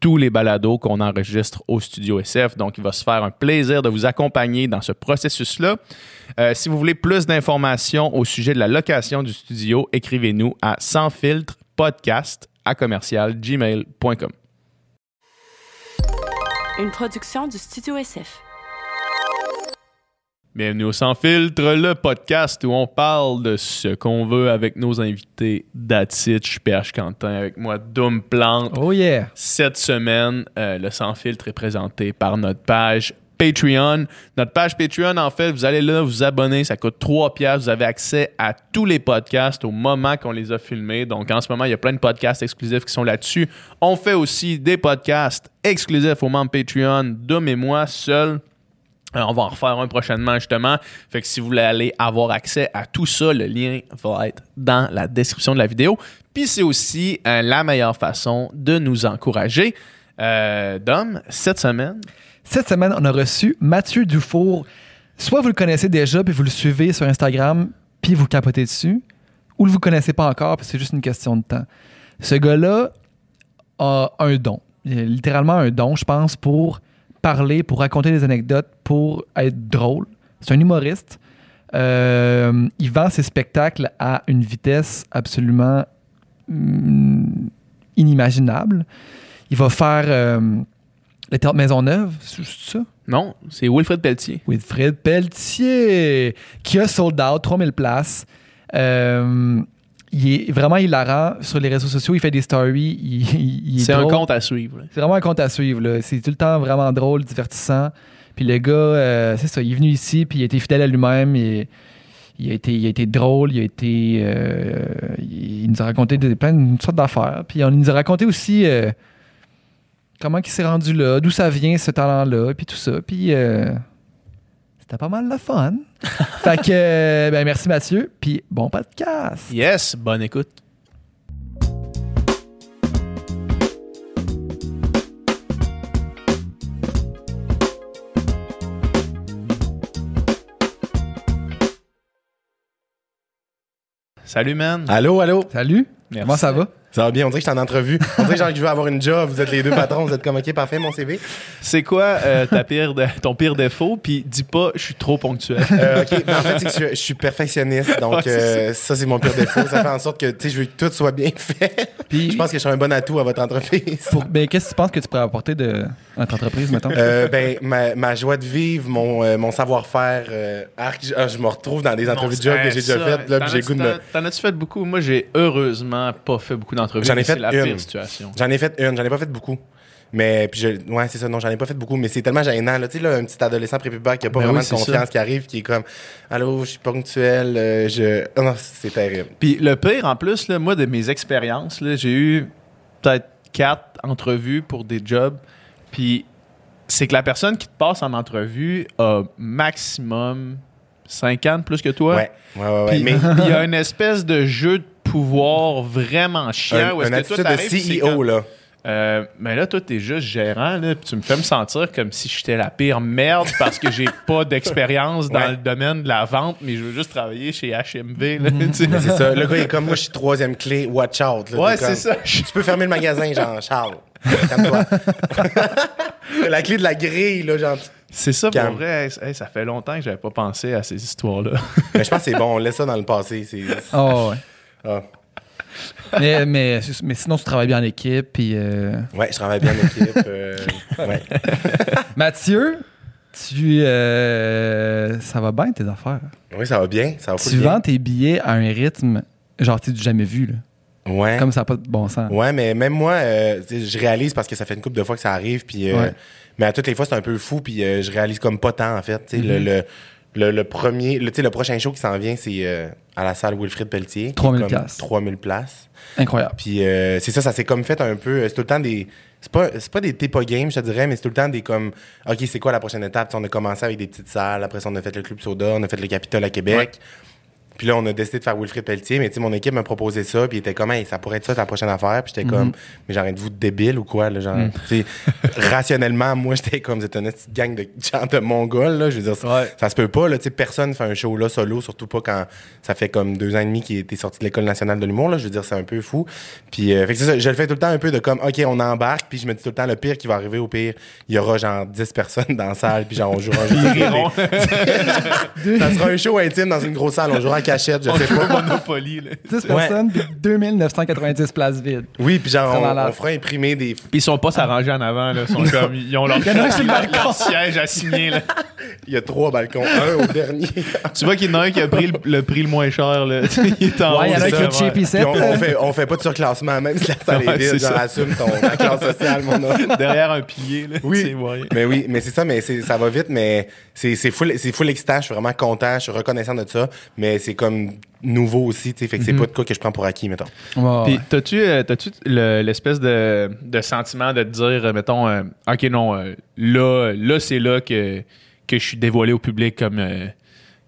tous les balados qu'on enregistre au Studio SF. Donc, il va se faire un plaisir de vous accompagner dans ce processus-là. Euh, si vous voulez plus d'informations au sujet de la location du studio, écrivez-nous à sans filtre à commercial gmail.com. Une production du Studio SF. Bienvenue au Sans Filtre, le podcast où on parle de ce qu'on veut avec nos invités Datich, PH Quentin, avec moi Doom Plante. Oh yeah! Cette semaine, euh, le Sans Filtre est présenté par notre page Patreon. Notre page Patreon, en fait, vous allez là, vous abonner, ça coûte 3 piastres. Vous avez accès à tous les podcasts au moment qu'on les a filmés. Donc, en ce moment, il y a plein de podcasts exclusifs qui sont là-dessus. On fait aussi des podcasts exclusifs aux membres Patreon, Doom et moi, seuls. Euh, on va en refaire un prochainement, justement. Fait que si vous voulez aller avoir accès à tout ça, le lien va être dans la description de la vidéo. Puis c'est aussi euh, la meilleure façon de nous encourager. Euh, Dom, cette semaine, Cette semaine, on a reçu Mathieu Dufour. Soit vous le connaissez déjà, puis vous le suivez sur Instagram, puis vous capotez dessus, ou vous le connaissez pas encore, puis c'est juste une question de temps. Ce gars-là a un don. Il a littéralement un don, je pense, pour parler, pour raconter des anecdotes, pour être drôle. C'est un humoriste. Euh, il vend ses spectacles à une vitesse absolument hum, inimaginable. Il va faire euh, le Théâtre Maisonneuve, c'est c'est ça? non, c'est Wilfred Pelletier. Wilfred Pelletier, qui a sold out 3000 places. Euh, il est vraiment hilarant sur les réseaux sociaux. Il fait des stories. Il, il- il est C'est un compte à suivre. C'est vraiment un compte à suivre. C'est tout le temps vraiment drôle, divertissant. Puis le gars, euh, c'est ça, il est venu ici, puis il a été fidèle à lui-même. Il, il a été, il a été drôle, il a été. euh, il nous a raconté des, plein de sortes d'affaires. Puis on il nous a raconté aussi euh, comment il s'est rendu là, d'où ça vient ce talent-là, puis tout ça. Puis c'était pas mal le fun. fait que, euh, ben merci Mathieu, puis bon podcast. Yes, bonne écoute. Salut, man. Allô, allô? Salut, Merci. comment ça va? Ça va bien, on dirait que je suis en entrevue. On dirait genre que je veux avoir une job, vous êtes les deux patrons, vous êtes comme, ok, parfait, mon CV. C'est quoi euh, ta pire de- ton pire défaut? Puis dis pas, je suis trop ponctuel. Euh, ok, mais en fait, c'est que je, je suis perfectionniste, donc Ouais, c'est euh, ça, c'est mon pire défaut. Ça fait en sorte que, tu sais, je veux que tout soit bien fait. Puis, Je pense que je suis un bon atout à votre entreprise. pour- ben, qu'est-ce que tu penses que tu pourrais apporter de notre entreprise, mettons? Euh, ben, ma, ma joie de vivre, mon, euh, mon savoir-faire, euh, arc, je, ah, je me retrouve dans des entrevues de job que j'ai déjà faites, là, puis j'ai le goût de me... T'en as-tu fait beaucoup? Moi, j'ai heureusement pas fait beaucoup d'entrevues. J'en ai fait la une. situation. J'en ai fait une, j'en ai pas fait beaucoup. Mais puis je, ouais, c'est ça, non, j'en ai pas fait beaucoup, mais c'est tellement gênant. Là, tu sais, là, un petit adolescent prépubère qui a pas Ben vraiment oui, de confiance, ça. qui arrive, qui est comme Allô, je suis ponctuel, euh, je. Oh non, c'est terrible. Puis le pire, en plus, là, moi, de mes expériences, là, j'ai eu peut-être quatre entrevues pour des jobs. Puis c'est que la personne qui te passe en entrevue a maximum 5 ans de plus que toi. Ouais, ouais, ouais, ouais. Puis mais il y a une espèce de jeu de pouvoir vraiment chiant. un, où est-ce une que toi, attitude de CEO, comme- là. Euh, mais là, toi, t'es juste gérant, là, puis tu me fais me sentir comme si j'étais la pire merde parce que j'ai pas d'expérience dans Ouais. le domaine de la vente, mais je veux juste travailler chez HMV. Là, tu sais. Mais c'est ça. Le gars est comme moi, je suis troisième clé, watch out. là. Ouais, comme, c'est ça. Tu peux fermer le magasin, genre, Charles. Calme-toi. la clé de la grille, là, genre. C'est ça, pour vrai. Hey, ça fait longtemps que j'avais pas pensé à ces histoires-là. Mais je pense que c'est bon, on laisse ça dans le passé. C'est. Oh, ouais. Ah. mais, mais, mais sinon, tu travailles bien en équipe. Puis, euh, Ouais, je travaille bien en équipe. euh, ouais. Mathieu, tu, euh, ça va bien tes affaires? Oui, ça va bien. Ça va Tu bien. vends tes billets à un rythme genre tu jamais vu. Là. Ouais. Comme ça n'a pas de bon sens. Ouais, mais même moi, je réalise parce que ça fait une couple de fois que ça arrive, puis Ouais. mais à toutes les fois c'est un peu fou, puis je réalise comme pas tant en fait. Le, le, le, le premier, le, le prochain show qui s'en vient, c'est euh, à la salle Wilfrid Pelletier. qui est 3000 comme places. 3000 places. Incroyable. Puis euh, c'est ça, ça s'est comme fait un peu. euh, C'est tout le temps des. C'est pas, pas des TEPA games, je te dirais, mais c'est tout le temps des comme. OK, c'est quoi la prochaine étape? On a commencé avec des petites salles, après ça, on a fait le Club Soda, on a fait le Capitole à Québec. Puis là, on a décidé de faire Wilfrid Pelletier, mais tu sais, mon équipe m'a proposé ça, puis il était comme, hey, ça pourrait être ça ta prochaine affaire. Puis j'étais comme, mais genre, êtes-vous débile ou quoi? Là, genre, tu sais, rationnellement, moi, j'étais comme, vous êtes une petite gang de genre de mongols, là. Je veux dire, ça, Ouais. ça se peut pas, là. Tu sais, personne fait un show là solo, surtout pas quand ça fait comme deux ans et demi qu'il était sorti de l'École nationale de l'humour, là. Je veux dire, c'est un peu fou. Puis, euh, fait que ça, je le fais tout le temps un peu de comme, OK, on embarque, puis je me dis tout le temps, le pire qui va arriver au pire, il y aura genre 10 personnes dans la salle, puis genre, on jouera un jeu. Ça sera un show intime dans une grosse salle, on jouera cachette, je sais pas. Monopoly, là. 10 personnes, puis 2990 places vides. Oui, puis genre, on, on fera imprimer des. Puis ils sont pas s'arranger en avant, là. Ils sont comme. Ils ont leur, leur- siège à signer, là. Il y a trois balcons, un au dernier. Tu vois qu'il y en a un qui a pris le, le prix le moins cher, là. il est en Ouais, il y en a haut, un qui est cheap ici. On, on fait, on fait pas de surclassement, même si la salle Ouais, est vide, genre, assume ton, ta classe sociale, mon homme. Derrière un pilier, là. Oui. Mais oui, mais c'est ça, mais ça va vite, mais c'est c'est full, c'est full excitant. Je suis vraiment content, je suis reconnaissant de ça, mais c'est comme nouveau aussi, tu sais, fait que c'est pas de quoi que je prends pour acquis, mettons. Puis, t'as-tu, euh, le- l'espèce de, de sentiment de te dire, euh, mettons, euh, OK, non, euh, là, là c'est là que, que je suis dévoilé au public comme, euh,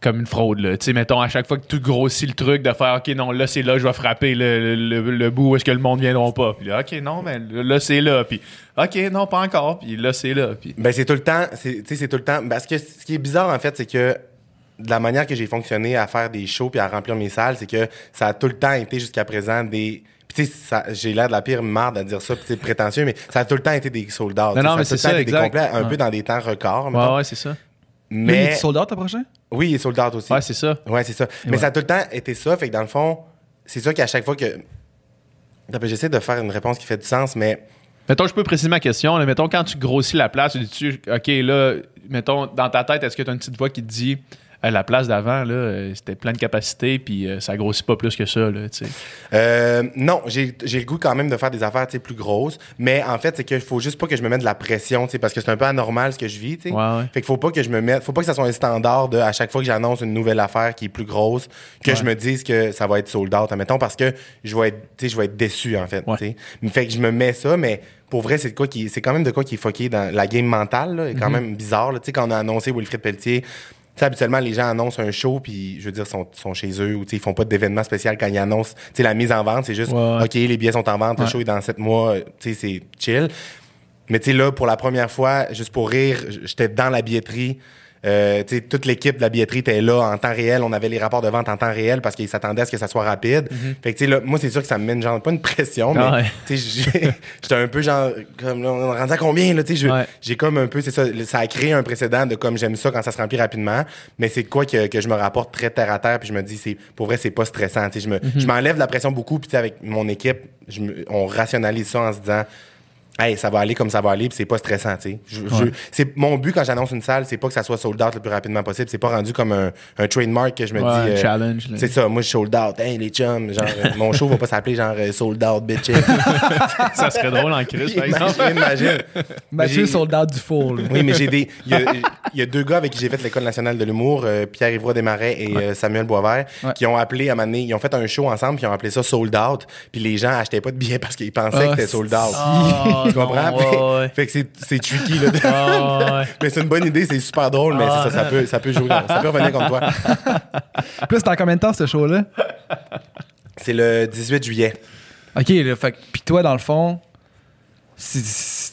comme une fraude. Là. Tu sais, mettons, à chaque fois que tu grossis le truc de faire, OK, non, là, c'est là, je vais frapper le, le, le bout où est-ce que le monde viendra pas. Puis là, OK, non, mais là, c'est là. Puis, OK, non, pas encore. Puis là, c'est là. Puis, Ben, c'est tout le temps, c'est, tu sais, c'est tout le temps. Parce que ce qui est bizarre, en fait, c'est que de la manière que j'ai fonctionné à faire des shows puis à remplir mes salles, c'est que ça a tout le temps été jusqu'à présent des. Puis, tu sais, ça- j'ai l'air de la pire marde à dire ça, puis c'est prétentieux, mais ça a tout le temps été des sold out. Non, non, a mais c'est ça, été exact. Des complets, un Ouais. peu dans des temps records. ouais, ouais, c'est ça. Lui, il est Mais. sold out, le prochain? Oui, il est sold out aussi. Ouais, c'est ça. Ouais, c'est ça. Mais ouais. ça a tout le temps été ça. Fait que dans le fond, c'est ça qu'à chaque fois que. J'essaie de faire une réponse qui fait du sens, mais. Mettons, je peux préciser ma question. là. Mettons, quand tu grossis la place, tu dis, OK, là, mettons, dans ta tête, est-ce que tu as une petite voix qui te dit, La place d'avant, là, euh, c'était plein de capacité, puis euh, ça grossit pas plus que ça, là. Euh, non, j'ai j'ai le goût quand même de faire des affaires tu sais, plus grosses. Mais en fait, c'est qu'il faut juste pas que je me mette de la pression, tu sais, parce que c'est un peu anormal ce que je vis. Ouais, ouais. Fait qu'il faut pas que je me mette. Faut pas que ça soit un standard de à chaque fois que j'annonce une nouvelle affaire qui est plus grosse, que je me dise que ça va être sold out, admettons, parce que je vais être, je vais être déçu, en fait. Fait que je me mets ça, mais pour vrai, c'est de quoi qui. C'est quand même de quoi qui est fucké dans la game mentale, là, est quand même bizarre. là. Tu sais, quand on a annoncé Wilfrid Pelletier. Sais, habituellement, les gens annoncent un show, puis je veux dire, sont, sont chez eux, ou ils font pas d'événement spécial quand ils annoncent. Tu sais, la mise en vente, c'est juste, Ouais. OK, les billets sont en vente, le Ouais. show est dans sept mois, euh, tu sais, c'est chill. Mais tu sais, là, pour la première fois, juste pour rire, j'étais dans la billetterie. Euh, toute l'équipe de la billetterie était là en temps réel. On avait les rapports de vente en temps réel parce qu'ils s'attendaient à ce que ça soit rapide. Fait que, là, moi, c'est sûr que ça me mène, genre, pas une pression, mais, Mhm. Ouais. j'étais un peu, genre, comme, là, on rendu à combien, là, Ouais. j'ai comme un peu, c'est ça, ça a créé un précédent de comme j'aime ça quand ça se remplit rapidement, mais c'est quoi que, que je me rapporte très terre à terre, puis je me dis, c'est, pour vrai, c'est pas stressant, je me, Mhm. je m'enlève la pression beaucoup, puis avec mon équipe, on rationalise ça en se disant, Hey, ça va aller comme ça va aller, puis c'est pas stressant, tu sais. C'est mon but quand j'annonce une salle, c'est pas que ça soit sold out le plus rapidement possible, c'est pas rendu comme un, un trademark que je me Ouais, un dis. euh, challenge. C'est ça, moi je suis sold out. Hey les chums, genre euh, mon show va pas s'appeler genre euh, sold out bitches. ça serait drôle en crise, par exemple. imagine, imagine. Mathieu sold out du four. là. Oui, mais j'ai des. Il y, a- il y a deux gars avec qui j'ai fait l'École nationale de l'humour, euh, Pierre-Yves Desmarais et euh, Samuel Boisvert, Ouais. qui ont appelé à donné, ils ont fait un show ensemble, puis ils ont appelé ça sold out. Puis les gens achetaient pas de billets parce qu'ils pensaient Ah, que c'était sold out. Ah, tu comprends? fait, ouais, ouais. fait que c'est, tricky, là. Ah, ouais. mais c'est une bonne idée, c'est super drôle, mais Ah. ça, ça peut, ça peut jouer, ça peut revenir contre toi. Là, c'est en combien de temps, ce show-là? C'est le 18 juillet. OK, là, fait que- puis toi, dans le fond, si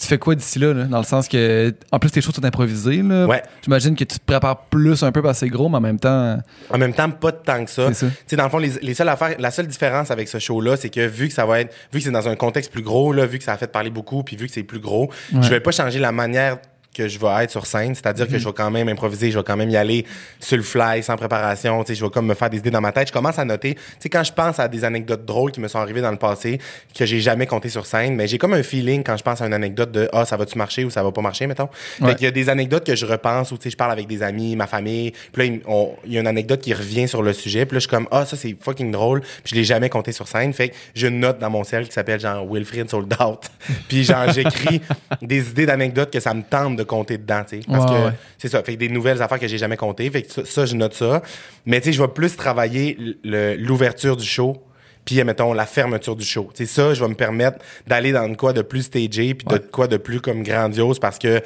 tu fais quoi d'ici là, là? Dans le sens que, en plus, tes choses sont improvisées, là. Ouais. J'imagine que tu te prépares plus un peu parce que c'est gros, mais en même temps, En même temps, pas tant que ça. C'est ça. Tu sais, dans le fond, les, les seules affaires, la seule différence avec ce show-là, c'est que vu que ça va être, vu que c'est dans un contexte plus gros, là, vu que ça a fait parler beaucoup, puis vu que c'est plus gros, je vais pas changer la manière que je vais être sur scène, c'est-à-dire Mhm. que je vais quand même improviser, je vais quand même y aller sur le fly, sans préparation, tu sais, je vais comme me faire des idées dans ma tête. Je commence à noter, tu sais, quand je pense à des anecdotes drôles qui me sont arrivées dans le passé, que j'ai jamais compté sur scène, mais j'ai comme un feeling quand je pense à une anecdote de ah, ça va-tu marcher ou ça va pas marcher, mettons. Ouais. Fait qu'il y a des anecdotes que je repense où, tu sais, je parle avec des amis, ma famille, puis là, il on- il y a une anecdote qui revient sur le sujet, puis là, je suis comme ah, ça c'est fucking drôle, puis je l'ai jamais compté sur scène. Fait que j'ai une note dans mon ciel qui s'appelle genre Wilfrid Sold Out. puis genre, j'écris des idées d'anecdotes que ça me tente de compter dedans, tu sais. Parce Ouais, que ouais. c'est ça. Fait que des nouvelles affaires que j'ai jamais comptées. Fait que ça, ça, je note ça. Mais tu sais, je vais plus travailler le- l'ouverture du show. Puis, mettons, la fermeture du show. Sais, ça, je vais me permettre d'aller dans de quoi de plus stagé, puis de quoi de plus comme grandiose, parce que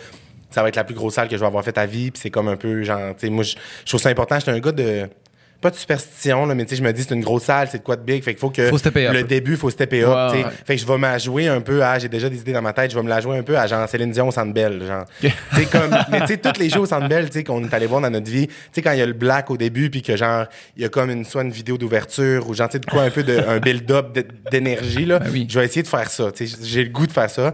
ça va être la plus grosse salle que je vais avoir faite à vie. Puis c'est comme un peu, genre, tu sais, moi, je je trouve ça important. J'étais un gars de pas de superstition, là, mais tu sais, je me dis, c'est une grosse salle, c'est de quoi de big. Fait qu'il faut que Faut le début, faut stepper up. Ouais, tu sais. ouais. Fait que je vais me la jouer un peu à, j'ai déjà des idées dans ma tête, je vais me la jouer un peu à genre Céline Dion au Centre Bell, genre. comme, mais tu sais, tous les jeux au Centre Bell, tu sais, qu'on est allé voir dans notre vie, tu sais, quand il y a le black au début, puis que genre, il y a comme une, soit une vidéo d'ouverture, ou genre, tu sais, de quoi un peu de, un build-up d'énergie, là. Ben oui. Je vais essayer de faire ça, tu sais, j'ai le goût de faire ça.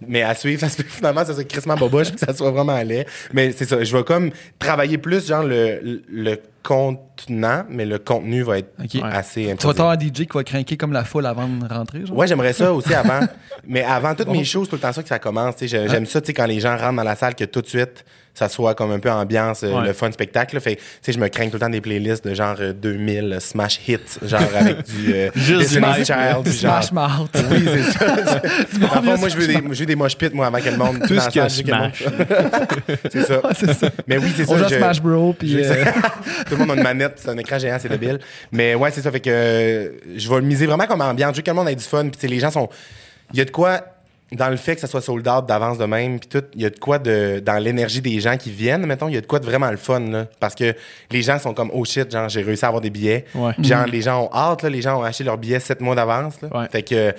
Mais à suivre, ça se peut finalement, ça soit crissement boboche, puis que ça soit vraiment laid. Mais c'est ça, je vais comme travailler plus, genre, le, le contenant, mais le contenu va être assez Tu vas avoir un DJ qui va craquer comme la foule avant de rentrer, genre? Ouais, j'aimerais ça aussi avant. Mais avant toutes mes shows, c'est tout le temps ça que ça commence. tu sais. J'ai- J'aime ça, tu sais, quand les gens rentrent dans la salle, que tout de suite, ça soit comme un peu ambiance, euh, Ouais. le fun spectacle. là. Fait, que, tu sais, je me crains tout le temps des playlists de genre euh, 2000 smash hits, genre avec du euh, Juste du. Child, genre- Smash Mouth. Oui, c'est ça. Le fond, moi, je veux des, je veux des mosh pits, moi, avant que le monde. Tout ce que Smash. c'est ça. Ouais, c'est ça. Mais oui, c'est On ça. joue à je- Smash Bros. Puis, euh, Tout le monde a une manette, c'est un écran géant, c'est débile. Mais ouais, c'est ça. Fait que euh, je vais le miser vraiment comme ambiance. Je veux que le monde ait du fun. Puis tu sais, les gens sont. Il y a de quoi dans le fait que ça soit sold out d'avance de même. Puis tout, il y a de quoi de dans l'énergie des gens qui viennent. Mettons, il y a de quoi de vraiment le fun là, parce que les gens sont comme oh shit, genre j'ai réussi à avoir des billets. Ouais. Puis, Genre les gens ont hâte là, les gens ont acheté leurs billets sept mois d'avance. là. Ouais. Fait que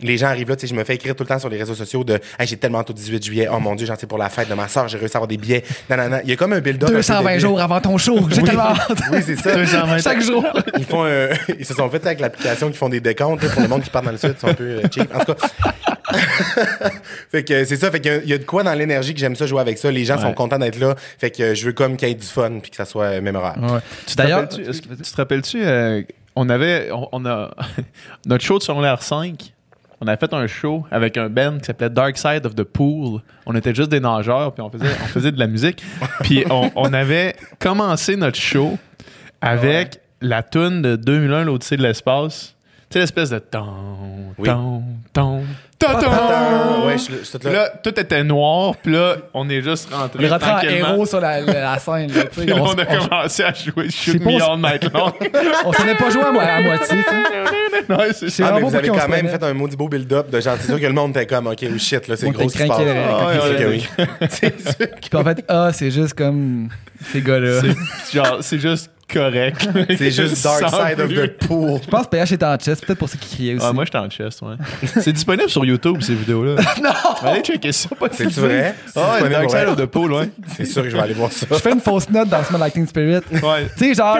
les gens arrivent là, tu sais, je me fais écrire tout le temps sur les réseaux sociaux de Hey, j'ai tellement hâte au 18 juillet, oh mon dieu, j'en sais pour la fête de ma soeur, j'ai réussi à avoir des billets. Nanana. Il y a comme un build-up. un peu 220 débile. jours avant ton show. J'ai Oui. tellement hâte. Oui, c'est ça. Chaque jour. Ils font un- ils se sont fait avec l'application qui font des décomptes pour le monde qui part dans le sud, ils sont un peu euh, cheap. En tout cas. fait que c'est ça, fait qu'il y a- il y, a de quoi dans l'énergie que j'aime ça jouer avec ça. Les gens sont contents d'être là. Fait que je veux comme qu'il y ait du fun puis que ça soit euh, mémorable. Tu te D'ailleurs, que- tu te rappelles-tu, euh, on avait, on, on a, notre show de secondaire 5, on a fait un show avec un band qui s'appelait Dark Side of the Pool. On était juste des nageurs, puis on faisait, on faisait de la musique. Puis on, on avait commencé notre show avec la tune de 2001, l'Odyssée de l'espace. Sais, l'espèce de ton, Oui. ton, ton, ton, ton. Attends, ouais, je, je suis tout Puis là. là, tout était noir, puis là, on est juste rentré. Il rentre en héros sur la, la- la scène. là, tu sais. Puis là, on, on a on- commencé à jouer Shoot Me on- All Night Long. on savait pas jouer à, mo- à moitié. tu sais. C'est. Ah, mais vous avez quand même fait un maudit beau build-up de genre, c'est sûr que le monde était comme, OK, oh shit, là, c'est On gros ce qui se passe. Ah, oui, oui. En fait, ah, c'est juste comme ces gars-là. C'est juste correct. C'est juste Dark Side of the Pool. Je pense que PH était en chest, peut-être pour ça qu'il criait aussi. Ah, moi, j'étais en chest, ouais. C'est disponible sur YouTube, ces vidéos-là. non! Allez checker ça. Vrai? C'est Ah, ouais, disponible Dark Side vrai? of the Pool, ouais. C'est sûr que je vais aller voir ça. Je fais une fausse note dans Smell Lightning Spirit. Ouais. Tu sais, genre.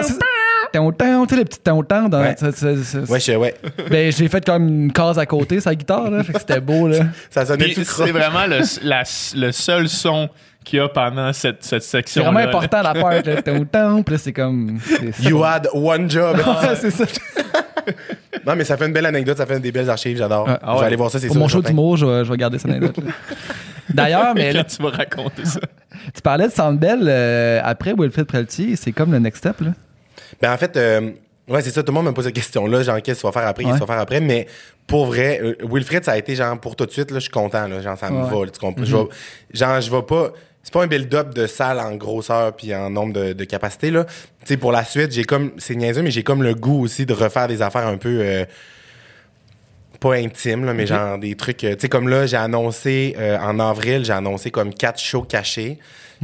ton, tu sais, le petit ton ton dans. Ouais. ça- ça- ça- Ouais, je, ouais. Ben, j'ai fait comme une case à côté, sa guitare, là. Fait que c'était beau, là. Ça sonnait Puis tout c'est vraiment le, la- le seul son qu'il y a pendant cette, cette C'est section. vraiment important la part, là. C'est comme. c'est- You had one job. C'est ça. non, mais ça fait une belle anecdote, ça fait des belles archives, j'adore. Ah, je vais aller voir ça, c'est Pour sûr. mon show d'humour, je, vais- je vais garder ça anecdote. D'ailleurs, mais là, Quand tu vas raconter ça. tu parlais de Sandbell euh, après Wilfred Preltier, c'est comme le next step, là. Ben, en fait, euh, ouais, c'est ça, tout le monde me pose cette question-là, genre, qu'est-ce que tu vas faire après, qu'est-ce que tu vas faire après, mais pour vrai, euh, Wilfred, ça a été genre, pour tout de suite, là, je suis content, là, genre, ça me Ouais. va, tu comprends? Je vais- genre, je vais pas. C'est pas un build-up de salle en grosseur puis en nombre de, de capacités, là. Tu sais, pour la suite, j'ai comme. C'est niaiseux, mais j'ai comme le goût aussi de refaire des affaires un peu. euh, pas intime, là, mais genre des trucs. euh, tu sais, comme là, j'ai annoncé euh, en avril, j'ai annoncé comme quatre shows cachés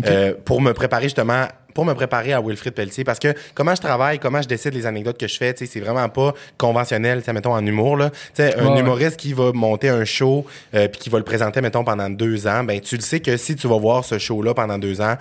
euh, pour me préparer justement. Pour me préparer à Wilfrid Pelletier, parce que comment je travaille, comment je décide les anecdotes que je fais, c'est vraiment pas conventionnel, mettons en humour là. Tu sais, un Ouais, humoriste qui va monter un show euh, puis qui va le présenter, mettons pendant deux ans, ben tu le sais que si tu vas voir ce show-là pendant deux ans,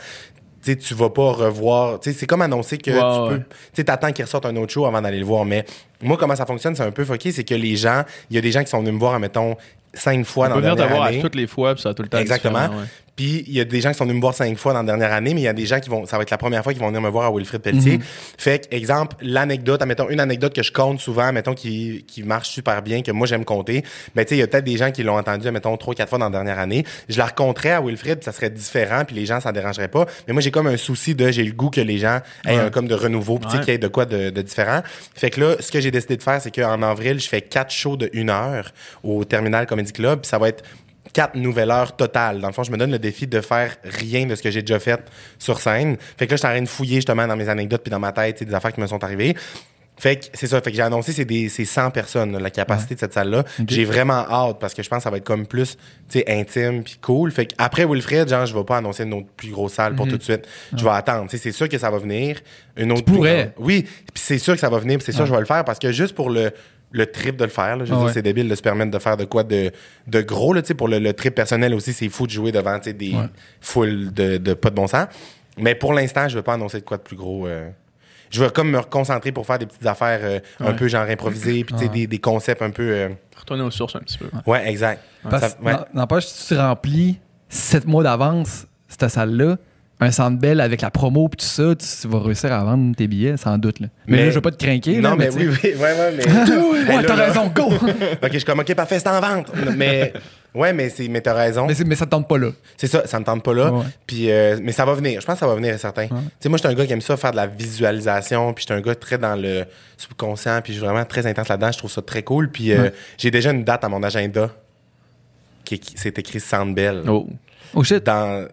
tu tu vas pas revoir. C'est comme annoncer que tu peux. Tu t'attends qu'il ressorte un autre show avant d'aller le voir. Mais moi, comment ça fonctionne, c'est un peu fucké, c'est que les gens, il y a des gens qui sont venus me voir, mettons, cinq fois On dans peut la dernière année. toutes les fois, puis ça a tout le temps Exactement. ouais. Puis il y a des gens qui sont venus me voir cinq fois dans la dernière année, mais il y a des gens qui vont, ça va être la première fois qu'ils vont venir me voir à Wilfrid Pelletier. Mhm. Fait que, exemple, l'anecdote, admettons, une anecdote que je compte souvent, mettons, qui, qui marche super bien, que moi j'aime compter. Mais tu sais, il y a peut-être des gens qui l'ont entendu, mettons, trois, quatre fois dans la dernière année. Je la raconterais à Wilfrid, ça serait différent, puis les gens, ça dérangerait pas. Mais moi, j'ai comme un souci de, j'ai le goût que les gens aient un comme de renouveau, puis Ouais. qu'il y ait de quoi de, de différent. Fait que là, ce que j'ai décidé de faire, c'est qu'en avril, je fais quatre shows de une heure au Terminal Comedy Club, puis ça va être quatre nouvelles heures totales. Dans le fond, je me donne le défi de faire rien de ce que j'ai déjà fait sur scène. Fait que là, je suis en train de fouiller justement dans mes anecdotes puis dans ma tête, des affaires qui me sont arrivées. Fait que c'est ça. Fait que j'ai annoncé, c'est des c'est 100 personnes, là, la capacité de cette salle-là. J'ai vraiment hâte parce que je pense que ça va être comme plus, tu intime puis cool. Fait que après Wilfred, genre, je vais pas annoncer une autre plus grosse salle pour tout de suite. Je vais attendre. Tu c'est sûr que ça va venir. Une autre plus pourrais. Oui, puis c'est sûr que ça va venir, c'est sûr que je vais le faire parce que juste pour le le trip de le faire, là, je ouais. c'est débile de se permettre de faire de quoi de, de gros, là, tu pour le, le trip personnel aussi, c'est fou de jouer devant, tu des foules de, de pas de bon sens. Mais pour l'instant, je veux pas annoncer de quoi de plus gros. euh. Je veux comme me reconcentrer pour faire des petites affaires euh, un Ouais. peu genre improvisées, puis tu sais, des, des concepts un peu. euh, Retourner aux sources un petit peu. Ouais, exact. Ouais. n'empêche, si tu remplis sept mois d'avance cette salle-là, un centre belle avec la promo puis tout ça, tu vas réussir à vendre tes billets, sans doute. Là. Mais, Mais- là, je veux pas te craquer. Non, là, mais, tu oui, oui, ouais, ouais, mais. Mais t'as raison, go! ok, je suis comme, ok, parfait, c'est en vente. Mais, ouais, mais, c'est- mais t'as raison. mais, mais ça te tente pas là. C'est ça, ça me tente pas là. Puis, euh, mais ça va venir. Je pense que ça va venir, certain. Tu sais, moi, je suis un gars qui aime ça faire de la visualisation. Puis, je suis un gars très dans le subconscient. Puis, je suis vraiment très intense là-dedans. Je trouve ça très cool. Puis, euh, j'ai déjà une date à mon agenda. Qui, qui- c'est écrit Sandbell. Oh. Oh shit. Dans.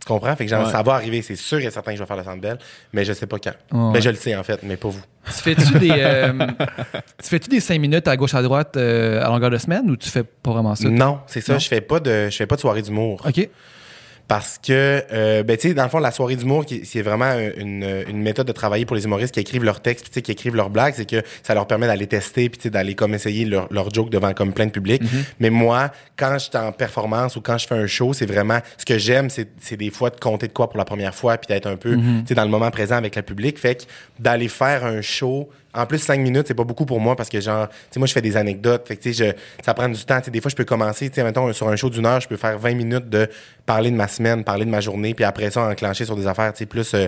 Tu comprends? Fait que genre, Ouais. ça va arriver. C'est sûr et certain que je vais faire le Sandbell. Mais je sais pas quand. Ouais. Ben, je le sais, en fait, mais pas vous. Tu fais-tu des, euh, tu fais-tu des 5 minutes à gauche à droite euh, à longueur de semaine ou tu fais pas vraiment ça? Non, c'est ça. Non? Je fais pas de, je fais pas de soirée d'humour. OK. Parce que, euh, ben, tu sais, dans le fond, la soirée d'humour, qui- c'est vraiment une, une méthode de travailler pour les humoristes qui écrivent leurs textes, puis tu sais, qui écrivent leurs blagues, c'est que ça leur permet d'aller tester, puis tu sais, d'aller comme essayer leur, leur joke devant comme plein de public. Mais moi, quand je suis en performance ou quand je fais un show, c'est vraiment, ce que j'aime, c'est c'est des fois de compter de quoi pour la première fois, puis d'être un peu, tu sais, dans le moment présent avec le public. Fait que d'aller faire un show, en plus, cinq minutes, c'est pas beaucoup pour moi parce que, genre, tu sais, moi, je fais des anecdotes. Fait que, tu sais, ça prend du temps. Tu sais, des fois, je peux commencer, tu sais, mettons, sur un show d'une heure, je peux faire 20 minutes de parler de ma semaine, parler de ma journée, puis après ça, enclencher sur des affaires, tu sais, plus euh,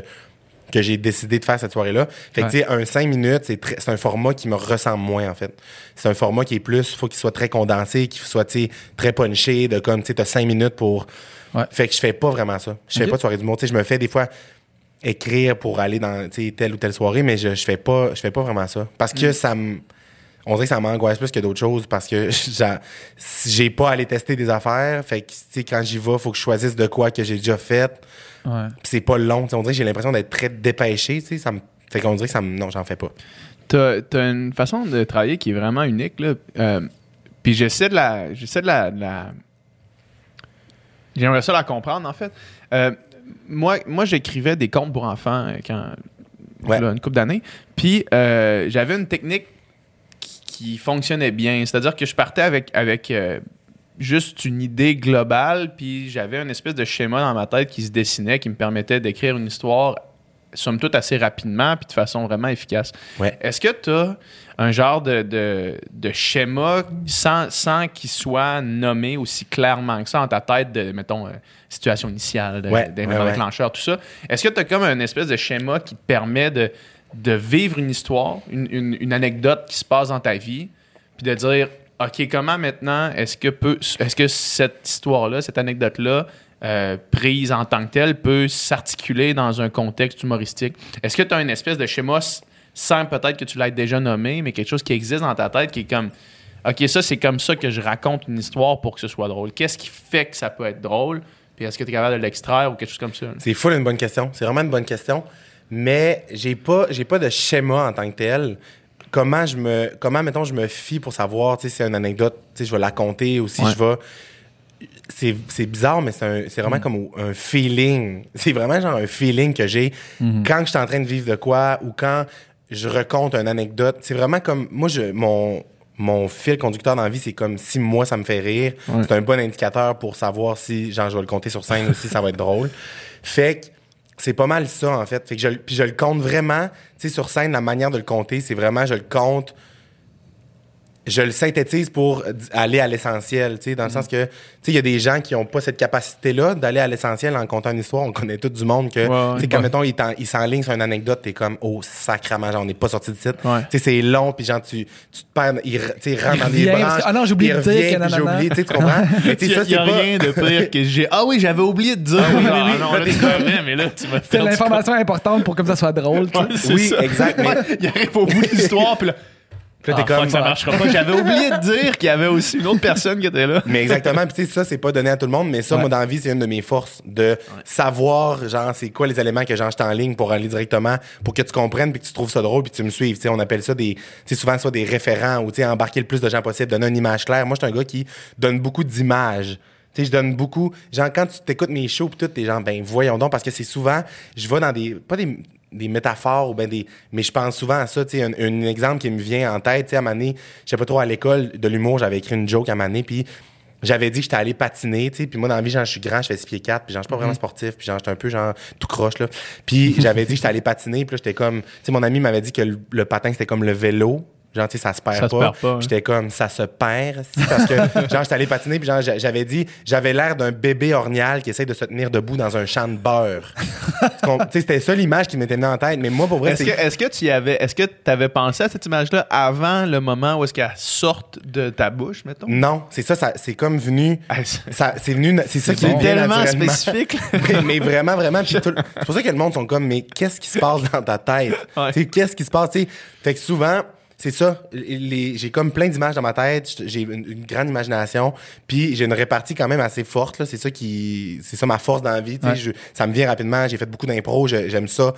que j'ai décidé de faire cette soirée-là. Fait que, tu sais, un 5 minutes, c'est un format qui me ressemble moins, en fait. C'est un format qui est plus, faut qu'il soit très condensé, qu'il soit, tu sais, très punché, de comme, tu sais, t'as 5 minutes pour. Ouais. Fait que je fais pas vraiment ça. Je fais pas de soirée d'humour. Tu sais, je me fais des fois écrire pour aller dans telle ou telle soirée, mais je, je fais pas je fais pas vraiment ça. Parce Mm. que ça me. On dirait que ça m'angoisse plus que d'autres choses parce que j'a- j'ai pas à aller tester des affaires. Fait que quand j'y vais, faut que je choisisse de quoi que j'ai déjà fait. Ouais. C'est pas long. On dirait que j'ai l'impression d'être très dépêché. Tu sais, ça me. Fait qu'on dirait que ça me. Non, j'en fais pas. T'as as une façon de travailler qui est vraiment unique. Là. Euh, puis j'essaie de la. J'essaie de la. la- J'aimerais ça la comprendre, en fait. Euh, moi, moi j'écrivais des contes pour enfants euh, quand. Ouais. là, une couple d'années. Puis euh, j'avais une technique qui, qui fonctionnait bien. C'est-à-dire que je partais avec, avec euh, juste une idée globale, puis j'avais une espèce de schéma dans ma tête qui se dessinait, qui me permettait d'écrire une histoire, somme toute, assez rapidement, puis de façon vraiment efficace. Ouais. Est-ce que tu as un genre de, de, de schéma sans, sans qu'il soit nommé aussi clairement que ça en ta tête de, mettons, situation initiale, Ouais, d'événement ouais, ouais. déclencheur, tout ça? Est-ce que tu as comme un espèce de schéma qui te permet de, de vivre une histoire, une, une- une anecdote qui se passe dans ta vie, puis de dire, OK, comment maintenant est-ce que, peut, est-ce que cette histoire-là, cette anecdote-là, euh, prise en tant que telle, peut s'articuler dans un contexte humoristique? Est-ce que tu as une espèce de schéma sans peut-être que tu l'aies déjà nommé, mais quelque chose qui existe dans ta tête qui est comme, OK, ça, c'est comme ça que je raconte une histoire pour que ce soit drôle. Qu'est-ce qui fait que ça peut être drôle? Puis est-ce que tu es capable de l'extraire ou quelque chose comme ça? C'est full une bonne question. C'est vraiment une bonne question. Mais j'ai pas, j'ai pas de schéma en tant que tel. Comment je me, comment mettons, je me fie pour savoir, tu sais, si c'est une anecdote, tu sais, je vais la compter ou si Ouais. je vais. C'est, c'est bizarre, mais c'est, un- c'est vraiment comme un feeling. C'est vraiment genre un feeling que j'ai quand je suis en train de vivre de quoi ou quand je raconte une anecdote. C'est vraiment comme, moi, je, mon, mon fil conducteur dans la vie, c'est comme si moi, ça me fait rire. Ouais. C'est un bon indicateur pour savoir si, genre, je vais le compter sur scène aussi, ça va être drôle. Fait que c'est pas mal ça, en fait. Fait que je, le- puis je le compte vraiment, tu sais, sur scène, la manière de le compter, c'est vraiment, je le compte je le synthétise pour aller à l'essentiel, tu sais, dans le sens que, tu sais, il y a des gens qui n'ont pas cette capacité-là d'aller à l'essentiel en contant une histoire. On connaît tout du monde que, Ouais, tu sais, quand, mettons, il t'en- il s'enligne sur une anecdote, t'es comme, oh, sacrament, genre, on n'est pas sorti de site. Ouais. Tu sais, c'est long, puis genre, tu, tu te perds, il, tu sais, rentre dans des branches. ah non, j'ai oublié de dire que j'ai oublié, tu sais, tu comprends? Mais tu Il sais, ça, c'est pas... rien de pire que j'ai. Ah oui, j'avais oublié de dire. oui, oui, Ah oui. non, Là, mais là, tu m'as C'est l'information importante pour que ça soit drôle. Oui, exact, mais- Il arrive au bout de l'histoire, puis là. Puis là, Ah, t'es comme, fuck, ça marchera pas. J'avais oublié de dire qu'il y avait aussi une autre personne qui était là. Mais exactement. Puis tu sais, ça, c'est pas donné à tout le monde, mais ça, Ouais. moi, dans la vie, c'est une de mes forces de savoir, genre, c'est quoi les éléments que j'enregistre en ligne pour aller directement, pour que tu comprennes, puis que tu trouves ça drôle, puis tu me suives. Tu sais, on appelle ça des, tu sais, souvent, soit des référents ou, tu sais, embarquer le plus de gens possible, donner une image claire. Moi, je suis un gars qui donne beaucoup d'images. Tu sais, je donne beaucoup. Genre, quand tu t'écoutes mes shows, puis tout, t'es genre, ben, voyons donc, parce que c'est souvent, je vais dans des, pas des, des métaphores ou ben des mais je pense souvent à ça tu sais un, un exemple qui me vient en tête tu sais à Mané je sais pas trop à l'école de l'humour j'avais écrit une joke à Mané puis j'avais dit que j'étais allé patiner, tu sais, puis moi dans la vie genre je suis grand, je fais 6 pieds 4, puis genre je suis pas vraiment sportif, puis genre j'étais un peu genre tout croche là. Puis j'avais dit que j'étais allé patiner, puis là j'étais comme tu sais mon ami m'avait dit que le, le patin c'était comme le vélo. Genre, tu sais, ça se perd Ça se pas. perd pas, hein. J'étais comme, ça se perd, parce que, genre, j'étais allé patiner, puis genre, j'a- j'avais dit, j'avais l'air d'un bébé ornial qui essaie de se tenir debout dans un champ de beurre. Tu sais, c'était ça l'image qui m'était venue en tête, mais moi, pour vrai, Est-ce que, c'est. est-ce que tu y avais, est-ce que tu avais pensé à cette image-là avant le moment où est-ce qu'elle sorte de ta bouche, mettons? Non, c'est ça, ça c'est comme venu. Ah, c'est- Ça, c'est venu, c'est ça qui vient tellement spécifique. mais, mais vraiment, vraiment. tout- c'est pour ça que le monde sont comme, mais qu'est-ce qui se passe dans ta tête? Ouais. Qu'est-ce qui se passe? Tu sais, Fait que souvent, c'est ça. j'ai comme plein d'images dans ma tête. J'ai une, une grande imagination. Puis j'ai une répartie quand même assez forte. C'est ça qui, c'est ça ma force dans la vie. Ouais. Je- ça me vient rapidement. J'ai fait beaucoup d'impro. J'aime ça.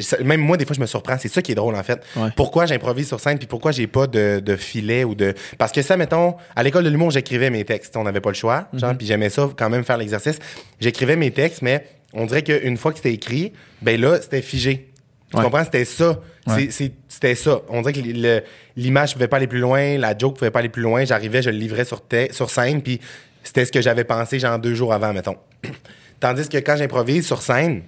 Ça- Même moi, des fois, je me surprends. C'est ça qui est drôle, en fait. Ouais. Pourquoi j'improvise sur scène puis pourquoi j'ai pas de, de filet ou de. Parce que ça, mettons, à l'école de l'humour, j'écrivais mes textes. On n'avait pas le choix. Genre, Mhm. puis j'aimais ça quand même faire l'exercice. J'écrivais mes textes, mais on dirait qu'une fois que c'était écrit, ben là, c'était figé. Tu Ouais. comprends? C'était ça. Ouais. C'était ça. On dirait que l'image pouvait pas aller plus loin, la joke pouvait pas aller plus loin. J'arrivais, je le livrais sur, sur scène, puis c'était ce que j'avais pensé, genre deux jours avant, mettons. Tandis que quand j'improvise sur scène,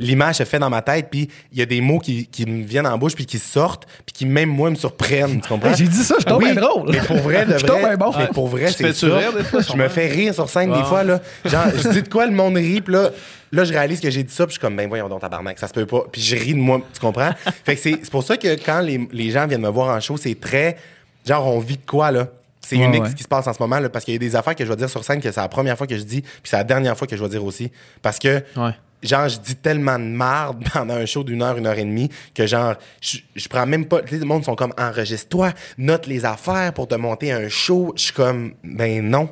l'image se fait dans ma tête, puis il y a des mots qui, qui me viennent en bouche, puis qui sortent, puis qui même moi me surprennent. Tu comprends? Hey, j'ai dit ça, je tombe Oui, bien drôle. Mais pour vrai, de Je tombe vrai, bien bon. mais pour vrai, c'est ça. rire des fois, Je me fais rire sur scène des Wow. fois, là. Genre, je dis de quoi le monde rit, puis là, là, je réalise que j'ai dit ça, puis je suis comme, ben voyons donc, tabarnak, ça se peut pas. Puis je ris de moi, tu comprends? fait que c'est c'est pour ça que quand les, les gens viennent me voir en show, c'est très, genre, on vit de quoi, là? C'est Ouais, unique ouais. ce qui se passe en ce moment, là, parce qu'il y a des affaires que je vais dire sur scène que c'est la première fois que je dis, puis c'est la dernière fois que je vais dire aussi. Parce que, Ouais. Genre, je dis tellement de marde pendant un show d'une heure, une heure et demie, que genre, je, je prends même pas. Tu sais, le monde sont comme, enregistre-toi, note les affaires pour te monter un show. Je suis comme, ben non.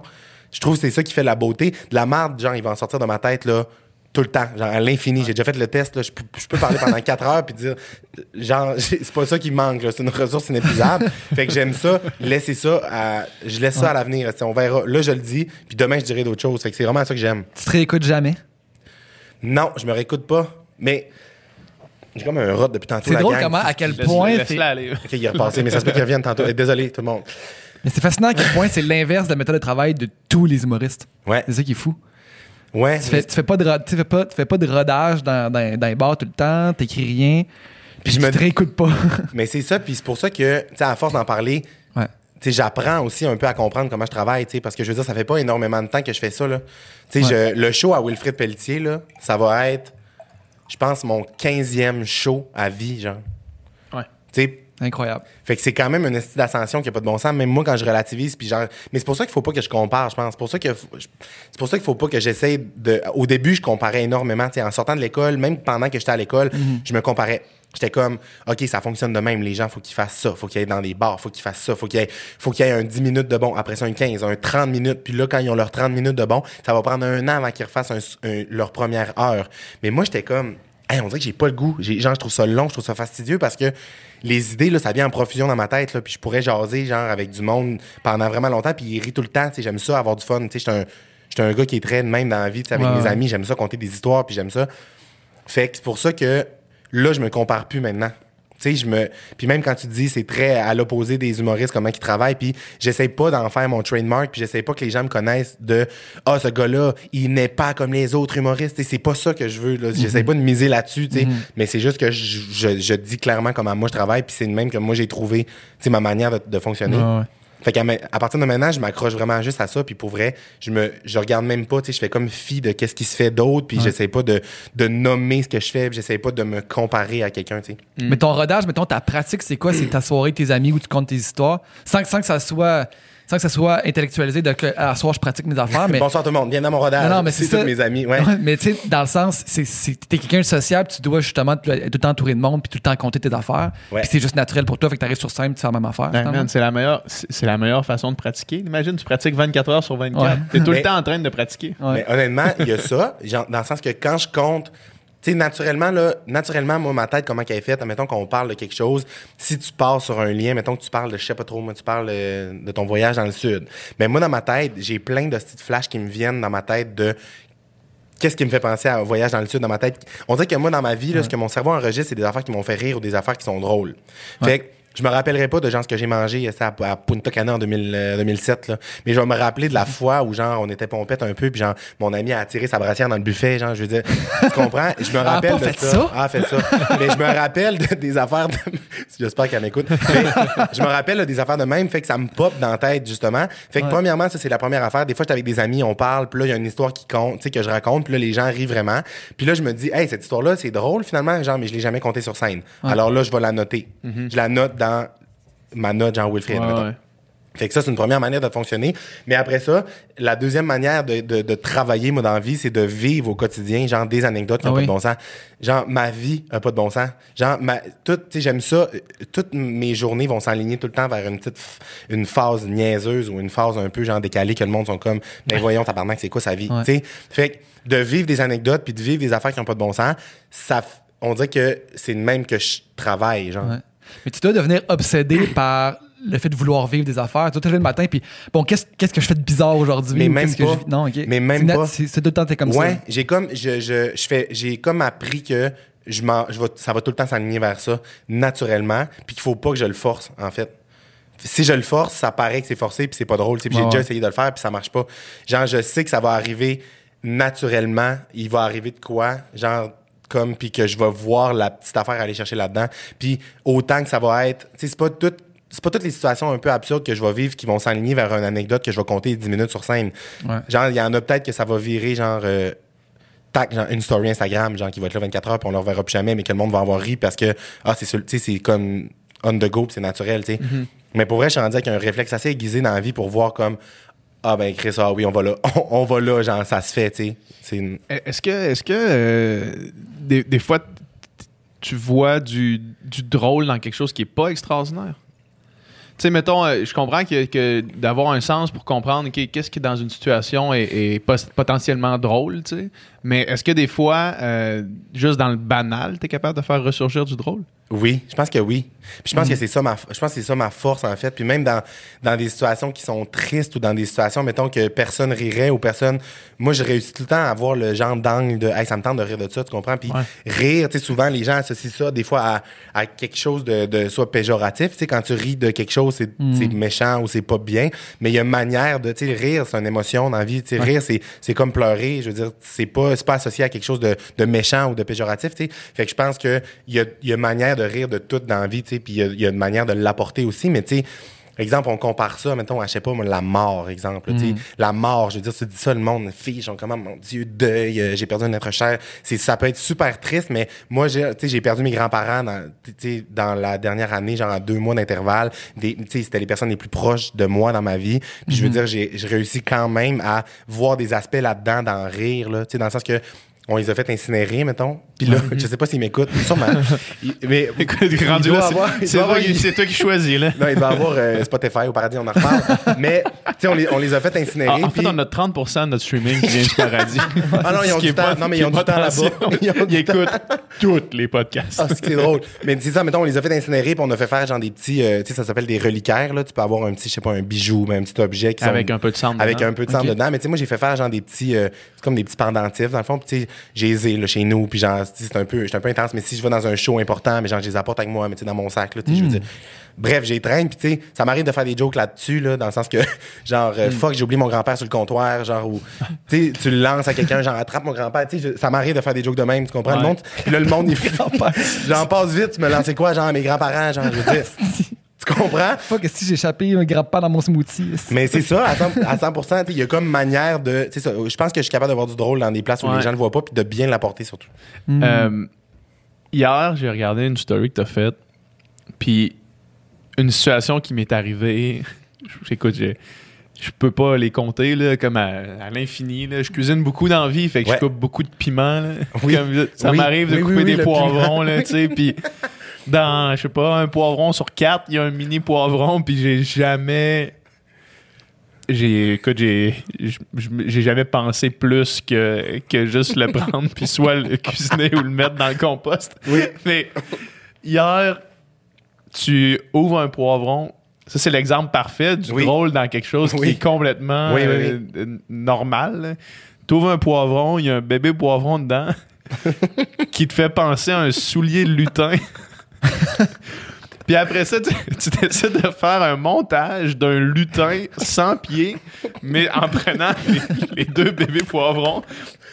Je trouve que c'est ça qui fait la beauté. De la marde, genre, il va en sortir de ma tête, là, tout le temps, genre à l'infini. J'ai déjà fait le test, là, je, peux- je peux parler pendant quatre heures puis dire, genre, c'est pas ça qui manque, là, c'est une ressource inépuisable. fait que j'aime ça, laisser ça, à, je laisse ça à l'avenir. On verra. Là, je le dis, puis demain, je dirai d'autres choses. Fait que c'est vraiment ça que j'aime. Tu te réécoutes jamais? Non, je me réécoute pas, mais j'ai comme un rot depuis tantôt. C'est la drôle gang. comment, à quel Laisse- point. c'est- Laisse-la aller. Ok, il est repassé, mais ça se peut qu'il revienne tantôt. Désolé, tout le monde. Mais c'est fascinant à quel point c'est l'inverse de la méthode de travail de tous les humoristes. Ouais. C'est ça qui est fou. Ouais. Tu fais, tu fais, pas, de, tu fais, pas, tu fais pas de rodage dans, dans, dans les bars tout le temps, t'écris rien, puis je tu me- te réécoutes pas. Mais c'est ça, puis c'est pour ça que, tu sais, à force d'en parler, ouais. J'apprends aussi un peu à comprendre comment je travaille, parce que je veux dire, ça fait pas énormément de temps que je fais ça, là. Ouais. je- le show à Wilfrid Pelletier, là, ça va être, je pense, mon 15e show à vie, genre. Ouais. Incroyable. Fait que c'est quand même une estime d'ascension qui a pas de bon sens. Même moi, quand je relativise, puis genre. Mais c'est pour ça qu'il faut pas que je compare, je pense. C'est pour ça que c'est pour ça qu'il faut pas que j'essaie de. Au début, je comparais énormément. En sortant de l'école, même pendant que j'étais à l'école, je me comparais. J'étais comme, OK, ça fonctionne de même. Les gens, faut qu'ils fassent ça. Faut qu'ils aillent dans des bars. Faut qu'ils fassent ça. Faut qu'il y ait, faut ait un 10 minutes de bon. Après ça, un 15, un 30 minutes. Puis là, quand ils ont leurs 30 minutes de bon, ça va prendre un an avant qu'ils refassent un- un- leur première heure. Mais moi, j'étais comme, Hey, on dirait que j'ai pas le goût. Genre, je trouve ça long, je trouve ça fastidieux parce que les idées, là, ça vient en profusion dans ma tête, là, puis je pourrais jaser, genre, avec du monde pendant vraiment longtemps, puis ils rient tout le temps, tu sais, j'aime ça, avoir du fun, tu sais, j'étais un, j'étais un gars qui est très de même dans la vie, tu sais, avec Ouais, mes amis, j'aime ça, conter des histoires, puis j'aime ça. Fait que c'est pour ça que là, je me compare plus maintenant. Tu sais, je me. Puis même quand tu dis, c'est très à l'opposé des humoristes, comment ils travaillent. Puis j'essaie pas d'en faire mon trademark. Puis j'essaie pas que les gens me connaissent de Ah, ce gars-là, il n'est pas comme les autres humoristes. C'est pas ça que je veux. là. J'essaie pas de miser là-dessus. tu sais. Mais c'est juste que je, je- je dis clairement comment moi je travaille. Puis c'est de même que moi j'ai trouvé tu sais, ma manière de, de fonctionner. Ouais. Fait qu'à à partir de maintenant, je m'accroche vraiment juste à ça. Puis pour vrai, je me, je regarde même pas. Tu sais, je fais comme fi de qu'est-ce qui se fait d'autre. Puis j'essaie pas de, de nommer ce que je fais. Puis j'essaie pas de me comparer à quelqu'un. Tu sais. Mais ton rodage, mettons, ta pratique, c'est quoi? C'est ta soirée, tes amis où tu comptes tes histoires, sans que ça soit. Sans que ça soit intellectualisé de que à soir je pratique mes affaires, mais Bonsoir tout le monde, bienvenue dans mon rodage. Non, non, mais c'est ça. tous mes amis. Ouais. Ouais, mais tu sais, dans le sens, c'est, c'est, t'es quelqu'un de sociable, tu dois justement tout, être tout le temps entouré de monde puis tout le temps compter tes affaires. Ouais. Puis c'est juste naturel pour toi, fait que t'arrives sur scène, tu fais la même affaire. C'est la meilleure, c'est c'est la meilleure façon de pratiquer. Imagine, tu pratiques 24 heures sur 24. Ouais. T'es tout Mais- le temps en train de pratiquer. Ouais. Mais honnêtement, il y a ça, genre, dans le sens que quand je compte, tu sais, naturellement, là, naturellement, moi, ma tête, comment qu'elle est faite, mettons qu'on parle de quelque chose, si tu pars sur un lien, mettons que tu parles de, je sais pas trop, moi, tu parles euh, de ton voyage dans le sud. Mais moi, dans ma tête, j'ai plein de petites flashs qui me viennent dans ma tête de qu'est-ce qui me fait penser à un voyage dans le sud dans ma tête. On dirait que moi, dans ma vie, là, ce que mon cerveau enregistre, c'est des affaires qui m'ont fait rire ou des affaires qui sont drôles. Fait que je me rappellerai pas de genre ce que j'ai mangé ça, à, à Punta Cana en 2000, euh, 2007 là. mais je vais me rappeler de la fois où genre on était pompette un peu puis genre mon ami a tiré sa brassière dans le buffet genre je veux dire tu comprends? Je me rappelle pas de fait ça? ah fait ça. Mais je me rappelle de- des affaires de... j'espère qu'elle m'écoute. Je me rappelle là, des affaires de même fait que ça me pop dans la tête justement. Fait que Ouais. premièrement ça c'est la première affaire. Des fois j'étais avec des amis on parle puis là il y a une histoire qui compte tu sais que je raconte puis là les gens rient vraiment. Puis là je me dis hey cette histoire là c'est drôle finalement genre mais je l'ai jamais compté sur scène. Alors là je vais la noter. Je la note dans ma note Ouais, ouais. Fait que ça, c'est une première manière de fonctionner. Mais après ça, la deuxième manière de, de, de travailler, moi, dans la vie, c'est de vivre au quotidien, genre des anecdotes qui n'ont Ah pas de bon sens. Genre, ma vie n'a pas de bon sens. Genre, ma, tout, tu sais, j'aime ça. Toutes mes journées vont s'aligner tout le temps vers une petite, une phase niaiseuse ou une phase un peu, genre, décalée que le monde sont comme, ben voyons, tabarnak, c'est quoi sa vie? Ouais. Tu sais? Fait que de vivre des anecdotes puis de vivre des affaires qui n'ont pas de bon sens, ça, on dirait que c'est le même que je travaille, genre. Ouais. Mais tu dois devenir obsédé par le fait de vouloir vivre des affaires. Tu te lever le matin, puis bon, qu'est-ce, qu'est-ce que je fais de bizarre aujourd'hui? Mais même que pas. je? Non. Mais même pas. C'est, tout le temps, t'es comme ouais, ça. j'ai comme je, je, je fais j'ai comme appris que je je vais, ça va tout le temps s'aligner vers ça naturellement, puis qu'il faut pas que je le force en fait. Si je le force, ça paraît que c'est forcé puis c'est pas drôle, puis j'ai Ouais, déjà ouais. essayé de le faire puis ça marche pas. Genre je sais que ça va arriver naturellement, il va arriver de quoi, genre comme puis que je vais voir la petite affaire aller chercher là-dedans, puis autant que ça va être, tu sais c'est pas tout c'est pas toutes les situations un peu absurdes que je vais vivre qui vont s'aligner vers une anecdote que je vais compter 10 minutes sur scène. Ouais. Genre, il y en a peut-être que ça va virer, genre, euh, tac, genre, une story Instagram, genre, qui va être là 24 heures, puis on ne le reverra plus jamais, mais que le monde va avoir ri parce que, ah, c'est tu sais, c'est comme on the go, puis c'est naturel, tu sais. Mm-hmm. Mais pour vrai, je suis rendu avec un réflexe assez aiguisé dans la vie pour voir comme, ah, ben, Chris, ah oui, on va là, on, on va là, genre, ça se fait, tu sais. Une- Est-ce que, est-ce que euh, des, fois, tu vois du, drôle dans quelque chose qui est pas extraordinaire? Tu sais, mettons, euh, je comprends que, d'avoir un sens pour comprendre qu'est-ce qui, dans une situation, est, est potentiellement drôle, tu sais. Mais est-ce que des fois, euh, juste dans le banal, tu es capable de faire ressurgir du drôle? Oui, je pense que oui. Puis je pense que Mm. c'est ça ma je pense que c'est ça ma force en fait. Puis même dans, dans des situations qui sont tristes ou dans des situations mettons que personne rirait ou personne moi je réussis tout le temps à avoir le genre d'angle de hey, ça me tente de rire de ça, tu comprends? Puis Ouais. rire, tu sais souvent les gens associent ça des fois à, à quelque chose de, de soit péjoratif, tu sais quand tu ris de quelque chose c'est c'est méchant ou c'est pas bien, mais il y a une manière de tu sais rire, c'est une émotion dans la vie, tu sais rire c'est c'est comme pleurer, je veux dire c'est pas c'est pas associé à quelque chose de, de méchant ou de péjoratif, tu sais. Fait que je pense que il y a, il y a une manière de rire de tout dans la vie, tu sais, puis il y a, il y a une manière de l'apporter aussi, mais tu sais, exemple, on compare ça, mettons, à, je sais pas, moi, la mort, exemple, tu sais. La mort, je veux dire, tu dis ça, le monde fiche, genre, comment, mon Dieu, deuil, euh, j'ai perdu un être cher. C'est, ça peut être super triste, mais moi, j'ai, tu sais, j'ai perdu mes grands-parents dans, tu sais, dans la dernière année, genre, en deux mois d'intervalle. Des, tu sais, c'était les personnes les plus proches de moi dans ma vie. Puis je veux dire, j'ai, réussi quand même à voir des aspects là-dedans, d'en rire, là, tu sais, dans le sens que, on les a fait incinérer, mettons. Puis là, je sais pas s'ils m'écoutent, sûrement. Il- mais il Rendu là, c'est, avoir toi, qui- choisis, là. non, il doit avoir euh, Spotify au paradis, on en reparle. Mais, tu sais, on les, on les a fait incinérer. Ah, en fait, puis- on a 30% de notre streaming qui vient du paradis. Ah non, ils ont du temps. Non, mais ils ont du temps là-bas. Ils écoutent tous les podcasts. Ah, c'est drôle. Mais c'est ça, mettons, on les a fait incinérer, puis on a fait faire genre des petits, euh, tu sais, ça s'appelle des reliquaires, là. Tu peux avoir un petit, je sais pas, un bijou, mais un petit objet qui Avec sont- un peu de sang Avec dedans. un peu de sang Ok. dedans. Mais tu sais, moi, j'ai fait faire genre des petits, euh, c'est comme des petits pendentifs, dans le fond. Puis tu sais, j'ai les chez nous, puis genre, c'est un peu, je suis un peu intense, mais si je vais dans un show important, mais genre, je les apporte avec moi, mais tu sais, dans mon sac, là, tu sais, je veux dire. Bref, j'ai traîne, puis tu sais, ça m'arrive de faire des jokes là-dessus, là, dans le sens que, genre, euh, fuck, j'ai oublié mon grand-père sur le comptoir, genre, ou, tu sais, tu le lances à quelqu'un, genre, attrape mon grand-père, tu sais, ça m'arrive de faire des jokes de même, tu comprends? Le monde, puis là, le monde, il J'en passe vite, tu me lances quoi, genre, mes grands-parents, genre, je veux dire? tu comprends? Fuck, si j'ai échappé un grappe-pas dans mon smoothie. Mais c'est ça, à 100%, à 100%, tu sais, il y a comme manière de. tu sais ça, Je pense que je suis capable d'avoir du drôle dans des places où Ouais. les gens ne le voient pas, puis de bien l'apporter surtout. Euh, hier, j'ai regardé une story que t'as faite, puis une situation qui m'est arrivée. Écoute, je, je peux pas les compter là, comme à, à l'infini. là. Je cuisine beaucoup dans la vie, fait que Ouais. je coupe beaucoup de piment. là. Oui. Comme, ça Oui. m'arrive de Oui, couper oui, des poivrons, là, tu sais, puis dans, je sais pas, un poivron sur quatre, il y a un mini poivron, puis j'ai jamais... J'ai, écoute, j'ai, j'ai jamais pensé plus que, que juste le prendre puis soit le cuisiner ou le mettre dans le compost. Oui. Mais hier, tu ouvres un poivron. Ça, c'est l'exemple parfait du Oui. drôle dans quelque chose qui est complètement Oui, euh, normal. Tu ouvres un poivron, il y a un bébé poivron dedans qui te fait penser à un soulier de lutin. Puis après ça, tu, tu décides de faire un montage d'un lutin sans pieds, mais en prenant les, les deux bébés poivrons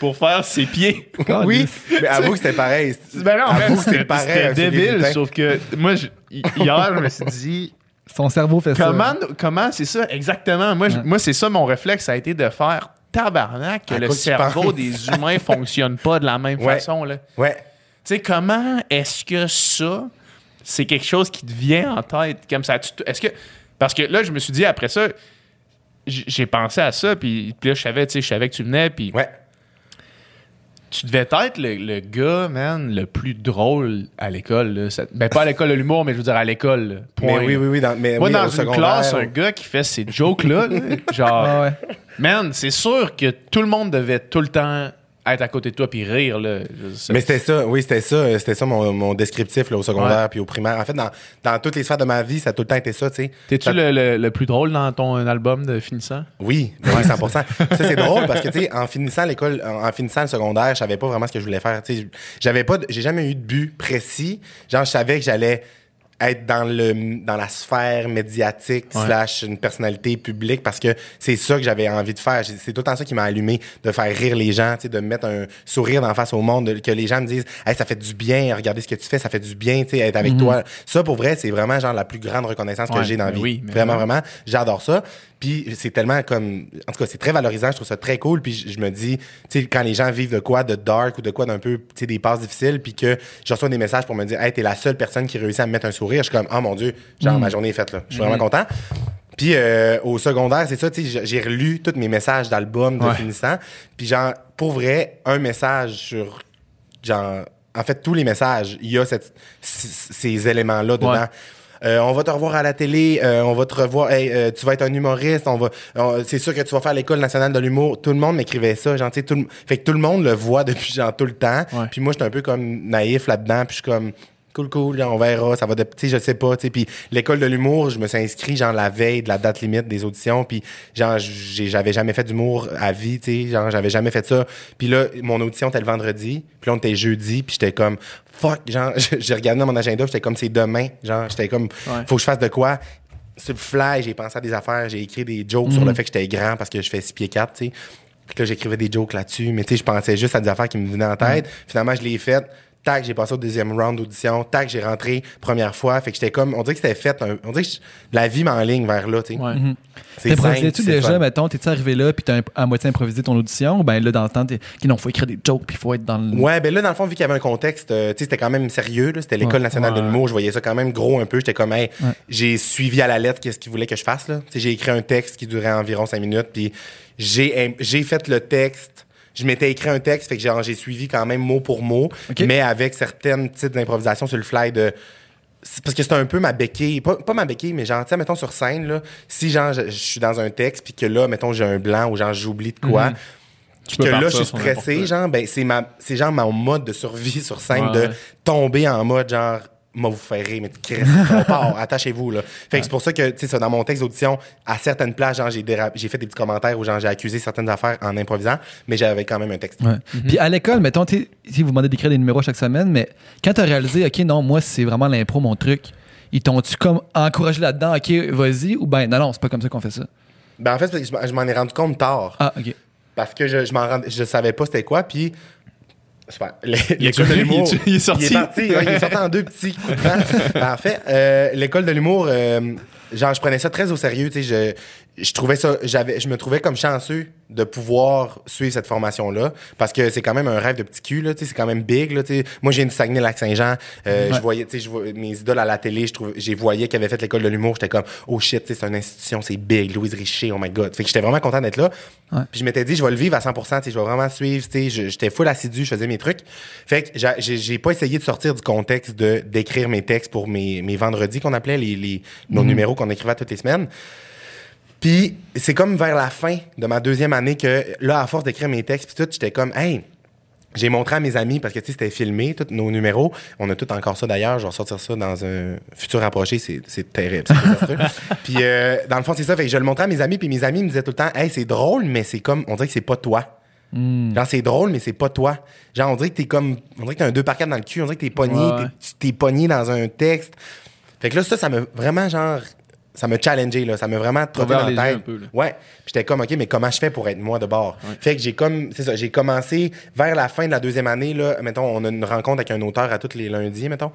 pour faire ses pieds. Oui, mais avoue que c'était pareil. Ben non, Avoue man, que c'était pareil, c'était débile, sauf que moi, je- hier, je me suis dit, Son cerveau fait comment, ça. comment c'est ça, exactement. Moi, Ouais. moi c'est ça mon réflexe, ça a été de faire tabarnak que À le cerveau des humains fonctionne pas de la même Ouais. façon. là. Ouais. Sais, comment est-ce que ça, c'est quelque chose qui te vient en tête? Comme ça? Est-ce que. Parce que là, je me suis dit, après ça, j'ai pensé à ça, puis, puis là, je savais, tu sais, je savais que tu venais, puis Ouais. tu devais être le, le gars, man, le plus drôle à l'école. Ben, pas à l'école de l'humour, mais je veux dire à l'école. Point. Mais oui, oui, oui. Dans, mais Moi, oui, dans une classe, un gars qui fait ces jokes-là, là, genre, Ah ouais. man, c'est sûr que tout le monde devait tout le temps être à côté de toi puis rire. Là. Mais c'était ça, oui, c'était ça, euh, c'était ça mon, mon descriptif là, au secondaire puis au primaire. En fait, dans, dans toutes les sphères de ma vie, ça a tout le temps été ça, tu sais. T'es-tu Ça- le, le- le plus drôle dans ton album de finissant? Oui, ben oui, 100 Ça, c'est drôle parce que, tu sais, en finissant l'école, en, en finissant le secondaire, je savais pas vraiment ce que je voulais faire. Tu sais, j'avais pas, de- j'ai jamais eu de but précis. Genre, je savais que j'allais être dans le dans la sphère médiatique Ouais. slash une personnalité publique parce que c'est ça que j'avais envie de faire. C'est tout le temps ça qui m'a allumé, de faire rire les gens, de me mettre un sourire d'en face au monde, de- que les gens me disent hey, ça fait du bien, regardez ce que tu fais, ça fait du bien, être avec toi. Ça, pour vrai, c'est vraiment genre la plus grande reconnaissance que j'ai dans la mais vie. oui, vraiment, ouais. vraiment, j'adore ça. Puis c'est tellement comme. En tout cas, c'est très valorisant. Je trouve ça très cool. Puis je, je me dis, tu sais, quand les gens vivent de quoi, de dark ou de quoi d'un peu, tu sais, des passes difficiles, puis que je reçois des messages pour me dire, hey, t'es la seule personne qui réussit à me mettre un sourire, je suis comme, oh mon Dieu, genre, ma journée est faite, là. Je suis vraiment content. Puis euh, au secondaire, c'est ça, tu sais, j'ai- relu tous mes messages d'albums de Ouais. finissant. Puis genre, pour vrai, un message sur genre, en fait, tous les messages, il y a cette- ces éléments-là dedans. Ouais. Euh, on va te revoir à la télé, euh, on va te revoir, hey, euh, tu vas être un humoriste, on va, c'est sûr que tu vas faire l'école nationale de l'humour. Tout le monde m'écrivait ça, genre, tout, le- fait que tout le monde le voit depuis genre tout le temps. Ouais. Puis moi, j'étais un peu comme naïf là-dedans, puis je suis comme cool, cool, on verra, ça va, de, tu sais, je sais pas, tu sais. Puis l'école de l'humour, je me suis inscrit genre la veille de la date limite des auditions, puis genre j'avais jamais fait d'humour à vie, tu sais, genre j'avais jamais fait ça. Puis là, mon audition était le vendredi, puis là on était jeudi, puis j'étais comme fuck, genre j'ai regardé dans mon agenda, j'étais comme c'est demain, genre j'étais comme Ouais. faut que je fasse de quoi? Sur le fly, j'ai pensé à des affaires, j'ai écrit des jokes sur le fait que j'étais grand parce que je fais 6 pieds 4, tu sais. Puis là, j'écrivais des jokes là-dessus, mais tu sais, je pensais juste à des affaires qui me venaient en tête. Finalement, je l'ai fait. Tac, j'ai passé au deuxième round d'audition. Tac, j'ai rentré première fois. Fait que j'étais comme, on dirait que c'était fait. un- on dirait que je- la vie m'enligne vers là, tu sais. Ouais. C'est simple, T'improvisais-tu c'est déjà, fun. mettons, t'es-tu arrivé là, puis t'as à moitié improvisé ton audition, ou ben là, dans le temps, t'es, qu'il non, faut écrire des jokes, puis faut être dans le. Ouais, ben là, dans le fond, vu qu'il y avait un contexte, euh, tu sais, c'était quand même sérieux, là. C'était l'École Ouais. nationale de Ouais. l'humour. Je voyais ça quand même gros un peu. J'étais comme, hey, Ouais. j'ai suivi à la lettre qu'est-ce qu'il voulait que je fasse, là. Tu sais, j'ai écrit un texte qui durait environ cinq minutes, puis j'ai fait le texte. Je m'étais écrit un texte, fait que genre, j'ai suivi quand même mot pour mot, mais avec certaines petites improvisations sur le fly de. parce que c'est un peu ma béquille, pas, pas ma béquille, mais genre, tu sais, mettons sur scène, là, si genre, je, je suis dans un texte, puis que là, mettons, j'ai un blanc ou genre, j'oublie de quoi, Mhm. puis que là, je suis stressé, genre, ben, c'est ma, c'est genre mon mode de survie sur scène Ouais. de tomber en mode genre, moi vous faire rire, mais part, attachez-vous là. Fait que c'est pour ça que tu sais ça dans mon texte d'audition à certaines places genre j'ai déra- j'ai fait des petits commentaires où genre j'ai accusé certaines affaires en improvisant, mais j'avais quand même un texte. Ouais. Puis à l'école, mettons, tu sais, si vous demandez d'écrire des numéros chaque semaine, mais quand tu as réalisé, OK, non, moi, c'est vraiment l'impro, mon truc, ils t'ont-tu comme encouragé là-dedans, OK, vas-y, ou ben non, non, c'est pas comme ça qu'on fait ça? Ben en fait, je m'en- je m'en ai rendu compte tard Ah, OK. parce que je je m'en rend- je savais pas c'était quoi puis Super. Le- L'école de l'humour. il est- il est sorti. Il est parti, ouais, il est sorti en deux petits coups de. En fait, euh, l'école de l'humour, euh, genre, je prenais ça très au sérieux. Tu sais, je, je trouvais ça, j'avais, je me trouvais comme chanceux de pouvoir suivre cette formation-là parce que c'est quand même un rêve de petit cul. C'est quand même big. Là. Moi, j'ai une Saguenay-Lac-Saint-Jean. Euh, Ouais. Je voyais, je mes idoles à la télé. Je trouvais, j'ai voyé qu'ils avaient fait l'école de l'humour. J'étais comme, oh shit, c'est une institution, c'est big. Louise Richer, oh my god. Fait que j'étais vraiment content d'être là. Ouais. Puis je m'étais dit, je vais le vivre à 100 tu sais, je vais vraiment suivre. J'étais full assidu, je faisais mes trucs. Fait que j'a- j'ai pas essayé de sortir du contexte de d'écrire mes textes pour mes, mes vendredis qu'on appelait, les, les- nos numéros qu'on écrivait toutes les semaines. Puis c'est comme vers la fin de ma deuxième année que là, à force d'écrire mes textes, puis tout, j'étais comme, hey, j'ai montré à mes amis parce que tu sais, c'était filmé, tous nos numéros. On a tout encore ça d'ailleurs. Je vais ressortir ça dans un futur rapproché. C'est, terrible. puis euh, dans le fond, c'est ça. Fait que je le montrais à mes amis. Puis mes amis me disaient tout le temps Hey, c'est drôle, mais c'est comme. On dirait que c'est pas toi. Genre, c'est drôle, mais c'est pas toi. Genre, on dirait que t'es comme. On dirait que t'as un 2 par 4 dans le cul. On dirait que t'es pogné. Ouais, t'es pogné dans un texte. Fait que là, ça, ça m'a vraiment, genre. Ça m'a challengé, là. Ça m'a vraiment Ouvert dans la tête. un peu, là. Ouais. Puis j'étais comme, OK, mais comment je fais pour être moi de bord? Fait que j'ai comme, c'est ça, j'ai commencé vers la fin de la deuxième année, là, mettons, on a une rencontre avec un auteur à tous les lundis, mettons.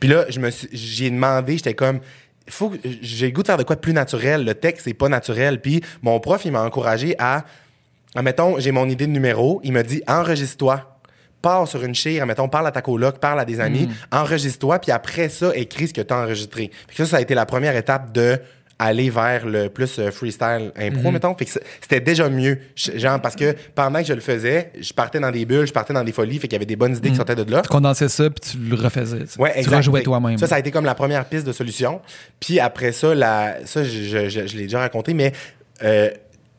Puis là, je me j'ai demandé, j'étais comme, faut que, j'ai le goût de faire de quoi de plus naturel? Le texte, c'est pas naturel. Puis mon prof, il m'a encouragé à, mettons, j'ai mon idée de numéro, il me dit, enregistre-toi. Pars sur une chire, mettons, parle à ta coloc, parle à des amis, enregistre-toi, puis après ça, écris ce que tu as enregistré. Ça, ça a été la première étape de aller vers le plus euh, freestyle impro, mettons. Fait que c'était déjà mieux. Genre, parce que pendant que je le faisais, je partais dans des bulles, je partais dans des folies, fait qu'il y avait des bonnes idées qui sortaient de là. Tu condensais ça, puis tu le refaisais. tu sais. Ouais, tu exact. rejouais Fait que toi-même. Ça, ça a été comme la première piste de solution. Puis après ça, la, ça je, je- je- je l'ai déjà raconté, mais euh,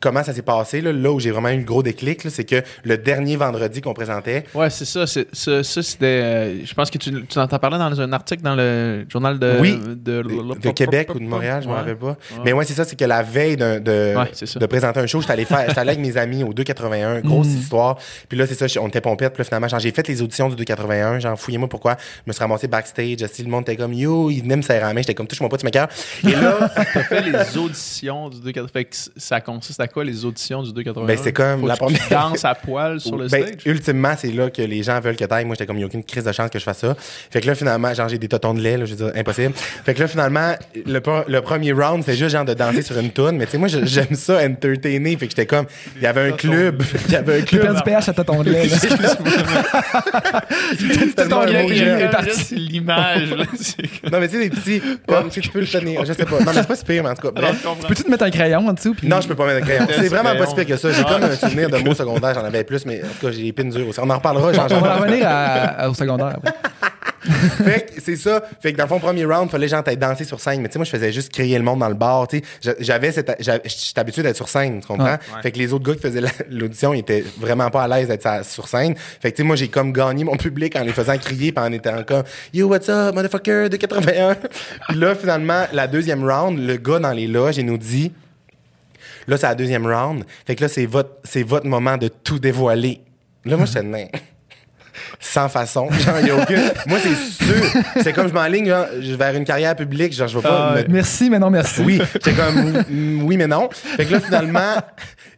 comment ça s'est passé, là, là où j'ai vraiment eu le gros déclic, c'est que le dernier vendredi qu'on présentait, Ouais, c'est ça. c'est- Ça, c'était. euh, je pense que tu, tu en dans un article dans le journal de. Oui. de, de, de Québec ou de Montréal, je ne me Ouais. rappelle pas. Mais ouais, c'est ça, c'est que la veille de, de présenter un show, j'étais allé, faire, allé avec mes amis au 281, grosse Mm. histoire. Puis là, c'est ça, on était pompettes. Puis là, finalement, j'ai fait les auditions du 281, genre, fouillez-moi pourquoi. Je me suis ramassé backstage, si le monde était comme, yo, il venait me serrer la main, j'étais comme, touche-moi pas, tu m'écœures. Et là, T'as fait les auditions du 280. Fait que ça consiste à quoi, les auditions du 280 Ben, c'est comme Faut la que tu première- danses à poil sur le Ben, stage? ultimement, c'est là que les gens veulent que t'ailles. Moi, j'étais comme, il n'y a aucune crise de chance que je fasse ça. Fait que là, finalement, genre, j'ai des totons de lait, là, je veux dire, impossible. Fait que là, finalement, le, pre- le premier round, c'était juste genre de danser sur une toune. Mais tu sais, moi, j'aime ça, entertainer. Fait que j'étais comme, il y avait un club. Il y avait un Tu club. perds du pH à lait. tellement ton lait un parti. l'image. c'est- Non, mais tu sais, des petits, comme, tu peux le tenir. Je sais pas. Non, mais c'est pas si pire, mais en tout cas. Peux-tu te mettre un crayon en dessous? Non, je peux pas mettre de crayon. C'est vraiment pas si pire que ça. J'ai comme un souvenir de mots secondaires, j'en avais plus, mais en tout cas, j'ai les pines dures aussi. On en reparlera, On Jean-Jean. va revenir à- au secondaire après. fait que c'est ça. Fait que dans le fond, premier round, fallait genre être dansé sur scène. Mais tu sais, moi, je faisais juste crier le monde dans le bar. Tu sais, J'a- j'avais cette, j'étais habitué d'être sur scène, tu comprends? Ouais. Fait que les autres gars qui faisaient la- l'audition, ils étaient vraiment pas à l'aise d'être sur scène. Fait que tu sais, moi, j'ai comme gagné mon public en les faisant crier, puis en étant comme Yo, what's up, motherfucker de 81. puis là, finalement, la deuxième round, le gars dans les loges, il nous dit. Là, c'est la deuxième round. Fait que là, c'est votre, c'est votre moment de tout dévoiler. Là, moi, j'étais nain. Sans façon. Genre, il y a aucune. Moi, c'est sûr. C'est comme je m'enligne genre, vers une carrière publique. Genre, je vais pas. Ah, me- Merci, mais non merci. Oui. J'étais comme mm, oui, mais non. Fait que là, finalement,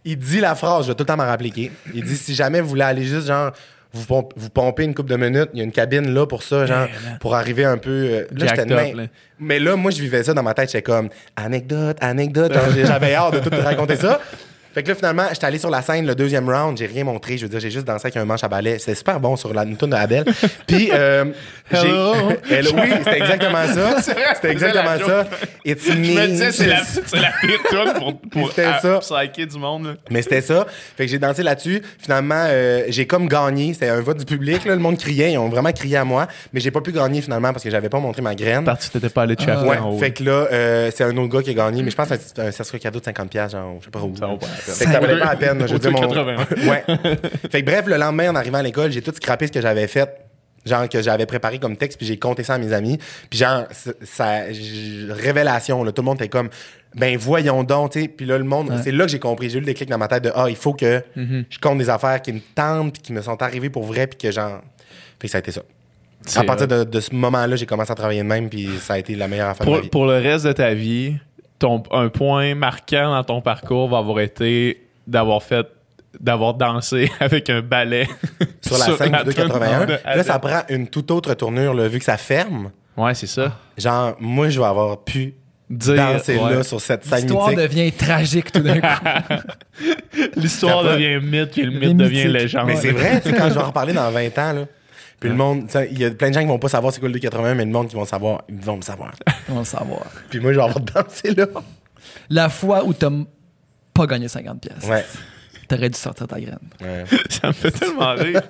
il dit la phrase, je vais tout le temps m'en rappeler. Il dit si jamais vous voulez aller juste, genre, vous, vous pompez une coupe de minutes, il y a une cabine là pour ça, genre, pour arriver un peu. euh, là, j'étais là. Mais là, moi, je vivais ça dans ma tête. J'étais comme anecdote, anecdote. J'avais hâte de tout te raconter ça. Fait que là, finalement, j'étais allé sur la scène le deuxième round, j'ai rien montré. Je veux dire, j'ai juste dansé avec un manche à balai. C'est super bon sur la une toune de Adèle. Puis, euh, j'ai. Hello. Hello, oui, c'était exactement ça. C'était exactement ça. It's me. Je me disais, c'est la, c'est la pire tune pour, pour C'était à- ça. psycher du monde. là. Mais c'était ça. Fait que j'ai dansé là-dessus. Finalement, euh, j'ai comme gagné. C'était un vote du public. Là. Le monde criait. Ils ont vraiment crié à moi. Mais j'ai pas pu gagner finalement parce que j'avais pas montré ma graine. Parce que t'étais pas allé te Ouais, fait que là, euh, c'est un autre gars qui a gagné, mais je pense que c'est un certificat cadeau de 50$, piastres, genre, je sais pas où. Ça peine. Fait que ça valait pas la peine, je mon... 2,80. Ouais. Fait que bref, le lendemain, en arrivant à l'école, j'ai tout scrappé ce que j'avais fait genre que j'avais préparé comme texte, puis j'ai compté ça à mes amis. Puis genre, ça, révélation, là, tout le monde était comme, ben voyons donc, tu sais. Puis là, le monde, Ouais. c'est là que j'ai compris. J'ai eu le déclic dans ma tête de, ah, il faut que je compte des affaires qui me tentent, puis qui me sont arrivées pour vrai, puis que genre. Puis ça a été ça. À partir de, de ce moment-là, j'ai commencé à travailler de même, puis ça a été la meilleure affaire de ma pour, vie. pour le reste de ta vie, ton, un point marquant dans ton parcours va avoir été d'avoir fait d'avoir dansé avec un ballet Sur la scène du 281. de Là, ça prend une toute autre tournure, là, vu que ça ferme. Ouais, c'est ça. Genre, moi, je vais avoir pu Dire, danser ouais. là sur cette scène L'histoire devient tragique tout d'un coup. L'histoire devient mythe, puis le mythe devient légende. Mais c'est vrai, tu sais, quand je vais en reparler dans 20 ans, là. Puis le monde, tu sais, il y a plein de gens qui vont pas savoir c'est quoi le 281, mais le monde qui vont savoir, ils vont me savoir. On va le savoir. Puis moi, je vais avoir dansé là. La fois où t'as pas gagné 50 pièces. Ouais. T'aurais dû sortir ta graine. ouais. ça me fait tellement rire.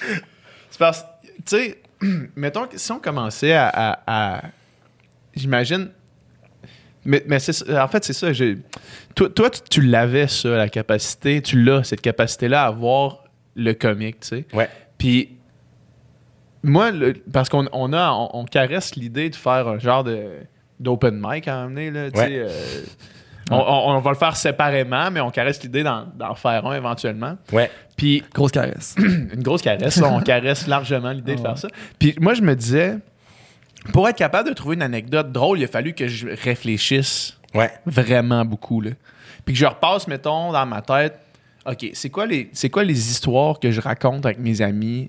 c'est parce tu sais, mettons que si on commençait à. à- à- J'imagine. Mais, mais en fait, c'est ça. j'ai- Toi, toi, tu, tu l'avais, ça, la capacité. Tu l'as, cette capacité-là à voir le comique, tu sais. Ouais. Puis, moi, le- parce qu'on on a, on, on caresse l'idée de faire un genre de d'open mic à amener, là, tu sais. Ouais. euh, on, on- on va le faire séparément, mais on caresse l'idée d'en d'en faire un éventuellement. Ouais. Puis, Grosse caresse. une grosse caresse, on caresse largement l'idée de faire ça. Puis, moi, je me disais, pour être capable de trouver une anecdote drôle, il a fallu que je réfléchisse Ouais. vraiment beaucoup. Là. Puis que je repasse, mettons, dans ma tête, OK, c'est quoi, les, c'est quoi les histoires que je raconte avec mes amis,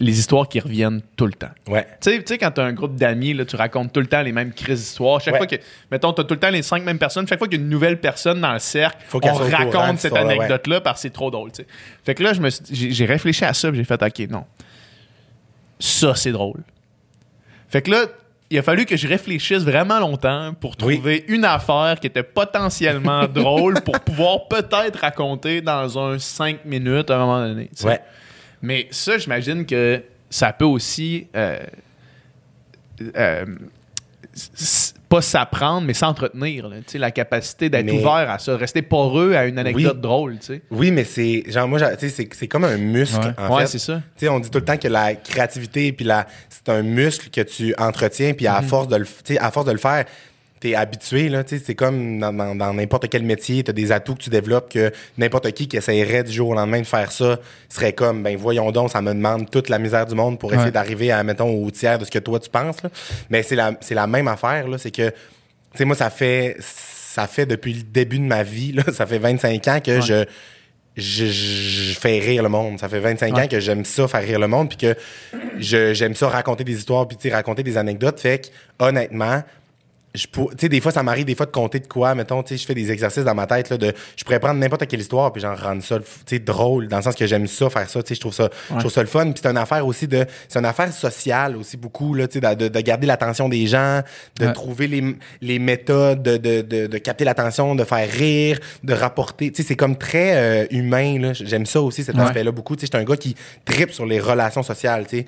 les histoires qui reviennent tout le temps? Ouais. Tu sais, quand tu as un groupe d'amis, là, tu racontes tout le temps les mêmes crises d'histoires. Chaque Ouais. fois que, mettons, tu as tout le temps les cinq mêmes personnes. Chaque fois qu'il y a une nouvelle personne dans le cercle, Faut on raconte cette ouais. anecdote-là parce que c'est trop drôle. Fait que là, je me suis- j'ai, réfléchi à ça j'ai fait, OK, non. Ça, c'est drôle. Fait que là, il a fallu que je réfléchisse vraiment longtemps pour Oui. trouver une affaire qui était potentiellement drôle pour pouvoir peut-être raconter dans un 5 minutes à un moment donné. Ouais. Mais ça, j'imagine que ça peut aussi euh, euh, pas s'apprendre, mais s'entretenir. là. La capacité d'être Mais- ouvert à ça, rester poreux à une anecdote Oui. drôle. tu sais. Oui, mais c'est genre moi, c'est comme un muscle Ouais. en ouais, fait. c'est ça. On dit tout le temps que la créativité puis la c'est un muscle que tu entretiens puis Mhm. à force de le à force de le faire T'es habitué, là, tu sais, c'est comme dans n'importe quel métier, t'as des atouts que tu développes que n'importe qui qui essayerait du jour au lendemain de faire ça serait comme, ben voyons donc, ça me demande toute la misère du monde pour essayer Ouais. d'arriver à, mettons, au tiers de ce que toi tu penses, là. Mais c'est la, c'est la même affaire, là, c'est que, tu sais, moi, ça fait, ça fait depuis le début de ma vie, là, ça fait 25 ans que je, je, je fais rire le monde. Ça fait 25 Ouais. ans que j'aime ça, faire rire le monde, puis que je- j'aime ça raconter des histoires, puis raconter des anecdotes. Fait que, honnêtement, je pour- sais, des fois, ça m'arrive des fois de compter de quoi, mettons, tu sais, je fais des exercices dans ma tête, là, de, je pourrais prendre n'importe quelle histoire, puis genre rendre ça, tu sais, drôle, dans le sens que j'aime ça, faire ça, tu sais, je trouve ça, je trouve ça le fun, puis c'est une affaire aussi de, c'est une affaire sociale aussi beaucoup, là, tu sais, de, de- de garder l'attention des gens, de Ouais. trouver les, les méthodes, de, de, de, de capter l'attention, de faire rire, de rapporter, tu sais, c'est comme très euh, humain, là, j'aime ça aussi, cet Ouais. aspect-là beaucoup, tu sais, je suis un gars qui tripe sur les relations sociales, tu sais.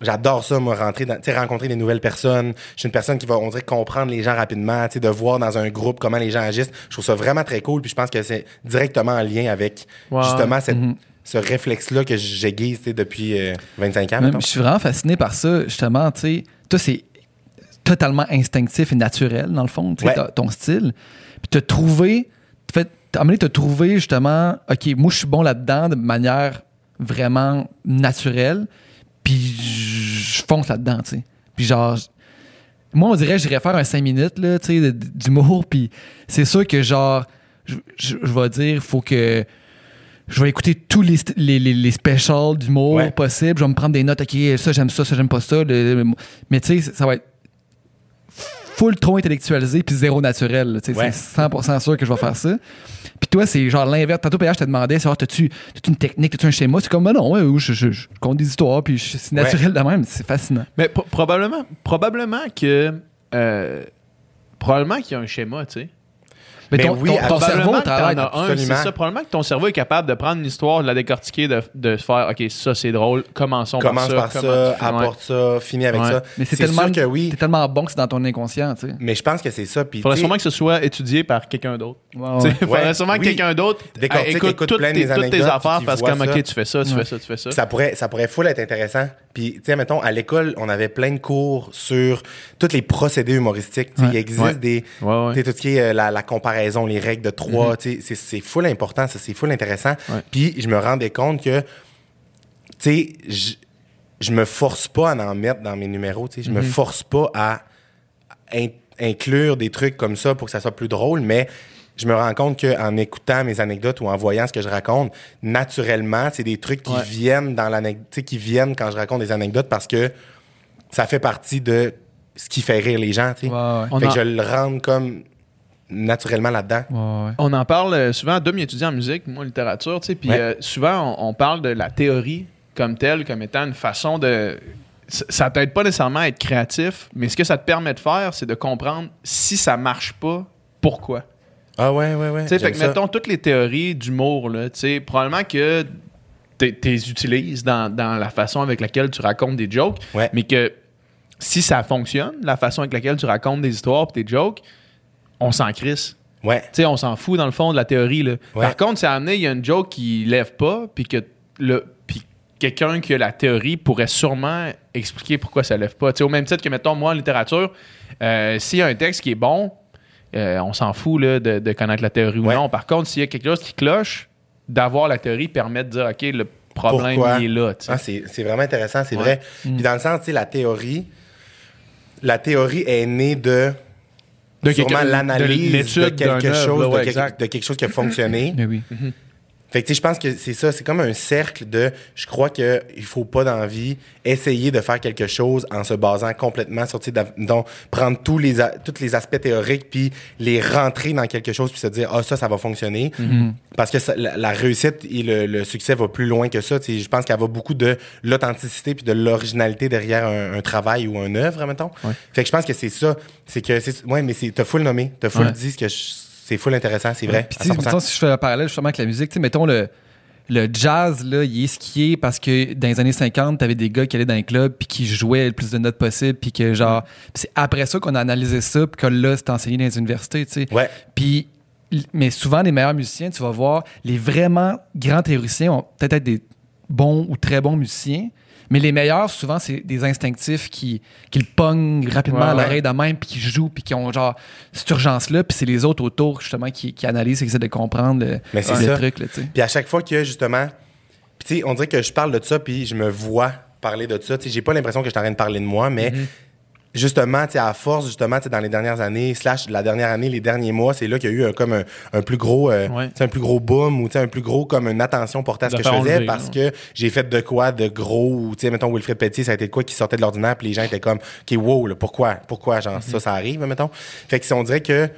J'adore ça, moi, rentrer dans, rencontrer des nouvelles personnes. Je suis une personne qui va, on dirait, comprendre les gens rapidement, de voir dans un groupe comment les gens agissent. Je trouve ça vraiment très cool, puis je pense que c'est directement en lien avec, justement, cette- Mhm. ce réflexe-là que j'aiguise, depuis euh, 25 ans, Même, mettons. je suis vraiment fasciné par ça, justement, tu sais. Toi, c'est totalement instinctif et naturel, dans le fond, Ouais. ton style. Puis t'as trouvé, t'as fait, donné, t'as trouvé, justement, OK, moi, je suis bon là-dedans de manière vraiment naturelle, puis je fonce là-dedans, tu sais. Puis genre, moi, on dirait, j'irais faire un 5 minutes, là, tu sais, d'humour, puis c'est sûr que, genre, je, je- je vais dire, il faut que je vais écouter tous les, les, les, les specials d'humour Ouais. possibles. Je vais me prendre des notes. OK, ça, j'aime ça, ça, j'aime pas ça. Le- le- mais tu sais, ça va être full trop intellectualisé puis zéro naturel. Ouais. C'est 100% sûr que je vais faire ça. Puis toi, c'est genre l'inverse. Tantôt, PH, je te demandais, c'est t'as-tu une technique, t'as-tu un schéma? C'est comme, ben non, ouais, je, je- je compte des histoires puis c'est naturel de même. C'est fascinant. Mais pro- probablement, probablement que. euh, probablement qu'il y a un schéma, tu sais. Mais ton, oui, ton- ton cerveau travaille. c'est ça. Probablement que ton cerveau est capable de prendre une histoire, de la décortiquer, de, de se faire, OK, ça c'est drôle, commençons Commence par par ça. ça, comment tu fais, ouais. apporte ça, finis avec Ouais. ça. Mais c'est tellement, sûr que oui. c'est tellement bon que c'est dans ton inconscient, tu sais. Mais je pense que c'est ça. Puis, Faudrait sûrement que ce soit étudié par quelqu'un d'autre. Ouais. Faudrait Ouais, sûrement que oui. quelqu'un d'autre Décortique, écoute, écoute toutes, plein tes, tes affaires parce comme, ça. OK, tu fais ça, tu fais ça, tu fais ça. Ça pourrait, ça pourrait full être intéressant. Puis, tu sais, mettons, à l'école, on avait plein de cours sur tous les procédés humoristiques. Il existe des. Tout ce qui est euh, la, la comparaison, les règles de trois. sais, c'est- full important, ça, c'est full intéressant. Ouais. Puis, je me rendais compte que, tu sais, je- me force pas à en mettre dans mes numéros. Tu sais, je me force pas à in- inclure des trucs comme ça pour que ça soit plus drôle, mais je me rends compte qu'en écoutant mes anecdotes ou en voyant ce que je raconte, naturellement, c'est des trucs qui Ouais. viennent dans l'anecdote, qui viennent quand je raconte des anecdotes parce que ça fait partie de ce qui fait rire les gens, tu sais. Ouais, ouais. Fait que en- je le rende comme naturellement là-dedans. Ouais, ouais. On en parle euh, souvent. Dom, étudie en musique, moi, en littérature, tu sais. Puis Ouais. euh, souvent, on, on parle de la théorie comme telle, comme étant une façon de. Ça t'aide pas nécessairement à être créatif, mais ce que ça te permet de faire, c'est de comprendre si ça marche pas, pourquoi. Ah ouais, ouais, ouais. Tu sais, fait que ça. mettons toutes les théories d'humour, là, tu sais, probablement que tu les utilises dans, dans la façon avec laquelle tu racontes des jokes, Ouais. mais que si ça fonctionne, la façon avec laquelle tu racontes des histoires et des jokes, on s'en crisse. Ouais. Tu sais, on s'en fout dans le fond de la théorie. Là. Ouais. Par contre, c'est amené, il y a une joke qui lève pas, puis que le, quelqu'un qui a la théorie pourrait sûrement expliquer pourquoi ça lève pas. Tu sais, au même titre que, mettons, moi, en littérature, euh, s'il y a un texte qui est bon, euh, on s'en fout là, de, de connaître la théorie Ouais. ou non. Par contre, s'il y a quelque chose qui cloche, d'avoir la théorie permet de dire, OK, le problème, Pourquoi? il est là. tu sais. Ah, c'est c'est vraiment intéressant, c'est Ouais. vrai. Mm. Puis dans le sens, tu sais, la théorie, la théorie est née de, De sûrement l'analyse de, quelque chose, de, quelque- exact. de quelque chose qui a fonctionné. Oui. Fait que, tu sais, je pense que c'est ça, c'est comme un cercle de, je crois que il faut pas dans la vie essayer de faire quelque chose en se basant complètement sur, tu sais, prendre tous les, a- tous les aspects théoriques puis les rentrer dans quelque chose puis se dire, ah, ça, ça va fonctionner. Parce que ça- la, la réussite et le, le succès va plus loin que ça. Tu sais, je pense qu'elle va beaucoup de l'authenticité puis de l'originalité derrière un, un travail ou un œuvre, mettons. Fait que je pense que c'est ça. C'est que, c'est, ouais, mais c'est, t'as full nommé. T'as full Ouais. dit ce que je- c'est full intéressant, c'est vrai. Puis, à tu sais, 100%. mettons, si je fais le parallèle justement avec la musique, tu mettons le, le jazz, là, il est ce qui est parce que dans les années 50, t'avais des gars qui allaient dans un club puis qui jouaient le plus de notes possible puis que genre. c'est après ça qu'on a analysé ça puis que là, c'est enseigné dans les universités, tu sais. Ouais. Puis, mais souvent, les meilleurs musiciens, tu vas voir, les vraiment grands théoriciens ont peut-être être des bons ou très bons musiciens, mais les meilleurs, souvent, c'est des instinctifs qui, qui le pognent rapidement Ouais, à l'oreille de même, puis qui jouent, puis qui ont genre cette urgence-là, puis c'est les autres autour, justement, qui, qui analysent et qui essaient de comprendre le, Mais le ça. truc, là. Puis à chaque fois que justement, puis tu sais, on dirait que je parle de ça, puis je me vois parler de ça. J'ai pas l'impression que je suis en train de parler de moi, mais Mm-hmm. Justement, tu sais, à force, justement, tu sais, dans les dernières années, slash la dernière année, les derniers mois, c'est là qu'il y a eu un, comme un, un plus gros, euh, Ouais. un plus gros boom ou tu sais, un plus gros comme une attention portée à ce De que je faisais enlever, parce que j'ai fait de quoi de gros ou tu sais, mettons Wilfred Petit, ça a été de quoi qui sortait de l'ordinaire, puis les gens étaient comme, ok, wow, là, pourquoi, pourquoi, genre ça, ça arrive, mettons? Fait que si on dirait que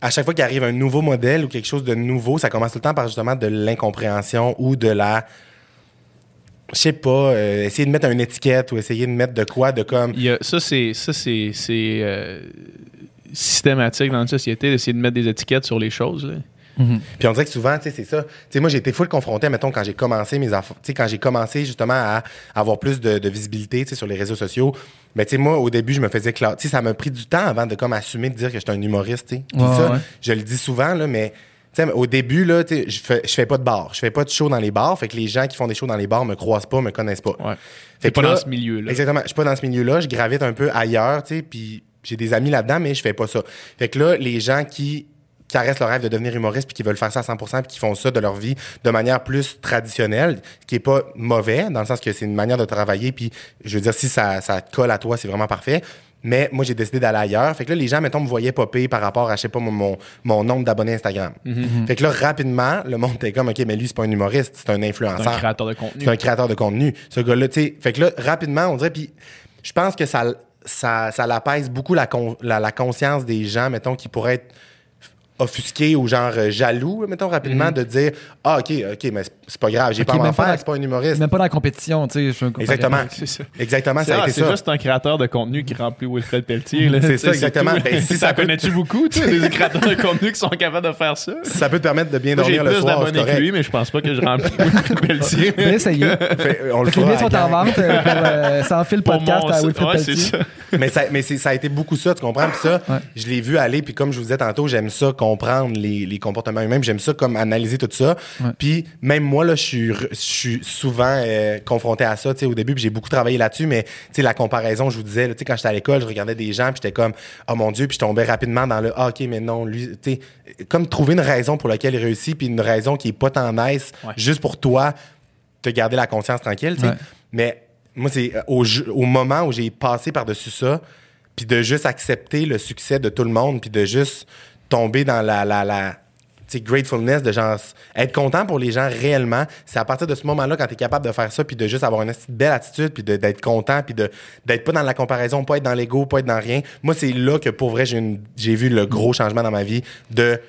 à chaque fois qu'il arrive un nouveau modèle ou quelque chose de nouveau, ça commence tout le temps par justement de l'incompréhension ou de la. Je sais pas, euh, essayer de mettre une étiquette ou essayer de mettre de quoi, de comme. Il y a- ça, c'est ça, c'est, c'est, euh, systématique dans la société d'essayer de mettre des étiquettes sur les choses. là. Puis on dirait que souvent, tu sais, c'est ça. Tu sais, moi, j'ai été full confronté, mettons, quand j'ai commencé mes affaires. Tu sais, quand j'ai commencé justement à avoir plus de, de visibilité, tu sais, sur les réseaux sociaux. Mais tu sais, moi, au début, je me faisais cla- Tu sais, ça m'a pris du temps avant de comme assumer de dire que j'étais un humoriste, tu sais. Puis Ouais, ça, ouais. je le dis souvent, là, mais. Au début, là, je fais, je fais pas de bar. Je fais pas de show dans les bars. Fait que les gens qui font des shows dans les bars me croisent pas, me connaissent pas. Ouais. Fait que pas là- dans ce milieu-là. Exactement. Je suis pas dans ce milieu-là. Je gravite un peu ailleurs, tu sais, puis j'ai des amis là-dedans, mais je fais pas ça. Fait que là, les gens qui caressent leur rêve de devenir humoriste puis qui veulent faire ça à 100% puis qui font ça de leur vie de manière plus traditionnelle, ce qui est pas mauvais dans le sens que c'est une manière de travailler puis je veux dire si ça, ça te colle à toi, c'est vraiment parfait. Mais moi, j'ai décidé d'aller ailleurs. Fait que là, les gens, mettons, me voyaient popper par rapport à, je sais pas, mon, mon, nombre d'abonnés Instagram. Mm-hmm. Fait que là, rapidement, le monde était comme, OK, mais lui, c'est pas un humoriste, c'est un C'est influenceur. un créateur de contenu. C'est un créateur de contenu. Ce gars-là, tu sais. Fait que là, rapidement, on dirait, puis je pense que ça, ça, ça l'apaise beaucoup la, con- la, la conscience des gens, mettons, qui pourraient être offusqué ou genre euh, jaloux, mettons rapidement, de dire Ah, ok, ok, mais c'est- c'est pas grave, j'ai Ok, pas à m'en faire, c'est pas un humoriste. Même pas dans la compétition, tu sais. je veux comparer. Exactement. C'est ça. Exactement, C'est ça a été c'est ça. juste un créateur de contenu qui remplit Wilfred Pelletier. C'est ça, exactement. Ben, si ça connais-tu beaucoup, tu sais, des créateurs de contenu qui sont capables de faire ça? Ça peut te permettre de bien Moi, j'ai dormir le plus soir, c'est d'abonnés que lui, mais je pense pas que je remplis Wilfred Pelletier. Fait, euh, on le Fait que les sont en vente euh, pour euh, sans fil podcast à Wilfred c'est Pelletier. ça. mais ça, mais c'est- ça a été beaucoup ça, tu comprends? Puis ça, je l'ai vu aller, puis comme je vous disais tantôt, j'aime ça, comprendre les, comportements humains, j'aime ça comme analyser tout ça. Puis même moi, là, je suis, re- je suis souvent euh, confronté à ça, tu sais, au début, puis j'ai beaucoup travaillé là-dessus, mais tu sais, la comparaison, je vous disais, tu sais, quand j'étais à l'école, je regardais des gens, puis j'étais comme, oh mon Dieu, puis je tombais rapidement dans le, ah, ok, mais non, lui, tu sais, comme trouver une raison pour laquelle il réussit, puis une raison qui est pas tant nice, Ouais. juste pour toi, te garder la conscience tranquille, tu sais. Ouais. Mais moi, c'est euh, au, moment où j'ai passé par-dessus ça, puis de juste accepter le succès de tout le monde, puis de juste tomber dans la, la, la gratefulness, de genre être content pour les gens réellement. C'est à partir de ce moment-là, quand tu es capable de faire ça, puis de juste avoir une belle attitude, puis d'être content, puis d'être pas dans la comparaison, pas être dans l'ego, pas être dans rien. Moi, c'est là que pour vrai, j'ai vu le gros changement dans ma vie de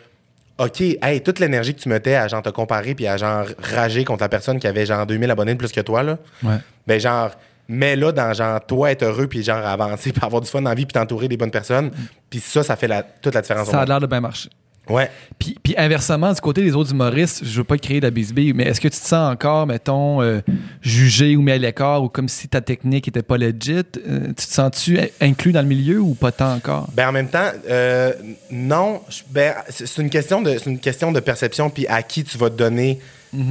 OK, hey, toute l'énergie que tu mettais à genre te comparer puis à genre rager contre la personne qui avait genre 2000 abonnés de plus que toi, là, Ouais. ben genre, mets-là dans genre toi être heureux puis genre avancer puis avoir du fun dans la vie puis t'entourer des bonnes personnes. Puis ça, ça fait la, toute la différence. Ça a l'air de bien marcher. Ouais. Puis, puis inversement, du côté des autres humoristes, je veux pas créer de la bisbille, mais est-ce que tu te sens encore, mettons, euh, jugé ou mis à l'écart ou comme si ta technique était pas legit? Euh, tu te sens-tu in- inclus dans le milieu ou pas tant encore? Ben en même temps, euh, non. Ben c'est une question de, c'est une question de perception puis à qui tu vas donner.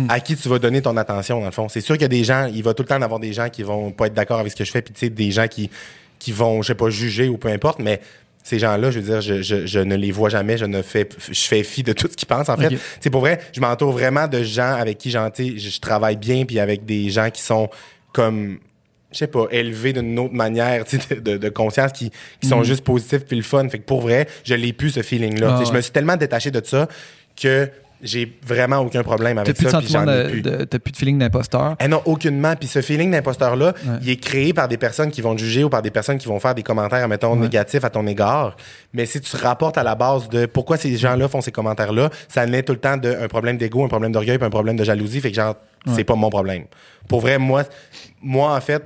À qui tu vas donner ton attention, dans le fond. C'est sûr qu'il y a des gens, il va tout le temps avoir des gens qui vont pas être d'accord avec ce que je fais, puis tu sais, des gens qui, qui vont, je sais pas, juger ou peu importe, mais ces gens-là, je veux dire, je, je- je ne les vois jamais, je ne fais, je fais fi de tout ce qu'ils pensent, en fait. Sais, pour vrai, je m'entoure vraiment de gens avec qui, je, je travaille bien, puis avec des gens qui sont comme je sais pas, élevés d'une autre manière de, de- de conscience qui, qui sont juste positifs puis le fun. Fait que pour vrai, je l'ai plus ce feeling-là. Mm. Ah Je me suis tellement détaché de ça que j'ai vraiment aucun problème T'as avec plus de ça. Sentiment j'en ai de, plus. de- t'as plus de feeling d'imposteur? Eh non, aucunement. Puis ce feeling d'imposteur-là, Ouais. il est créé par des personnes qui vont te juger ou par des personnes qui vont faire des commentaires, mettons, Ouais. négatifs à ton égard. Mais si tu rapportes à la base de pourquoi ces gens-là font ces commentaires-là, ça naît tout le temps d'un problème d'ego, un problème d'orgueil, puis un problème de jalousie. Fait que genre, Ouais. c'est pas mon problème. Pour vrai, moi, moi, en fait,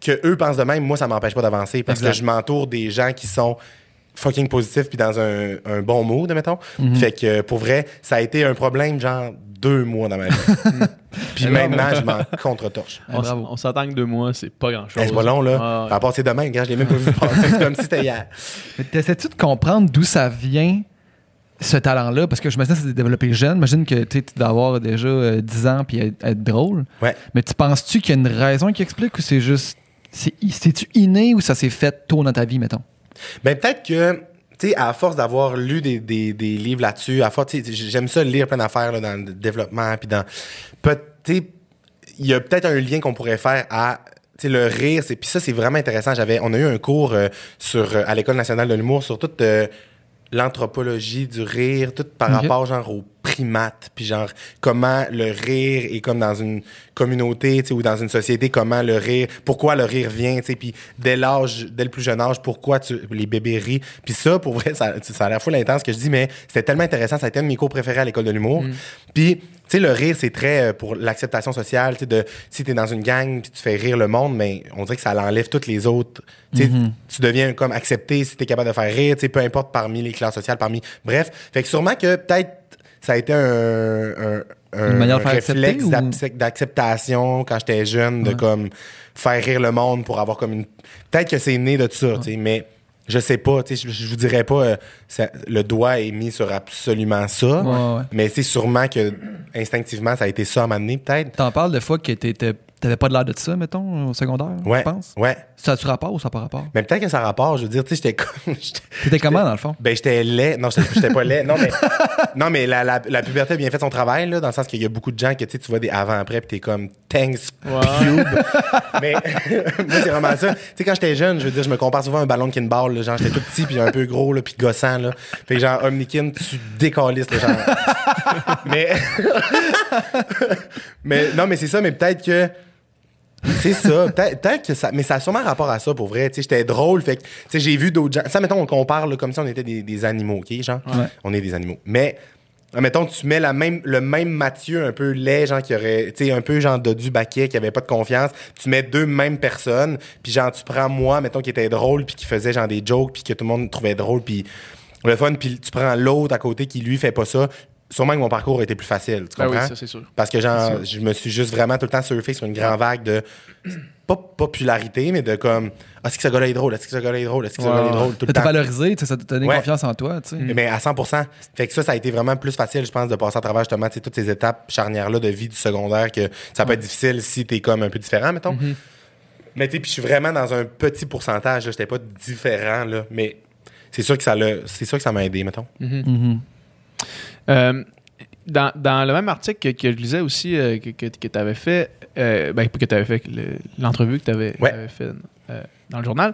que eux pensent de même, moi, ça m'empêche pas d'avancer parce Exact. que je m'entoure des gens qui sont fucking positifs puis dans un, un bon mood, mettons. Mhm. Fait que pour vrai, ça a été un problème, genre, deux mois dans ma vie. puis maintenant, je m'en contre-torche. Ah, On, s- bravo. on s'attend que deux mois, c'est pas grand-chose. Eh, c'est pas long, là. Ah, ouais. À part c'est demain, gars, je l'ai même pas vu passer. C'est comme si c'était hier. Mais T'essaies-tu de comprendre d'où ça vient, ce talent-là? Parce que je me dis que c'est développé jeune. J'imagine que tu dois avoir déjà euh, 10 ans puis être, être drôle. Ouais. Mais tu penses-tu qu'il y a une raison qui explique ou c'est juste. c'est- C'est-tu inné ou ça s'est fait tôt dans ta vie, mettons? Ben, peut-être que, à force d'avoir lu des, des, des livres là-dessus, à force, j'aime ça lire plein d'affaires dans le développement, puis dans. il y a peut-être un lien qu'on pourrait faire à. le rire, c'est puis ça c'est vraiment intéressant. J'avais, on a eu un cours euh, sur euh, à l'école nationale de l'humour sur toute euh, l'anthropologie du rire, tout par rapport genre aux primates, puis genre comment le rire est comme dans une communauté, tu sais, ou dans une société, comment le rire, pourquoi le rire vient, tu sais, puis dès l'âge, dès le plus jeune âge, pourquoi tu, les bébés rient. Puis ça, pour vrai, ça, ça a l'air fou intense ce que je dis, mais c'était tellement intéressant, ça a été un de mes cours préférés à l'école de l'humour. Puis, tu sais, le rire, c'est très euh, pour l'acceptation sociale, tu sais, de si t'es dans une gang puis tu fais rire le monde, mais on dirait que ça l'enlève toutes les autres. Tu sais, tu deviens comme accepté si t'es capable de faire rire, tu sais, peu importe parmi les classes sociales, parmi. Bref, fait que sûrement que peut-être ça a été un, un, un- Une manière de faire réflexe ou- d'acceptation quand j'étais jeune, de comme faire rire le monde pour avoir comme une. Peut-être que c'est né de ça, tu sais, mais je sais pas, tu sais, je, je vous dirais pas, euh, ça- le doigt est mis sur absolument ça, Ouais, ouais. mais c'est sûrement que instinctivement ça a été ça à donné, peut-être. T'en parles de fois que t'étais- t'avais pas de l'air de ça, mettons, au secondaire, Ouais. je pense? Ouais. Ça a-tu rapport ou ça n'a pas rapport? Mais peut-être que ça a rapport, je veux dire, tu sais, j'étais comme. j'étais- T'étais comment, dans le fond? Ben, j'étais laid. Non, j'étais pas laid. Non, mais, non, mais la, la, la puberté a bien fait son travail, là, dans le sens qu'il y a beaucoup de gens que tu sais, tu vois des avant-après, puis t'es comme thanks, pube. mais moi, c'est vraiment ça. Tu sais, quand j'étais jeune, je veux dire, je me compare souvent à un ballon de kinball, là, genre, j'étais tout petit, puis un peu gros, là, puis gossant, là. Fait que, genre, Omnikin, tu décalisses, là, genre. mais. mais, non, mais c'est ça, mais peut-être que C'est ça. Que ça. Mais ça a sûrement rapport à ça pour vrai. Tu sais, j'étais drôle. Fait que, tu sais, j'ai vu d'autres gens. Ça, mettons qu'on parle là, comme si on était des, des animaux, OK, genre? Ouais. On est des animaux. Mais. Mettons, tu mets la même, le même Mathieu un peu laid, genre qui aurait, tu sais, un peu genre dodu baquet, qui avait pas de confiance. Tu mets deux mêmes personnes, puis genre tu prends moi, mettons qui était drôle, puis qui faisait genre des jokes, puis que tout le monde trouvait drôle, puis le fun, puis tu prends l'autre à côté qui lui fait pas ça. Sûrement que mon parcours a été plus facile, tu Ah comprends? oui, ça, c'est sûr. Parce que genre, je me suis juste vraiment tout le temps surfé sur une grande vague de pas popularité, mais de comme ah, est-ce que ce gars-là est drôle, est-ce que ce gars-là est drôle, est-ce que ce gars-là est drôle tout Ça le t'a temps. valorisé, tu sais, ça t'a donné Ouais. confiance en toi, tu sais. Mais à 100% Fait que ça, ça a été vraiment plus facile, je pense, de passer à travers justement toutes ces étapes charnières-là de vie du secondaire que ça peut être difficile si t'es comme un peu différent, mettons. Mais tu sais, puis je suis vraiment dans un petit pourcentage, j'étais pas différent, là, mais c'est sûr que ça l'a, c'est sûr que ça m'a aidé, mettons. Mhm. Euh, dans, dans le même article que, que je lisais aussi, euh, que, que, tu avais fait, euh, ben, que tu avais fait, le- l'entrevue que tu avais, Ouais. fait euh, dans le journal,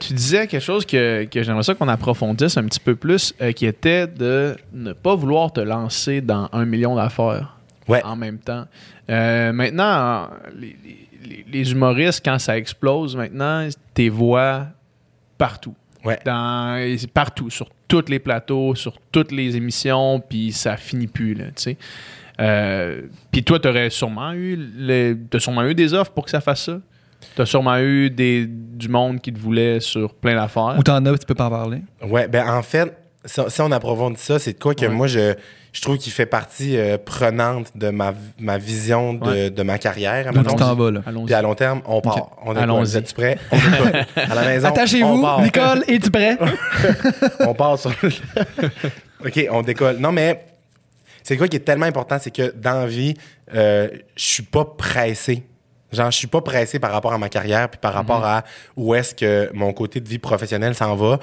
tu disais quelque chose que, j'aimerais ça qu'on approfondisse un petit peu plus, qui était de ne pas vouloir te lancer dans un million d'affaires Ouais. en même temps. Maintenant, en- les, les- les humoristes, quand ça explose, maintenant, tes voix partout Ouais. dans c'est partout sur tous les plateaux sur toutes les émissions puis ça finit plus là tu sais Euh, puis toi t'aurais sûrement eu les- t'as sûrement eu des offres pour que ça fasse ça? T'as sûrement eu des du monde qui te voulait sur plein d'affaires? Ou t'en as, tu peux pas en parler? Ouais, ben en fait, si, si on approfondit ça, c'est de quoi que Ouais. moi, je, je trouve qu'il fait partie euh, prenante de ma, ma vision de, Ouais. de ma carrière. Donc, tu t'en vas, là. Puis à long terme, on part. On. Allons-y. Vous êtes prêts? On décolle. à la maison, on Attachez-vous. Nicole, es-tu prêt? on part sur. OK, on décolle. Non, mais c'est quoi qui est tellement important, c'est que dans la vie, euh, je suis pas pressé. Genre, je suis pas pressé par rapport à ma carrière puis par rapport à où est-ce que mon côté de vie professionnelle s'en va.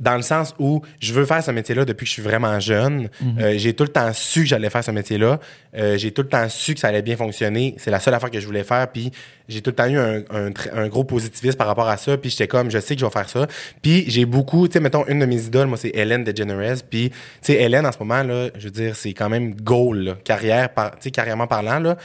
Dans le sens où je veux faire ce métier-là depuis que je suis vraiment jeune. Euh, j'ai tout le temps su que j'allais faire ce métier-là. Euh, j'ai tout le temps su que ça allait bien fonctionner. C'est la seule affaire que je voulais faire. Puis j'ai tout le temps eu un, un tr- un gros positivisme par rapport à ça. Puis j'étais comme, je sais que je vais faire ça. Puis j'ai beaucoup, tu sais, mettons, une de mes idoles, moi, c'est Hélène DeGeneres. Puis, tu sais, Hélène, en ce moment, là, je veux dire, c'est quand même goal, là, carrière, par, tu sais, carrièrement parlant, là.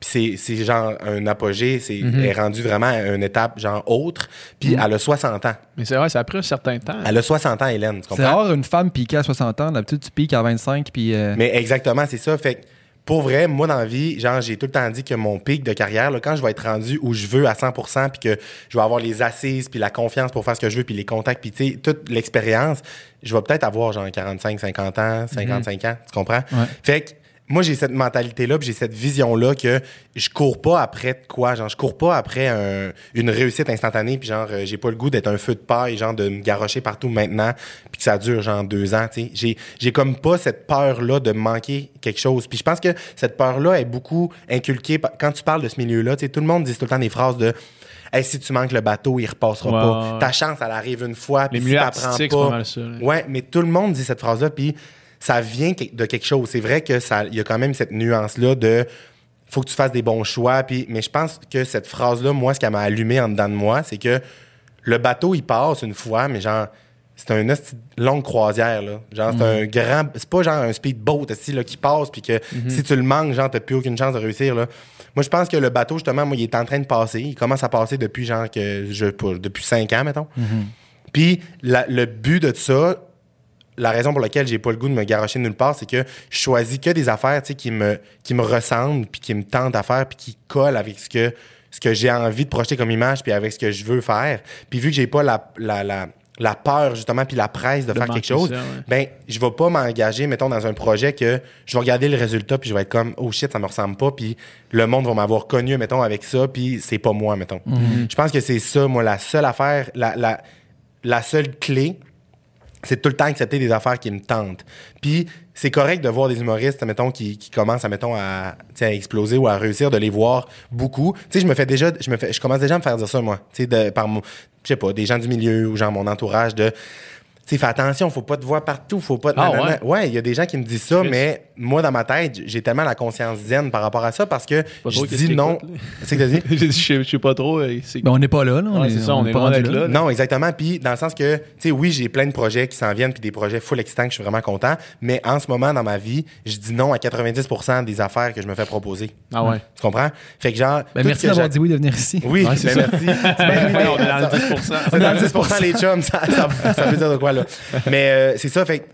Puis c'est, c'est genre un apogée, c'est, est rendue vraiment à une étape genre autre. Puis elle a 60 ans. mais c'est vrai ça a pris un certain temps Elle a 60 ans, Hélène, tu C'est comprends? rare une femme piquée à 60 ans. D'habitude, tu piques à 25, puis... euh, Mais exactement, c'est ça. Fait que, pour vrai, moi, dans la vie, genre, j'ai tout le temps dit que mon pic de carrière, là, quand je vais être rendu où je veux à 100% puis que je vais avoir les assises, puis la confiance pour faire ce que je veux, puis les contacts, puis, tu sais, toute l'expérience, je vais peut-être avoir, genre, 45, 50 ans, 55 ans, tu comprends? Ouais. Fait que, moi, j'ai cette mentalité-là, puis j'ai cette vision-là que je cours pas après de quoi. Genre, je cours pas après un- une réussite instantanée, puis genre, euh, j'ai pas le goût d'être un feu de paille, genre, de me garrocher partout maintenant, puis que ça dure, genre, deux ans, tu sais. J'ai, comme pas cette peur-là de manquer quelque chose. Puis je pense que cette peur-là est beaucoup inculquée par- quand tu parles de ce milieu-là. Tu sais, tout le monde dit tout le temps des phrases de Hey, si tu manques le bateau, il repassera Ouais, pas. Ta chance, elle arrive une fois. les puis si milieux pas mal ça. Ouais, mais tout le monde dit cette phrase-là, puis ça vient de quelque chose. C'est vrai que ça, il y a quand même cette nuance-là de faut que tu fasses des bons choix. Puis, mais je pense que cette phrase-là, moi, ce qu'elle m'a allumé en dedans de moi, c'est que le bateau, il passe une fois, mais genre, c'est un hostie de longue croisière, là. Genre, c'est un grand. C'est pas genre un speedboat, aussi, là, qui passe, puis que si tu le manques, genre, t'as plus aucune chance de réussir, là. Moi, je pense que le bateau, justement, moi, il est en train de passer. Il commence à passer depuis, genre, que je, depuis cinq ans, mettons. Puis la- le but de ça, la raison pour laquelle j'ai pas le goût de me garocher nulle part, c'est que je choisis que des affaires tu sais, qui me, qui me ressemblent, puis qui me tentent à faire, puis qui collent avec ce que, ce que j'ai envie de projeter comme image, puis avec ce que je veux faire. Puis vu que j'ai pas la, la, la, la peur, justement, puis la presse de, De faire quelque chose, ça, ouais. ben, je vais pas m'engager, mettons, dans un projet que je vais regarder le résultat, puis je vais être comme, oh shit, ça me ressemble pas, puis le monde va m'avoir connu, mettons, avec ça, puis c'est pas moi, mettons. Je pense que c'est ça, moi, la seule affaire, la, la, la seule clé, c'est tout le temps accepter des affaires qui me tentent. Puis c'est correct de voir des humoristes, mettons, qui, qui commencent à, mettons, à, à exploser ou à réussir, de les voir beaucoup. Tu sais, je me fais déjà, je me fais, je commence déjà à me faire dire ça, moi. Tu sais, par mon, je sais pas, des gens du milieu ou genre mon entourage de, tu sais, fais attention, faut pas te voir partout, faut pas te Ah. Ouais, il y a des gens qui me disent ça, mais moi, dans ma tête, j'ai tellement la conscience zen par rapport à ça parce que Pas je dis non. là. C'est que t'as dit? je sais- je sais pas trop. euh, Ben, on n'est pas là. là. Ouais, c'est ça, on est pas d'être là. Non, exactement. Puis dans le sens que, tu sais, oui, j'ai plein de projets qui s'en viennent, puis des projets full excitants que je suis vraiment content. Mais en ce moment, dans ma vie, je dis non à 90% des affaires que je me fais proposer. Ah ouais. Tu comprends? Fait que genre. Ben, merci d'avoir dit oui de venir ici. Oui, Ouais, c'est ben ça. merci. Ben, oui, on est dans le mais- 10 C'est dans le 10 les chums, ça, ça, ça veut dire de quoi, là. Mais euh, c'est ça, fait que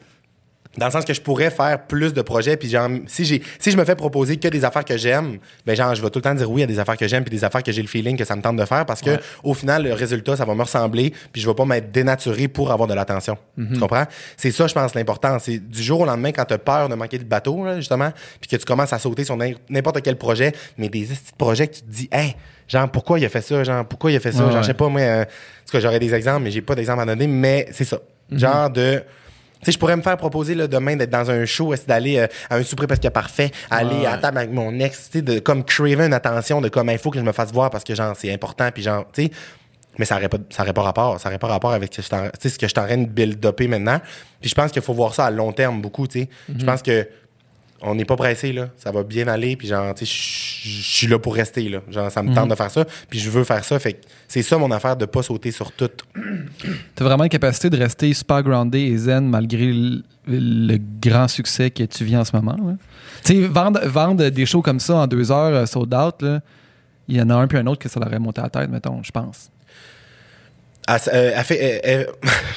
dans le sens que je pourrais faire plus de projets, puis genre, si, j'ai, si je me fais proposer que des affaires que j'aime, ben genre, je vais tout le temps dire oui à des affaires que j'aime, puis des affaires que j'ai le feeling que ça me tente de faire, parce que au final, le résultat, ça va me ressembler, puis je vais pas m'être dénaturé pour avoir de l'attention. Tu comprends? C'est ça, je pense, l'important. C'est du jour au lendemain, quand tu as peur de manquer de bateau, là, justement, puis que tu commences à sauter sur n'im- n'importe quel projet, mais des petits projets que tu te dis, hey, genre, pourquoi il a fait ça? Genre, pourquoi il a fait ça? Ouais, genre, ouais. je sais pas, moi, euh, en tout cas, j'aurais des exemples, mais j'ai pas d'exemple à donner, mais c'est ça. Genre de. Tu sais, je pourrais me faire proposer là, demain d'être dans un show, essayer d'aller euh, à un souper presque parfait, aller à table avec mon ex, tu sais, de comme craver une attention, de comme il faut que je me fasse voir parce que genre c'est important, puis genre, tu sais. Mais ça n'aurait pas, ça aurait pas rapport. Ça n'aurait pas rapport avec ce que je t'en- tu sais, ce que je suis en train de build-upper maintenant. Puis je pense qu'il faut voir ça à long terme beaucoup, tu sais. Je pense que on n'est pas pressé, là. Ça va bien aller, puis genre, tu sais, je suis là pour rester, là. Genre, ça me tente de faire ça, puis je veux faire ça. Fait c'est ça mon affaire de pas sauter sur tout. Tu as vraiment la capacité de rester super groundé et zen malgré le, le grand succès que tu vis en ce moment. Tu sais, vendre, vendre des shows comme ça en deux heures, euh, sold out, là, il y en a un puis un autre que ça leur aurait monté à la tête, mettons, je pense. Elle, s- euh, elle fait. euh,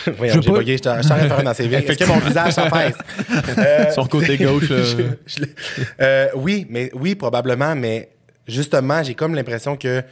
euh, voyons, Je veux j'ai bugué, je t'arrête de faire un CV. Est-ce que mon visage s'affaisse? Euh, Son côté gauche. euh, je- je l'ai- euh, oui, mais oui, probablement, mais justement, j'ai comme l'impression que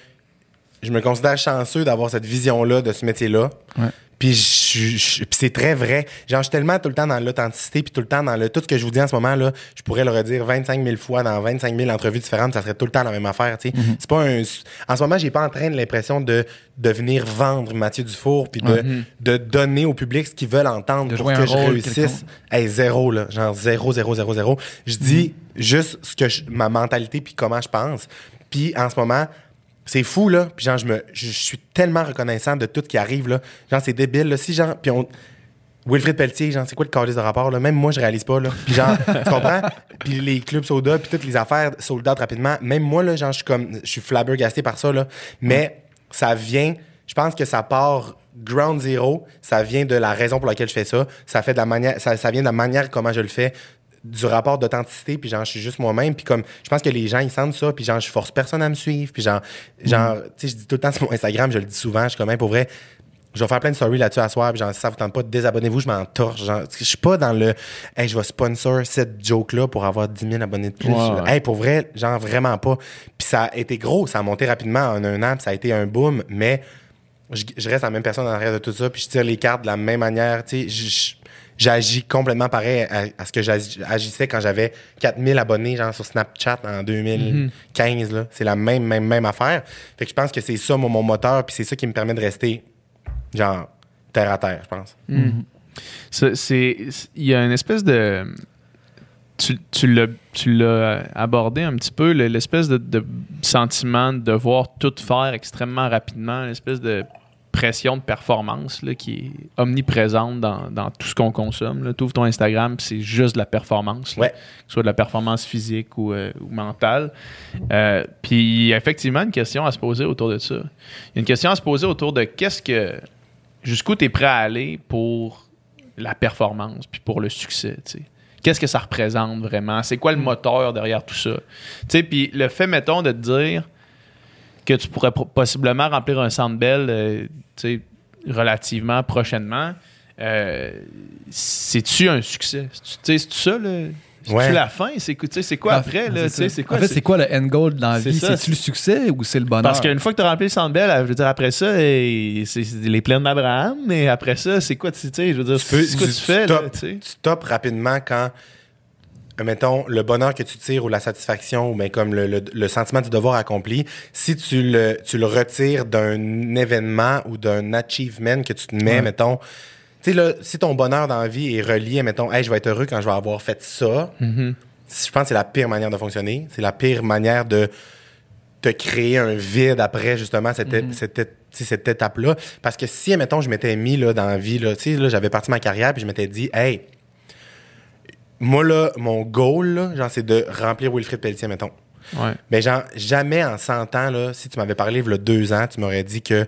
je me considère chanceux d'avoir cette vision-là de ce métier-là. Ouais. Puis je- je- puis c'est très vrai. Genre, je suis tellement tout le temps dans l'authenticité, puis tout le temps dans le. Tout ce que je vous dis en ce moment, là, je pourrais le redire 25 000 fois dans 25 000 entrevues différentes, ça serait tout le temps la même affaire, tu sais. C'est pas un. En ce moment, j'ai pas en train de l'impression de, de venir vendre Mathieu Dufour, puis de, de donner au public ce qu'ils veulent entendre De pour que je réussisse. Hey, zéro, là. Genre zéro, zéro, zéro, zéro. Je dis juste ce que je- ma mentalité, puis comment je pense. Puis en ce moment, c'est fou, là. Puis genre, je, me, je, je suis tellement reconnaissant de tout ce qui arrive, là. Genre, c'est débile, là. Si, genre, puis on... Wilfrid Pelletier, genre, c'est quoi le calice de rapport, là? Même moi, je réalise pas, là. Puis genre, tu comprends? Puis les clubs soda, puis toutes les affaires sold out rapidement. Même moi, là, genre, je suis comme... Je suis flabbergasté par ça, là. Mais ça vient... Je pense que ça part ground zero. Ça vient de la raison pour laquelle je fais ça. Ça fait de la manière... Ça, ça vient de la manière comment je le fais du rapport d'authenticité puis genre je suis juste moi-même puis comme je pense que les gens ils sentent ça puis genre je force personne à me suivre puis genre genre tu sais je dis tout le temps sur mon Instagram je le dis souvent je suis comme Hey, pour vrai je vais faire plein de stories là-dessus à soir puis genre si ça vous tente pas désabonnez-vous je m'en torche genre je suis pas dans le hey je vais sponsor cette joke là pour avoir 10 000 abonnés de plus. Hey pour vrai genre vraiment pas. Puis ça a été gros ça a monté rapidement en un an puis ça a été un boom mais je, je reste la même personne en arrière de tout ça, puis je tire les cartes de la même manière. Tu sais, je- je- j'agis complètement pareil à, ce que j'agi- agissais quand j'avais 4000 abonnés genre sur Snapchat en 2015. là. C'est la même, même, même affaire. Fait que je pense que c'est ça mon, mon moteur, puis c'est ça qui me permet de rester genre terre à terre, je pense. C'est- c'est- Il y a une espèce de. Tu, tu l'as abordé un petit peu, le- l'espèce de, de sentiment de devoir tout faire extrêmement rapidement, une espèce de pression de performance là, qui est omniprésente dans, dans tout ce qu'on consomme. Tu ouvres ton Instagram, c'est juste de la performance. là. Que ce soit de la performance physique ou, euh, ou mentale. Euh, puis il y a effectivement une question à se poser autour de ça. Il y a une question à se poser autour de qu'est-ce que. Jusqu'où tu es prêt à aller pour la performance puis pour le succès, tu sais. Qu'est-ce que ça représente vraiment? C'est quoi le moteur derrière tout ça? Tu sais, puis le fait, mettons, de te dire que tu pourrais possiblement remplir un centre belle, euh, tu sais, relativement prochainement, euh, c'est-tu un succès? C'est-tu- Tu ça, là? C'est-tu Ouais. la fin? C'est tu quoi après, là? Tu c'est quoi? En fait, c'est- quoi le end goal dans la vie? C'est-tu le succès ou c'est le bonheur? parce qu'une fois que tu as rempli le centre belle, je veux dire, après ça, c'est les plaines d'Abraham, mais après ça, c'est quoi, tu sais, je veux dire, peux- c'est quoi tu, tu- fais, tu là, tu? Tu stoppes rapidement quand, euh, mettons, le bonheur que tu tires ou la satisfaction ou bien comme le, le- le sentiment du devoir accompli, si tu le, tu le retires d'un événement ou d'un achievement que tu te mets, Ouais. mettons, tu sais, là, si ton bonheur dans la vie est relié, mettons, hey, je vais être heureux quand je vais avoir fait ça, je pense que c'est la pire manière de fonctionner. C'est la pire manière de te créer un vide après, justement, cette, é- cette, étape-là. Parce que si, mettons, je m'étais mis là, dans la vie, là, tu sais, là, j'avais parti ma carrière puis je m'étais dit, hey, moi, là, mon goal, là, genre, c'est de remplir Wilfrid Pelletier, mettons. Ouais. Mais genre, jamais en 100 ans, là, si tu m'avais parlé il y a deux ans, tu m'aurais dit que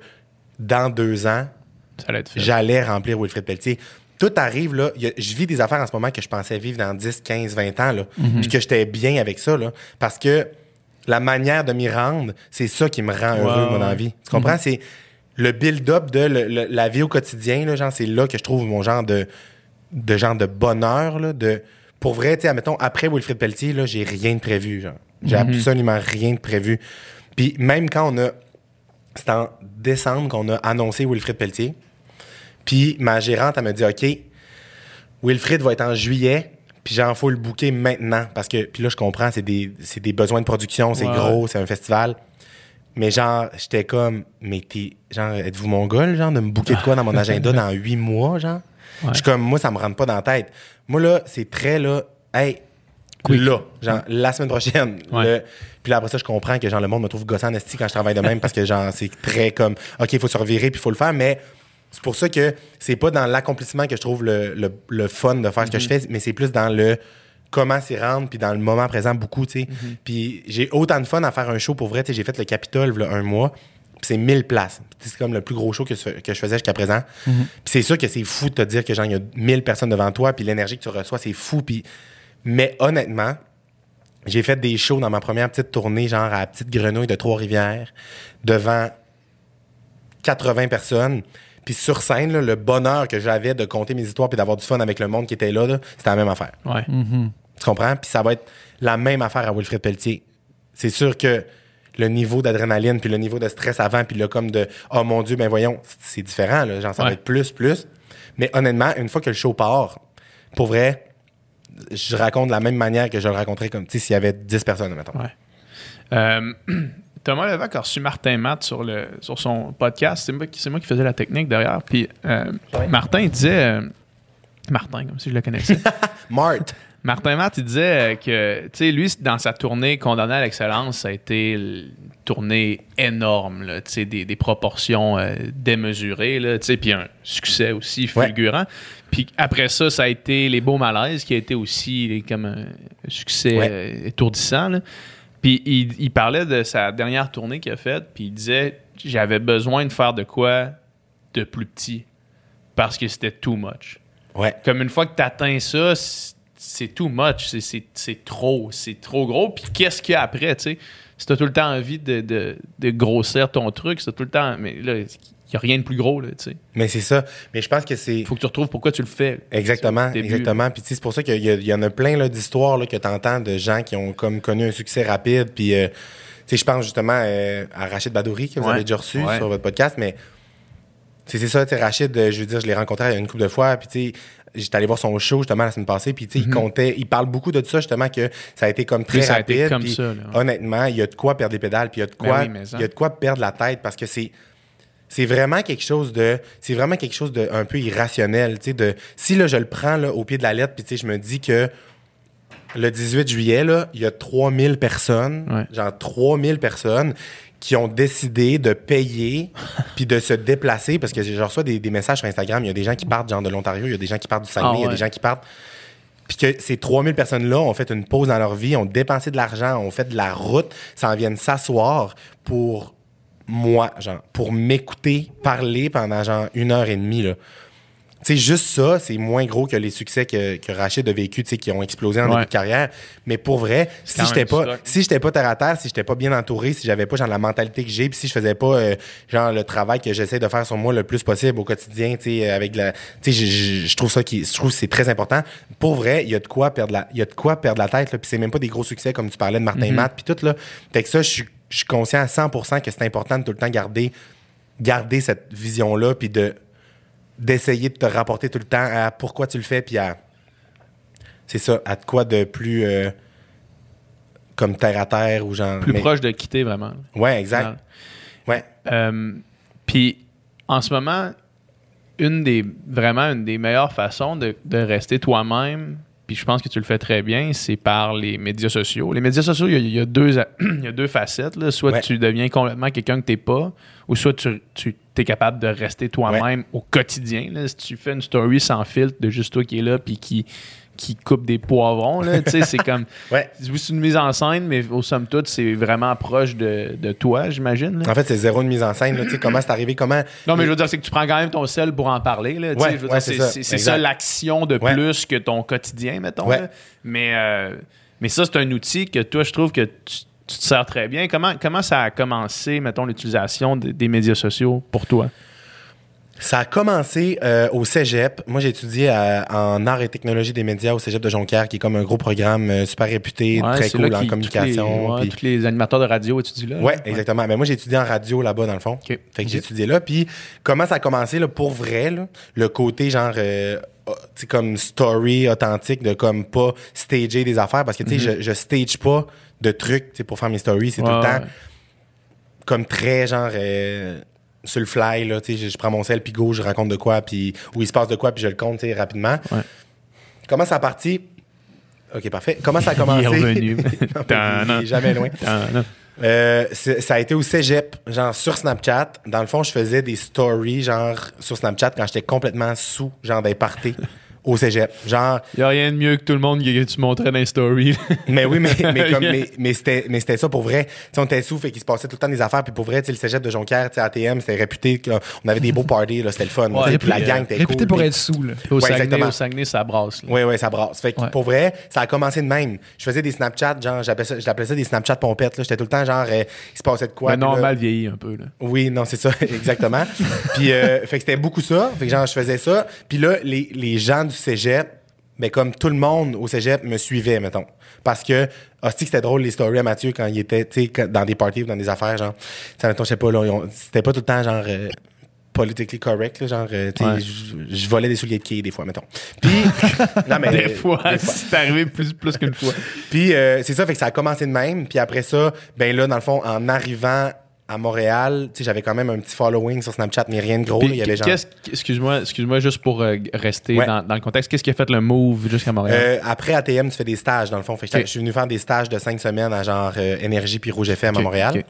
dans deux ans, j'allais remplir Wilfrid Pelletier. Tout arrive, là. a- je vis des affaires en ce moment que je pensais vivre dans 10, 15, 20 ans, là. Puis que j'étais bien avec ça, là. Parce que la manière de m'y rendre, c'est ça qui me rend heureux, mon envie. Tu comprends? C'est le build-up de le- le- la vie au quotidien, là, genre, c'est là que je trouve mon genre de, de genre de bonheur, là, de... Pour vrai, tu sais, admettons, après Wilfrid Pelletier, là, j'ai rien de prévu, genre. J'ai absolument rien de prévu. Puis même quand on a... C'était en décembre qu'on a annoncé Wilfrid Pelletier. Puis ma gérante, elle me dit OK, Wilfrid va être en juillet, puis genre, faut le booker maintenant. Parce que, puis là, je comprends, c'est des, c'est des besoins de production, c'est gros, c'est un festival. Mais genre, j'étais comme, mais t'es, genre, êtes-vous mon gars, genre, de me booker de quoi dans mon agenda dans huit mois, genre? Je suis comme, moi, ça me rentre pas dans la tête. Moi, là, c'est très, là, hey, là, genre, la semaine prochaine. Ouais. le- puis là, après ça, je comprends que, genre, le monde me trouve gossant en esti quand je travaille de même parce que, genre, c'est très comme, OK, il faut se revirer puis il faut le faire, mais c'est pour ça que c'est pas dans l'accomplissement que je trouve le, le- le fun de faire ce que je fais, mais c'est plus dans le comment s'y rendre, puis dans le moment présent, beaucoup, tu sais. Puis j'ai autant de fun à faire un show pour vrai. Tu sais, j'ai fait le Capitole là, un mois, c'est 1000 places. C'est comme le plus gros show que, que je faisais jusqu'à présent. Puis c'est sûr que c'est fou de te dire que genre, il y a 1000 personnes devant toi, puis l'énergie que tu reçois, c'est fou. Puis... Mais honnêtement, j'ai fait des shows dans ma première petite tournée, genre à la Petite Grenouille de Trois-Rivières, devant 80 personnes. Puis sur scène, là, le bonheur que j'avais de compter mes histoires puis d'avoir du fun avec le monde qui était là, là, c'était la même affaire. Ouais. Tu comprends? Puis ça va être la même affaire à Wilfred Pelletier. C'est sûr que le niveau d'adrénaline, puis le niveau de stress avant, puis le comme de « Oh mon Dieu, ben voyons », c'est différent. Là. Genre, ça va être plus, plus. Mais honnêtement, une fois que le show part, pour vrai, je raconte de la même manière que je le raconterais comme, s'il y avait 10 personnes, mettons. Ouais. Euh, Thomas Levac a reçu Martin Matt sur, le, sur son podcast. C'est moi, qui- c'est moi qui faisais la technique derrière. Puis euh, Martin, il disait. euh, Martin, comme si je le connaissais. Mart! Martin Matt, il disait que, tu sais, lui, dans sa tournée Condamné à l'excellence, ça a été une tournée énorme, là, tu sais, des, des proportions euh, démesurées, là, tu sais, puis un succès aussi fulgurant. Puis après ça, ça a été Les Beaux Malaises, qui a été aussi comme un succès Ouais. euh, étourdissant, là. Puis il, il parlait de sa dernière tournée qu'il a faite, puis il disait J'avais besoin de faire de quoi de plus petit, parce que c'était too much Ouais. comme une fois que tu atteins ça, c'est too much, c'est- trop, c'est trop gros. Puis qu'est-ce qu'il y a après, tu sais? Si t'as tout le temps envie de, de, de grossir ton truc, c'est tout le temps. Mais là, il n'y a rien de plus gros, là, tu sais. Mais c'est ça. Mais je pense que c'est. Faut que tu retrouves pourquoi tu le fais. Exactement, exactement. Puis tu sais, c'est pour ça qu'il y, a- il y en a plein d'histoires que tu entends de gens qui ont comme connu un succès rapide. Puis euh, tu sais, je pense justement euh, à Rachid Badouri que vous Ouais. avez déjà reçu Ouais. sur votre podcast, mais c'est ça, tu sais, Rachid, euh, je veux dire, je l'ai rencontré une couple de fois, puis tu sais, j'étais allé voir son show justement la semaine passée, puis tu sais, il comptait, il parle beaucoup de ça justement que ça a été comme très ça a été rapide. comme ça, là, ouais. Honnêtement, il y a de quoi perdre les pédales, puis il y a de quoi, oui, ça. il y a de quoi perdre la tête parce que c'est c'est vraiment quelque chose de c'est vraiment quelque chose de un peu irrationnel tu sais de si là je le prends là, au pied de la lettre puis tu sais je me dis que le 18 juillet là il y a 3000 personnes Ouais. genre 3000 personnes qui ont décidé de payer puis de se déplacer parce que je reçois des, des messages sur Instagram. Il y a des gens qui partent genre de l'Ontario il y a des gens qui partent du Saguenay Ah il y a des gens qui partent. Puis que ces 3000 personnes-là ont fait une pause dans leur vie, ont dépensé de l'argent, ont fait de la route, s'en viennent s'asseoir pour moi, genre, pour m'écouter parler pendant genre une heure et demie, là. Sais, juste ça, c'est moins gros que les succès que, que Rachid a vécu, tu sais, qui ont explosé en Ouais. début de carrière. Mais pour vrai, si j'étais pas, stock. si j'étais pas terre à terre, si j'étais pas bien entouré, si j'avais pas genre la mentalité que j'ai, puis si je faisais pas euh, genre le travail que j'essaie de faire sur moi le plus possible au quotidien, tu sais, avec la, tu sais, je- trouve ça qui, je trouve que c'est très important. Pour vrai, il y a de quoi perdre la, il y a de quoi perdre la tête, là, puis c'est même pas des gros succès comme tu parlais de Martin Matt, puis tout là. Fait que ça, je suis, je suis conscient à 100% que c'est important de tout le temps garder, garder cette vision là, puis de d'essayer de te rapporter tout le temps à pourquoi tu le fais, puis à c'est ça, à quoi de plus euh, comme terre à terre ou genre. Plus mais- proche de quitter vraiment. Ouais, exact. Ouais. Euh, Puis en ce moment, une des vraiment une des meilleures façons de, de rester toi-même, puis je pense que tu le fais très bien, c'est par les médias sociaux. Les médias sociaux, il y a, il y a deux, a- il y a deux facettes. là. Soit Ouais. tu deviens complètement quelqu'un que tu n'es pas, ou soit tu, tu es capable de rester toi-même au quotidien. là. Si tu fais une story sans filtre de juste toi qui est là, puis qui, qui coupe des poivrons. C'est comme. Ouais. C'est une mise en scène, mais au somme toute, c'est vraiment proche de, de toi, j'imagine. En fait, c'est zéro de mise en scène. là, comment c'est arrivé, comment. Non, mais je veux dire, c'est que tu prends quand même ton sel pour en parler. Là, Ouais, ouais, c'est ça. l'action de plus que ton quotidien, mettons. Là. Mais, euh, mais ça, c'est un outil que toi, je trouve que tu, tu te sers très bien. Comment, comment ça a commencé, mettons, l'utilisation de- des médias sociaux pour toi? Ça a commencé euh, au cégep. Moi, j'ai étudié à- en art et technologie des médias au cégep de Jonquière, qui est comme un gros programme euh, super réputé, Ouais, très c'est cool en communication. Tous les, ouais, puis- tous les animateurs de radio étudient là. Ouais, là. exactement. Mais moi, j'ai étudié en radio là-bas, dans le fond. Fait que j'ai étudié là. Puis, comment ça a commencé, là, pour vrai, là, le côté genre, euh, oh, comme story authentique, de comme pas stager des affaires, parce que, tu sais, je, je stage pas de trucs, pour faire mes stories. C'est tout. Ouais, le temps ouais. comme très, genre, euh, sur le fly, là, je, je prends mon sel, puis go, je raconte de quoi, puis où il se passe de quoi, puis je le compte, rapidement. Ouais. Comment ça a parti? OK, parfait. Comment ça a commencé? Il est revenu. Non, il est jamais loin. Euh, ça a été au cégep, genre sur Snapchat. Dans le fond, je faisais des stories, genre sur Snapchat quand j'étais complètement sous, genre des parties au cégep. Genre, Il n'y a rien de mieux que tout le monde que tu montrais dans les stories. mais oui, mais, mais, comme, mais, mais c'était, mais c'était ça pour vrai. Tu sais, on était sous, fait qu'il se passait tout le temps des affaires. Puis pour vrai, le cégep de Jonquière, ATM, c'était réputé. On avait des beaux parties, là, c'était le fun. Ouais, puis la gang euh, était Réputé cool. pour puis- être sous, là. au, Ouais, Saguenay, au Saguenay, ça brasse. là. Oui, oui, ça brasse. Fait que Ouais. pour vrai, ça a commencé de même. Je faisais des Snapchats, genre, j'appelais ça, ça des Snapchats pompettes. J'étais tout le temps, genre, euh, il se passait de quoi. Mais normal vieilli un peu. Là. Oui, non, c'est ça, exactement. puis, euh, fait que c'était beaucoup ça. Fait que genre, je faisais ça. Puis là, les, les gens du cégep, ben, comme tout le monde au cégep me suivait, mettons. Parce que, hostie, que c'était drôle les stories à Mathieu quand il était, tu sais, dans des parties ou dans des affaires, genre. Ça, mettons, je sais pas, c'était pas tout le temps, genre, euh, politically correct, là, genre, euh, tu sais, Ouais. je- volais des souliers de quai des fois, mettons. Puis, non, mais. Des fois, des fois. c'est arrivé plus, plus qu'une fois. Puis euh, c'est ça, fait que ça a commencé de même. Puis après ça, ben là, dans le fond, en arrivant à Montréal, tu sais, j'avais quand même un petit following sur Snapchat, mais rien de gros. Puis, là. Il y avait genre. excuse-moi, excuse-moi juste pour euh, rester Ouais. dans, dans le contexte. Qu'est-ce qui a fait le move jusqu'à Montréal? Euh, après ATM, tu fais des stages, dans le fond. Fait que Ok. je suis venu faire des stages de cinq semaines à genre euh, Énergie puis Rouge FM Ok, à Montréal.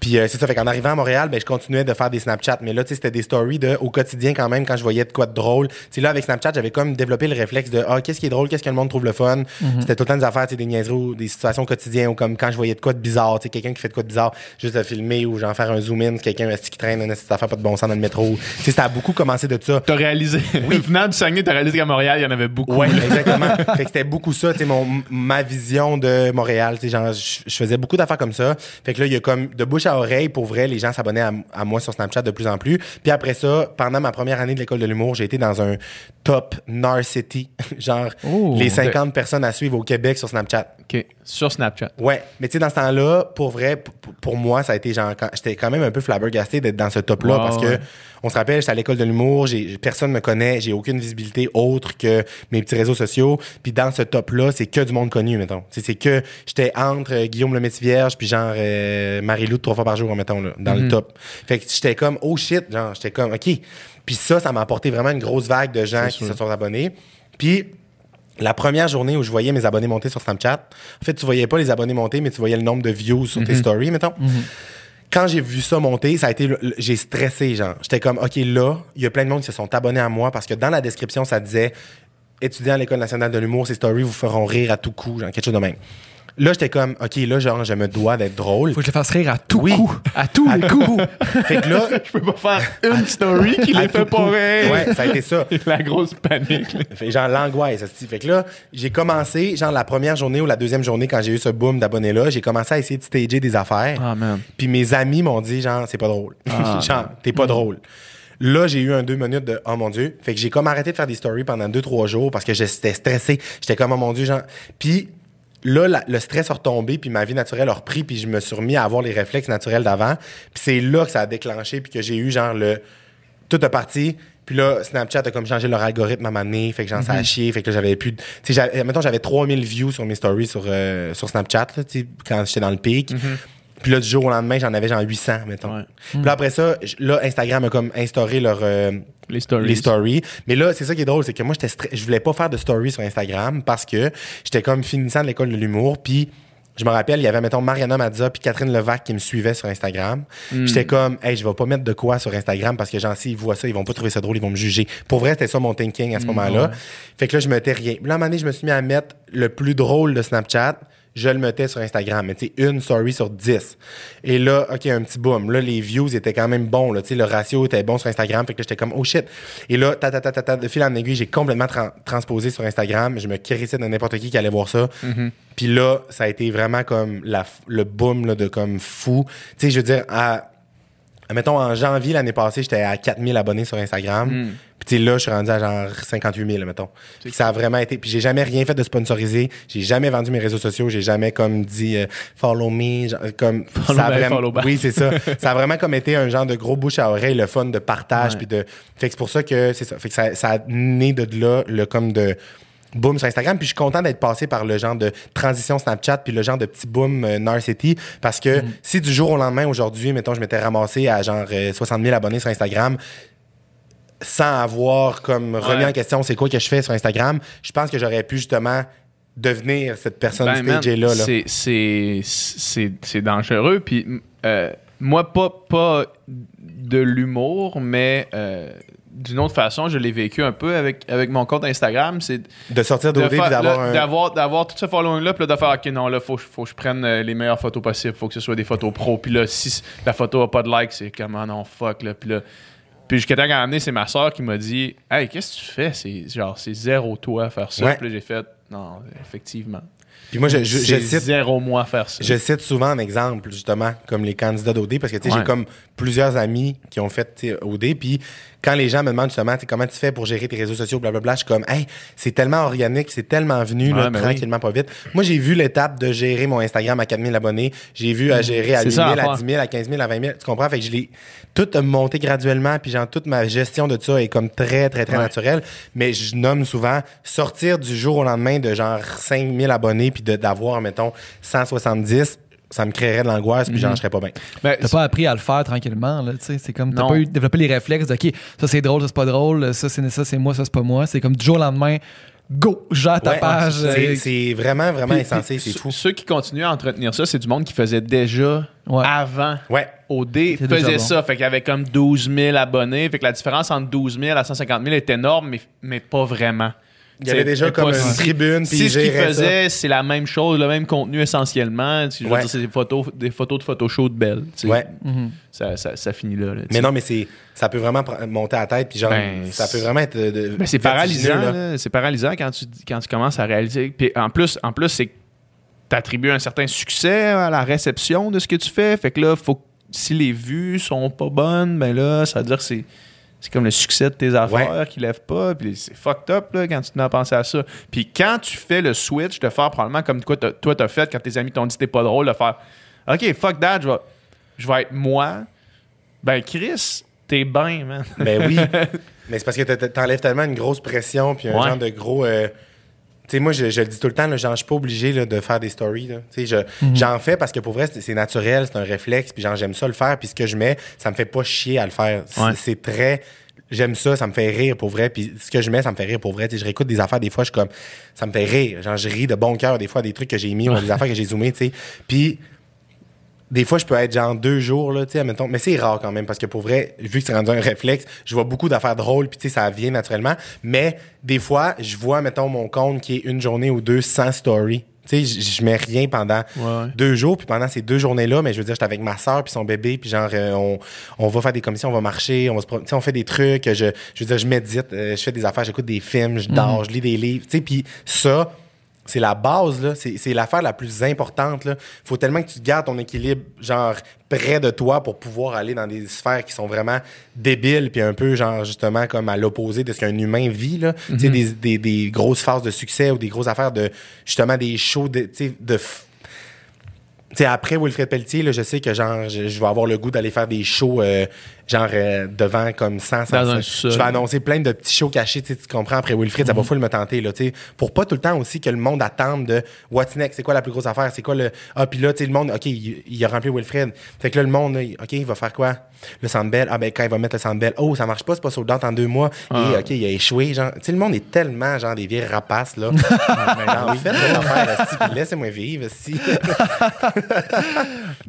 Puis euh, c'est ça, fait qu'en arrivant à Montréal, ben, je continuais de faire des Snapchats. Mais là, tu sais, c'était des stories de, au quotidien quand même, quand je voyais de quoi de drôle. Tu sais, là, avec Snapchat, j'avais comme développé le réflexe de, ah, qu'est-ce qui est drôle, qu'est-ce que le monde trouve le fun? C'était tout le temps des affaires, tu sais, des niaiseries ou des situations quotidiennes ou comme quand je voyais de quoi de bizarre, tu sais, quelqu'un qui fait de quoi de bizarre, juste le filmer ou genre faire un zoom-in, c'est quelqu'un qui traîne une petite affaire pas de bon sens dans le métro? Tu sais, ça a beaucoup commencé de ça. T'as réalisé, venant du Saguenay, t'as réalisé qu'à Montréal, il y en avait beaucoup. Ouais, exactement. fait que c'était beaucoup ça, tu sais, ma vision de Montréal, tu sais, genre, je, je faisais beaucoup d'affaires comme ça. Fait que là, il y a comme, de bouche à oreille, pour vrai, les gens s'abonnaient à, à moi sur Snapchat de plus en plus. Puis après ça, pendant ma première année de l'école de l'humour, j'ai été dans un top Narcity, genre, les 50 personnes à suivre au Québec sur Snapchat. OK. Sur Snapchat. Ouais, mais tu sais, dans ce temps-là, pour vrai, pour moi, ça a été genre, j'étais quand même un peu flabbergasté d'être dans ce top-là parce ouais. On se rappelle, j'étais à l'école de l'humour, personne me connaît, j'ai aucune visibilité autre que mes petits réseaux sociaux. Puis dans ce top-là, c'est que du monde connu, mettons. C'est que j'étais entre euh, Guillaume le métier vierge puis genre euh, Marie-Lou trois fois par jour, mettons, là, dans Mhm. le top. Fait que j'étais comme, oh shit, genre, j'étais comme, OK. Puis ça, ça m'a apporté vraiment une grosse vague de gens qui sûr. se sont abonnés. Puis la première journée où je voyais mes abonnés monter sur Snapchat, en fait, tu voyais pas les abonnés monter, mais tu voyais le nombre de views sur tes stories, mettons. Quand j'ai vu ça monter, ça a été, j'ai stressé, genre. J'étais comme, OK, là, il y a plein de monde qui se sont abonnés à moi parce que dans la description, ça disait, étudiant à l'École nationale de l'humour, ces stories vous feront rire à tout coup, genre, quelque chose de même. Là, j'étais comme, OK, là, genre, je me dois d'être drôle. Faut que je le fasse rire à tout Oui. coup. À tous À les tout coups. coup. fait que là, Je peux pas faire une story qui les fait pas rire. Ouais, ça a été ça. La grosse panique. Fait genre l'angoisse. Fait que là, j'ai commencé, genre la première journée ou la deuxième journée, quand j'ai eu ce boom d'abonnés-là, j'ai commencé à essayer de stager des affaires. Ah, man. Puis mes amis m'ont dit, genre, c'est pas drôle. Ah. genre, t'es pas drôle. Là, j'ai eu un deux minutes de oh mon Dieu. Fait que j'ai comme arrêté de faire des stories pendant deux, trois jours parce que j'étais stressé. J'étais comme oh mon Dieu, genre. Puis là, la- le stress a retombé, puis ma vie naturelle a repris, puis je me suis remis à avoir les réflexes naturels d'avant. Puis c'est là que ça a déclenché, puis que j'ai eu genre le. Tout est parti. Puis là, Snapchat a comme changé leur algorithme à m'amener. Fait que j'en sais à chier. Fait que j'avais plus. Tu sais, j'avais- mettons, j'avais 3000 views sur mes stories sur, euh, sur Snapchat, là, quand j'étais dans le pic. Puis là, du jour au lendemain, j'en avais genre 800, mettons. Ouais. Puis là, après ça, là, Instagram a comme instauré leur, euh, Les stories. les stories. Mais là, c'est ça qui est drôle, c'est que moi, j'étais je voulais pas faire de stories sur Instagram parce que j'étais comme finissant de l'école de l'humour, puis je me rappelle, il y avait, mettons, Mariana Mazza puis Catherine Levac qui me suivaient sur Instagram. Puis J'étais comme, hey, je vais pas mettre de quoi sur Instagram parce que, genre, s'ils voient ça, ils vont pas trouver ça drôle, ils vont me juger. Pour vrai, c'était ça mon thinking à ce moment-là. Fait que là, je mettais rien. Puis là, à un moment donné, je me suis mis à mettre le plus drôle de Snapchat. Je le mettais sur Instagram, mais tu sais, une story sur 10. Et là, OK, un petit boom. Là, les views étaient quand même bons. Là, tu sais, le ratio était bon sur Instagram. Fait que j'étais comme, oh shit. Et là, ta, ta, ta, ta, ta, de fil en aiguille, j'ai complètement tran- transposé sur Instagram. Je me crissais de n'importe qui qui allait voir ça. Puis là, ça a été vraiment comme la, le boom là, de comme fou. Tu sais, je veux dire, à, mettons, en janvier l'année passée, j'étais à 4000 abonnés sur Instagram. Hmm. Puis tu sais, là, je suis rendu à genre 58 000, mettons. Puis ça a vraiment été... Puis j'ai jamais rien fait de sponsorisé. J'ai jamais vendu mes réseaux sociaux. J'ai jamais comme dit euh, follow me. genre, comme, Follow ça a back, vraiment- follow back. Oui, c'est ça. ça a vraiment comme été un genre de gros bouche à oreille, le fun de partage. Puis de... Fait que c'est pour ça que c'est ça. Fait que ça, ça a né de là, le comme de boom sur Instagram. Puis je suis content d'être passé par le genre de transition Snapchat puis le genre de petit boom euh, Narcity parce que si du jour au lendemain, aujourd'hui, mettons, je m'étais ramassé à genre euh, 60 000 abonnés sur Instagram sans avoir comme remis Ouais. en question c'est quoi que je fais sur Instagram, je pense que j'aurais pu justement devenir cette personne Ben, stagée là. là. c'est- dangereux. Puis euh, moi, pas, pas de l'humour, mais euh, d'une autre façon, je l'ai vécu un peu avec, avec mon compte Instagram. C'est De sortir d'OD puis d'avoir un... d'avoir d'avoir tout ce following-là, puis là, de faire, OK, non, là, faut, faut que je prenne euh, les meilleures photos possibles. Faut que ce soit des photos pro. Puis là, si la photo a pas de like, c'est comment non, fuck, là. Puis là, puis jusqu'à temps qu'à un c'est ma soeur qui m'a dit, Hey, qu'est-ce que tu fais? C'est genre, c'est zéro toi à faire ça. Ouais. Puis j'ai fait, non, effectivement. Puis moi, je, je, je c'est cite zéro moi à faire ça. Je cite souvent en exemple, justement, comme les candidats d'OD, parce que, tu sais, Ouais. j'ai comme plusieurs amis qui ont fait OD, puis quand les gens me demandent justement, comment tu fais pour gérer tes réseaux sociaux, blablabla, je suis comme, hey, c'est tellement organique, c'est tellement venu, là, Ouais, ben tranquillement, pas vite. Moi, j'ai vu l'étape de gérer mon Instagram à 4000 abonnés, j'ai vu à gérer à C'est 8000, ça, à l'affaire. 10 000, à 15 000, à 20 000, tu comprends? Fait que je l'ai tout monté graduellement, puis genre, toute ma gestion de ça est comme très, très, très Ouais. naturelle, mais je nomme souvent sortir du jour au lendemain de genre 5000 abonnés, puis d'avoir, mettons, 170, ça me créerait de l'angoisse, puis genre, je serais pas bien. Ben, T'as pas appris à le faire tranquillement, là, tu sais. C'est comme, t'as Non. pas eu développé les réflexes de, OK, ça c'est drôle, ça c'est pas drôle, ça c'est ça, c'est moi, ça c'est pas moi. C'est comme du jour au lendemain, go, gère ta Ouais, page. c'est- euh, C'est vraiment, vraiment puis- insensé, puis c'est ceux- fou. Ceux qui continuent à entretenir ça, c'est du monde qui faisait déjà Ouais. avant. Ouais. OD C'est faisait bon. ça, fait qu'il y avait comme 12 000 abonnés. Fait que la différence entre 12 000 à 150 000 est énorme, mais, mais pas vraiment. Il y avait déjà comme une si- tribune, Si ce qu'il gérait faisait, c'est la même chose, le même contenu essentiellement. Je veux Ouais. dire, c'est des photos, des photos de photoshoot belles. tu sais. Ouais. mhm. Ça, ça, ça finit là. Mais non, mais c'est ça peut vraiment monter à la tête, puis genre, Ben, ça peut vraiment être. de- de- Ben, c'est paralysant. C'est paralysant quand tu, quand tu commences à réaliser. Puis en plus, en plus c'est que tu attribues un certain succès à la réception de ce que tu fais. Fait que là, faut, que- si les vues sont pas bonnes, ben là, ça veut dire que c'est. C'est comme le succès de tes affaires qui lèvent pas. Puis c'est fucked up là, quand tu te mets à penser à ça. Puis quand tu fais le switch de faire probablement comme quoi toi t'as fait quand tes amis t'ont dit que t'es pas drôle, de faire OK, fuck that, je vais, je vais être moi. Ben Chris, t'es bien, man. Ben oui. mais c'est parce que t'enlèves tellement une grosse pression, puis un Ouais. genre de gros. euh, sais, moi, je, je le dis tout le temps, là, genre, je suis pas obligé là, de faire des stories. là. Tu sais, je- Mhm. J'en fais parce que pour vrai, c'est naturel, c'est un réflexe, puis genre, j'aime ça le faire, puis ce que je mets, ça me fait pas chier à le faire. C'est Ouais. très. J'aime ça, ça me fait rire pour vrai. Puis ce que je mets, ça me fait rire pour vrai. Tu sais, je réécoute des affaires, des fois, je suis comme. Ça me fait rire. Genre, je ris de bon cœur, des fois, des trucs que j'ai mis, ou des affaires que j'ai zoomées, tu sais. Puis des fois, je peux être genre deux jours, là, tu sais, admettons. Mais c'est rare quand même, parce que pour vrai, vu que c'est rendu un réflexe, je vois beaucoup d'affaires drôles, puis tu sais, ça vient naturellement. Mais des fois, je vois, mettons, mon compte qui est une journée ou deux sans story. Tu sais, je- mets rien pendant Ouais, deux jours, puis pendant ces deux journées-là, mais je veux dire, j'étais avec ma soeur puis son bébé, puis genre, euh, on, on va faire des commissions, on va marcher, on va se tu sais, on fait des trucs, je, je veux dire, je médite, euh, je fais des affaires, j'écoute des films, je dors, je lis des livres, tu sais, puis ça, c'est la base, là. C'est, l'affaire la plus importante, là. Faut tellement que tu gardes ton équilibre, genre, près de toi pour pouvoir aller dans des sphères qui sont vraiment débiles, puis un peu, genre, justement, comme à l'opposé de ce qu'un humain vit, là. Tu sais, des, des, des grosses phases de succès ou des grosses affaires de, justement, des shows de, tu sais, de après Wilfred Pelletier, là, je sais que genre, je, je vais avoir le goût d'aller faire des shows euh, genre euh, devant comme 100, 100 Dans un je sous-sol. vais annoncer plein de petits shows cachés, tu comprends, après Wilfrid, ça va full me tenter, là, tu sais, pour pas tout le temps aussi que le monde attende de what's next, c'est quoi la plus grosse affaire, c'est quoi le, ah, puis là, tu sais, le monde, OK, il, il a rempli Wilfrid. Fait que là, le monde, OK, il va faire quoi? Le Sandbell, ah, ben, quand il va mettre le Sandbell, oh, ça marche pas, c'est pas out en deux mois, et OK, il a échoué, genre, tu sais, le monde est tellement, genre, des vieilles rapaces, là. Laissez-moi vivre, si.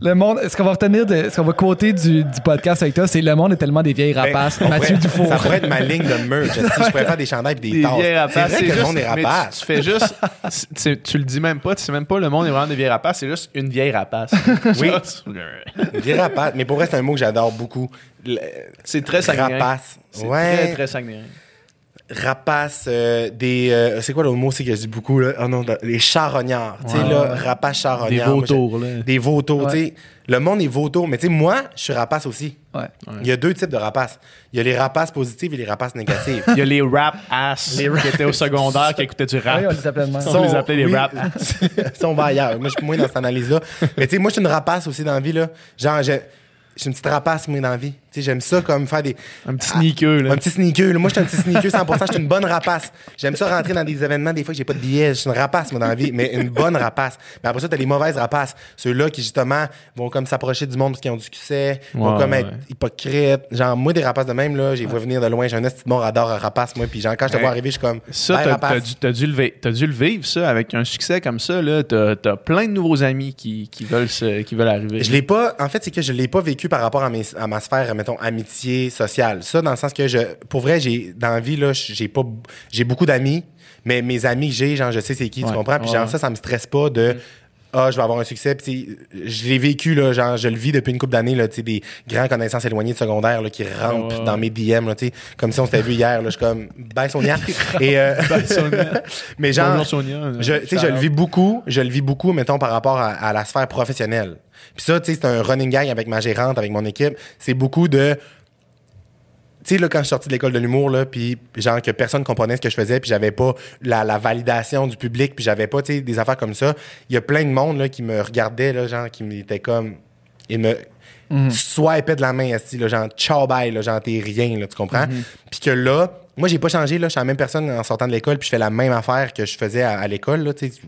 Le monde, ce qu'on va retenir, de, ce qu'on va quoter du, du podcast avec toi, c'est le monde est tellement des vieilles rapaces. Ben, on Mathieu pourrait- Dufour. Ça pourrait être ma ligne de merch. je pourrais faire des chandails et des, Des tasses. vieilles C'est rapaces. vrai que le monde est rapace. Tu, tu fais juste. tu, tu le dis même pas, tu sais même pas le monde est vraiment des vieilles rapaces, c'est juste une vieille rapace. Oui. Juste- Des rapaces. Mais pour vrai, c'est un mot que j'adore beaucoup. C'est très saguenay. Rapace. C'est Ouais. très, très saguenay. Rapace, euh, des. euh, c'est quoi le mot c'est que je dis beaucoup, là? Oh non, de- les charognards. Tu sais, là, ouais. rapace Des vautours, là. j'ai- Des vautours, Ouais. tu sais. Le monde est vautour. Mais tu sais, moi, je suis rapace aussi. Ouais. Il y a deux types de rapaces. Il y a les rapaces positives et les rapaces négatives. Il y a les rap ass qui étaient au secondaire qui écoutaient du rap. Oui, on les appelait de même. On les appelait les oui, rap. ça, on va ailleurs. Moi, je suis moins dans cette analyse-là. Mais tu sais, moi, je suis une rapace aussi dans la vie, là. Genre, suis une petite rapace, moi, dans la vie. J'aime ça comme faire des. Un petit sneaker, là. Un petit sneaker. Moi, je suis un petit sneaker 100%. Je suis une bonne rapace. J'aime ça rentrer dans des événements, des fois que j'ai pas de billets. Je suis une rapace, moi, dans la vie, mais une bonne rapace. Mais après ça, t'as les mauvaises rapaces. Ceux-là qui, justement, vont comme s'approcher du monde parce qu'ils ont du succès, vont Ouais, comme être hypocrites. Genre, moi, des rapaces de même, là, j'ai vois venir de loin. J'ai un petit bon radar à rapace, moi. Puis, genre, quand je te Ouais. vois arriver, je suis comme. Ça, Bye, t'as, t'as dû, t'as dû le t'as dû le vivre, ça, avec un succès comme ça. Là, t'as, t'as plein de nouveaux amis qui, qui, veulent, se- qui veulent arriver. Je l'ai pas. En fait, c'est que je l'ai pas vécu par rapport à, mes- à ma sphère, mettons, amitié sociale. Ça, dans le sens que je, pour vrai, j'ai dans la vie là, j'ai pas, j'ai beaucoup d'amis, mais mes amis que j'ai, genre, je sais c'est qui, Ouais. tu comprends? Puis genre ça, ça me stresse pas de. Ah, je vais avoir un succès. Puis je l'ai vécu, là, genre, je le vis depuis une couple d'années, là, tu sais, des grands connaissances éloignées de secondaire, là, qui rampent dans mes DM, là, tu sais, comme si on s'était vu hier, là, je suis comme, bye Sonia. Et, euh, Sonia. mais genre, Bonjour, Sonia. je, tu sais, je le vis beaucoup, je le vis beaucoup, mettons, par rapport à, à la sphère professionnelle. Puis ça, tu sais, c'est un running gag avec ma gérante, avec mon équipe. C'est beaucoup de. Tu sais, là, quand je suis sorti de l'école de l'humour, là, puis genre que personne comprenait ce que je faisais, puis j'avais pas la, la validation du public, puis j'avais pas, tu sais, des affaires comme ça. Il y a plein de monde, là, qui me regardait, là, genre, qui m'était comme. Il me. Swipeait de la main, esti, là, genre, ciao, bye, là, genre, t'es rien, là, tu comprends? Puis que là, moi, j'ai pas changé, là, je suis la même personne en sortant de l'école, puis je fais la même affaire que je faisais à, à l'école, là, tu sais.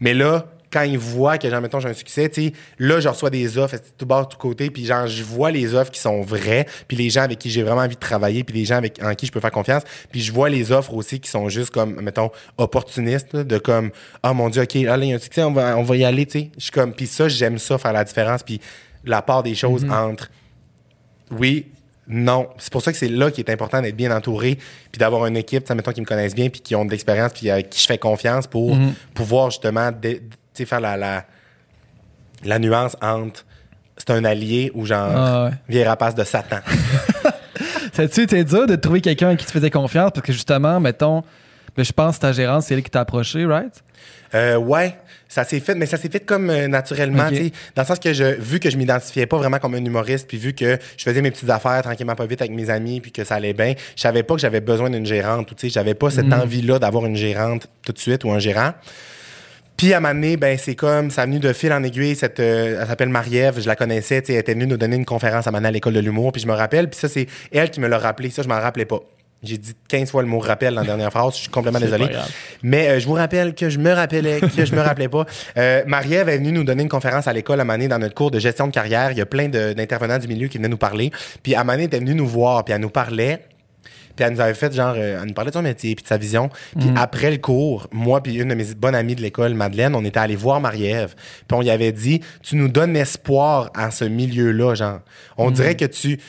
Mais là, quand ils voient que, genre, mettons, j'ai un succès, tu sais, là, je reçois des offres, tout bas, tout côté, puis genre, je vois les offres qui sont vraies, puis les gens avec qui j'ai vraiment envie de travailler, puis les gens avec, en qui je peux faire confiance, puis je vois les offres aussi qui sont juste comme, mettons, opportunistes, là, de comme, ah mon Dieu, OK, là, il y a un succès, on va, on va y aller, tu sais. Je suis comme, puis ça, j'aime ça, faire la différence, puis la part des choses entre oui, non. C'est pour ça que c'est là qu'il est important d'être bien entouré, puis d'avoir une équipe, mettons, qui me connaissent bien, puis qui ont de l'expérience, puis avec qui je fais confiance pour pouvoir justement faire la, la, la nuance entre c'est un allié ou genre Ah ouais. vieille rapace de Satan. Ça a-tu été dur de trouver quelqu'un à qui tu faisais confiance? Parce que justement, mettons, ben, je pense que ta gérante, c'est elle qui t'a approché, right? Euh, ouais, ça s'est fait, mais ça s'est fait comme euh, naturellement, dans le sens que je, vu que je m'identifiais pas vraiment comme un humoriste, puis vu que je faisais mes petites affaires tranquillement pas vite avec mes amis, puis que ça allait bien, je savais pas que j'avais besoin d'une gérante, ou tu sais, j'avais pas cette envie-là d'avoir une gérante tout de suite ou un gérant. Puis à un moment donné, ben c'est comme ça a venu de fil en aiguille. Cette, euh, elle s'appelle Marie-Ève, je la connaissais. Elle était venue nous donner une conférence à donné à l'école de l'humour. Puis je me rappelle. Puis ça c'est elle qui me l'a rappelé. Ça je m'en rappelais pas. J'ai dit 15 fois le mot rappel dans la dernière phrase. Je suis complètement désolé. Mais euh, je vous rappelle que je me rappelais, que je me rappelais pas. Euh, Marie-Ève est venue nous donner une conférence à l'école à Mané dans notre cours de gestion de carrière. Il y a plein d'intervenants du milieu qui venaient nous parler. Puis à Mané était venue nous voir, puis elle nous parlait. Puis elle nous avait fait genre, euh, elle nous parlait de son métier puis de sa vision. Puis après le cours, moi puis une de mes bonnes amies de l'école, Madeleine, on était allé voir Marie-Ève. Puis on lui avait dit, tu nous donnes espoir en ce milieu-là, genre. On dirait que tu,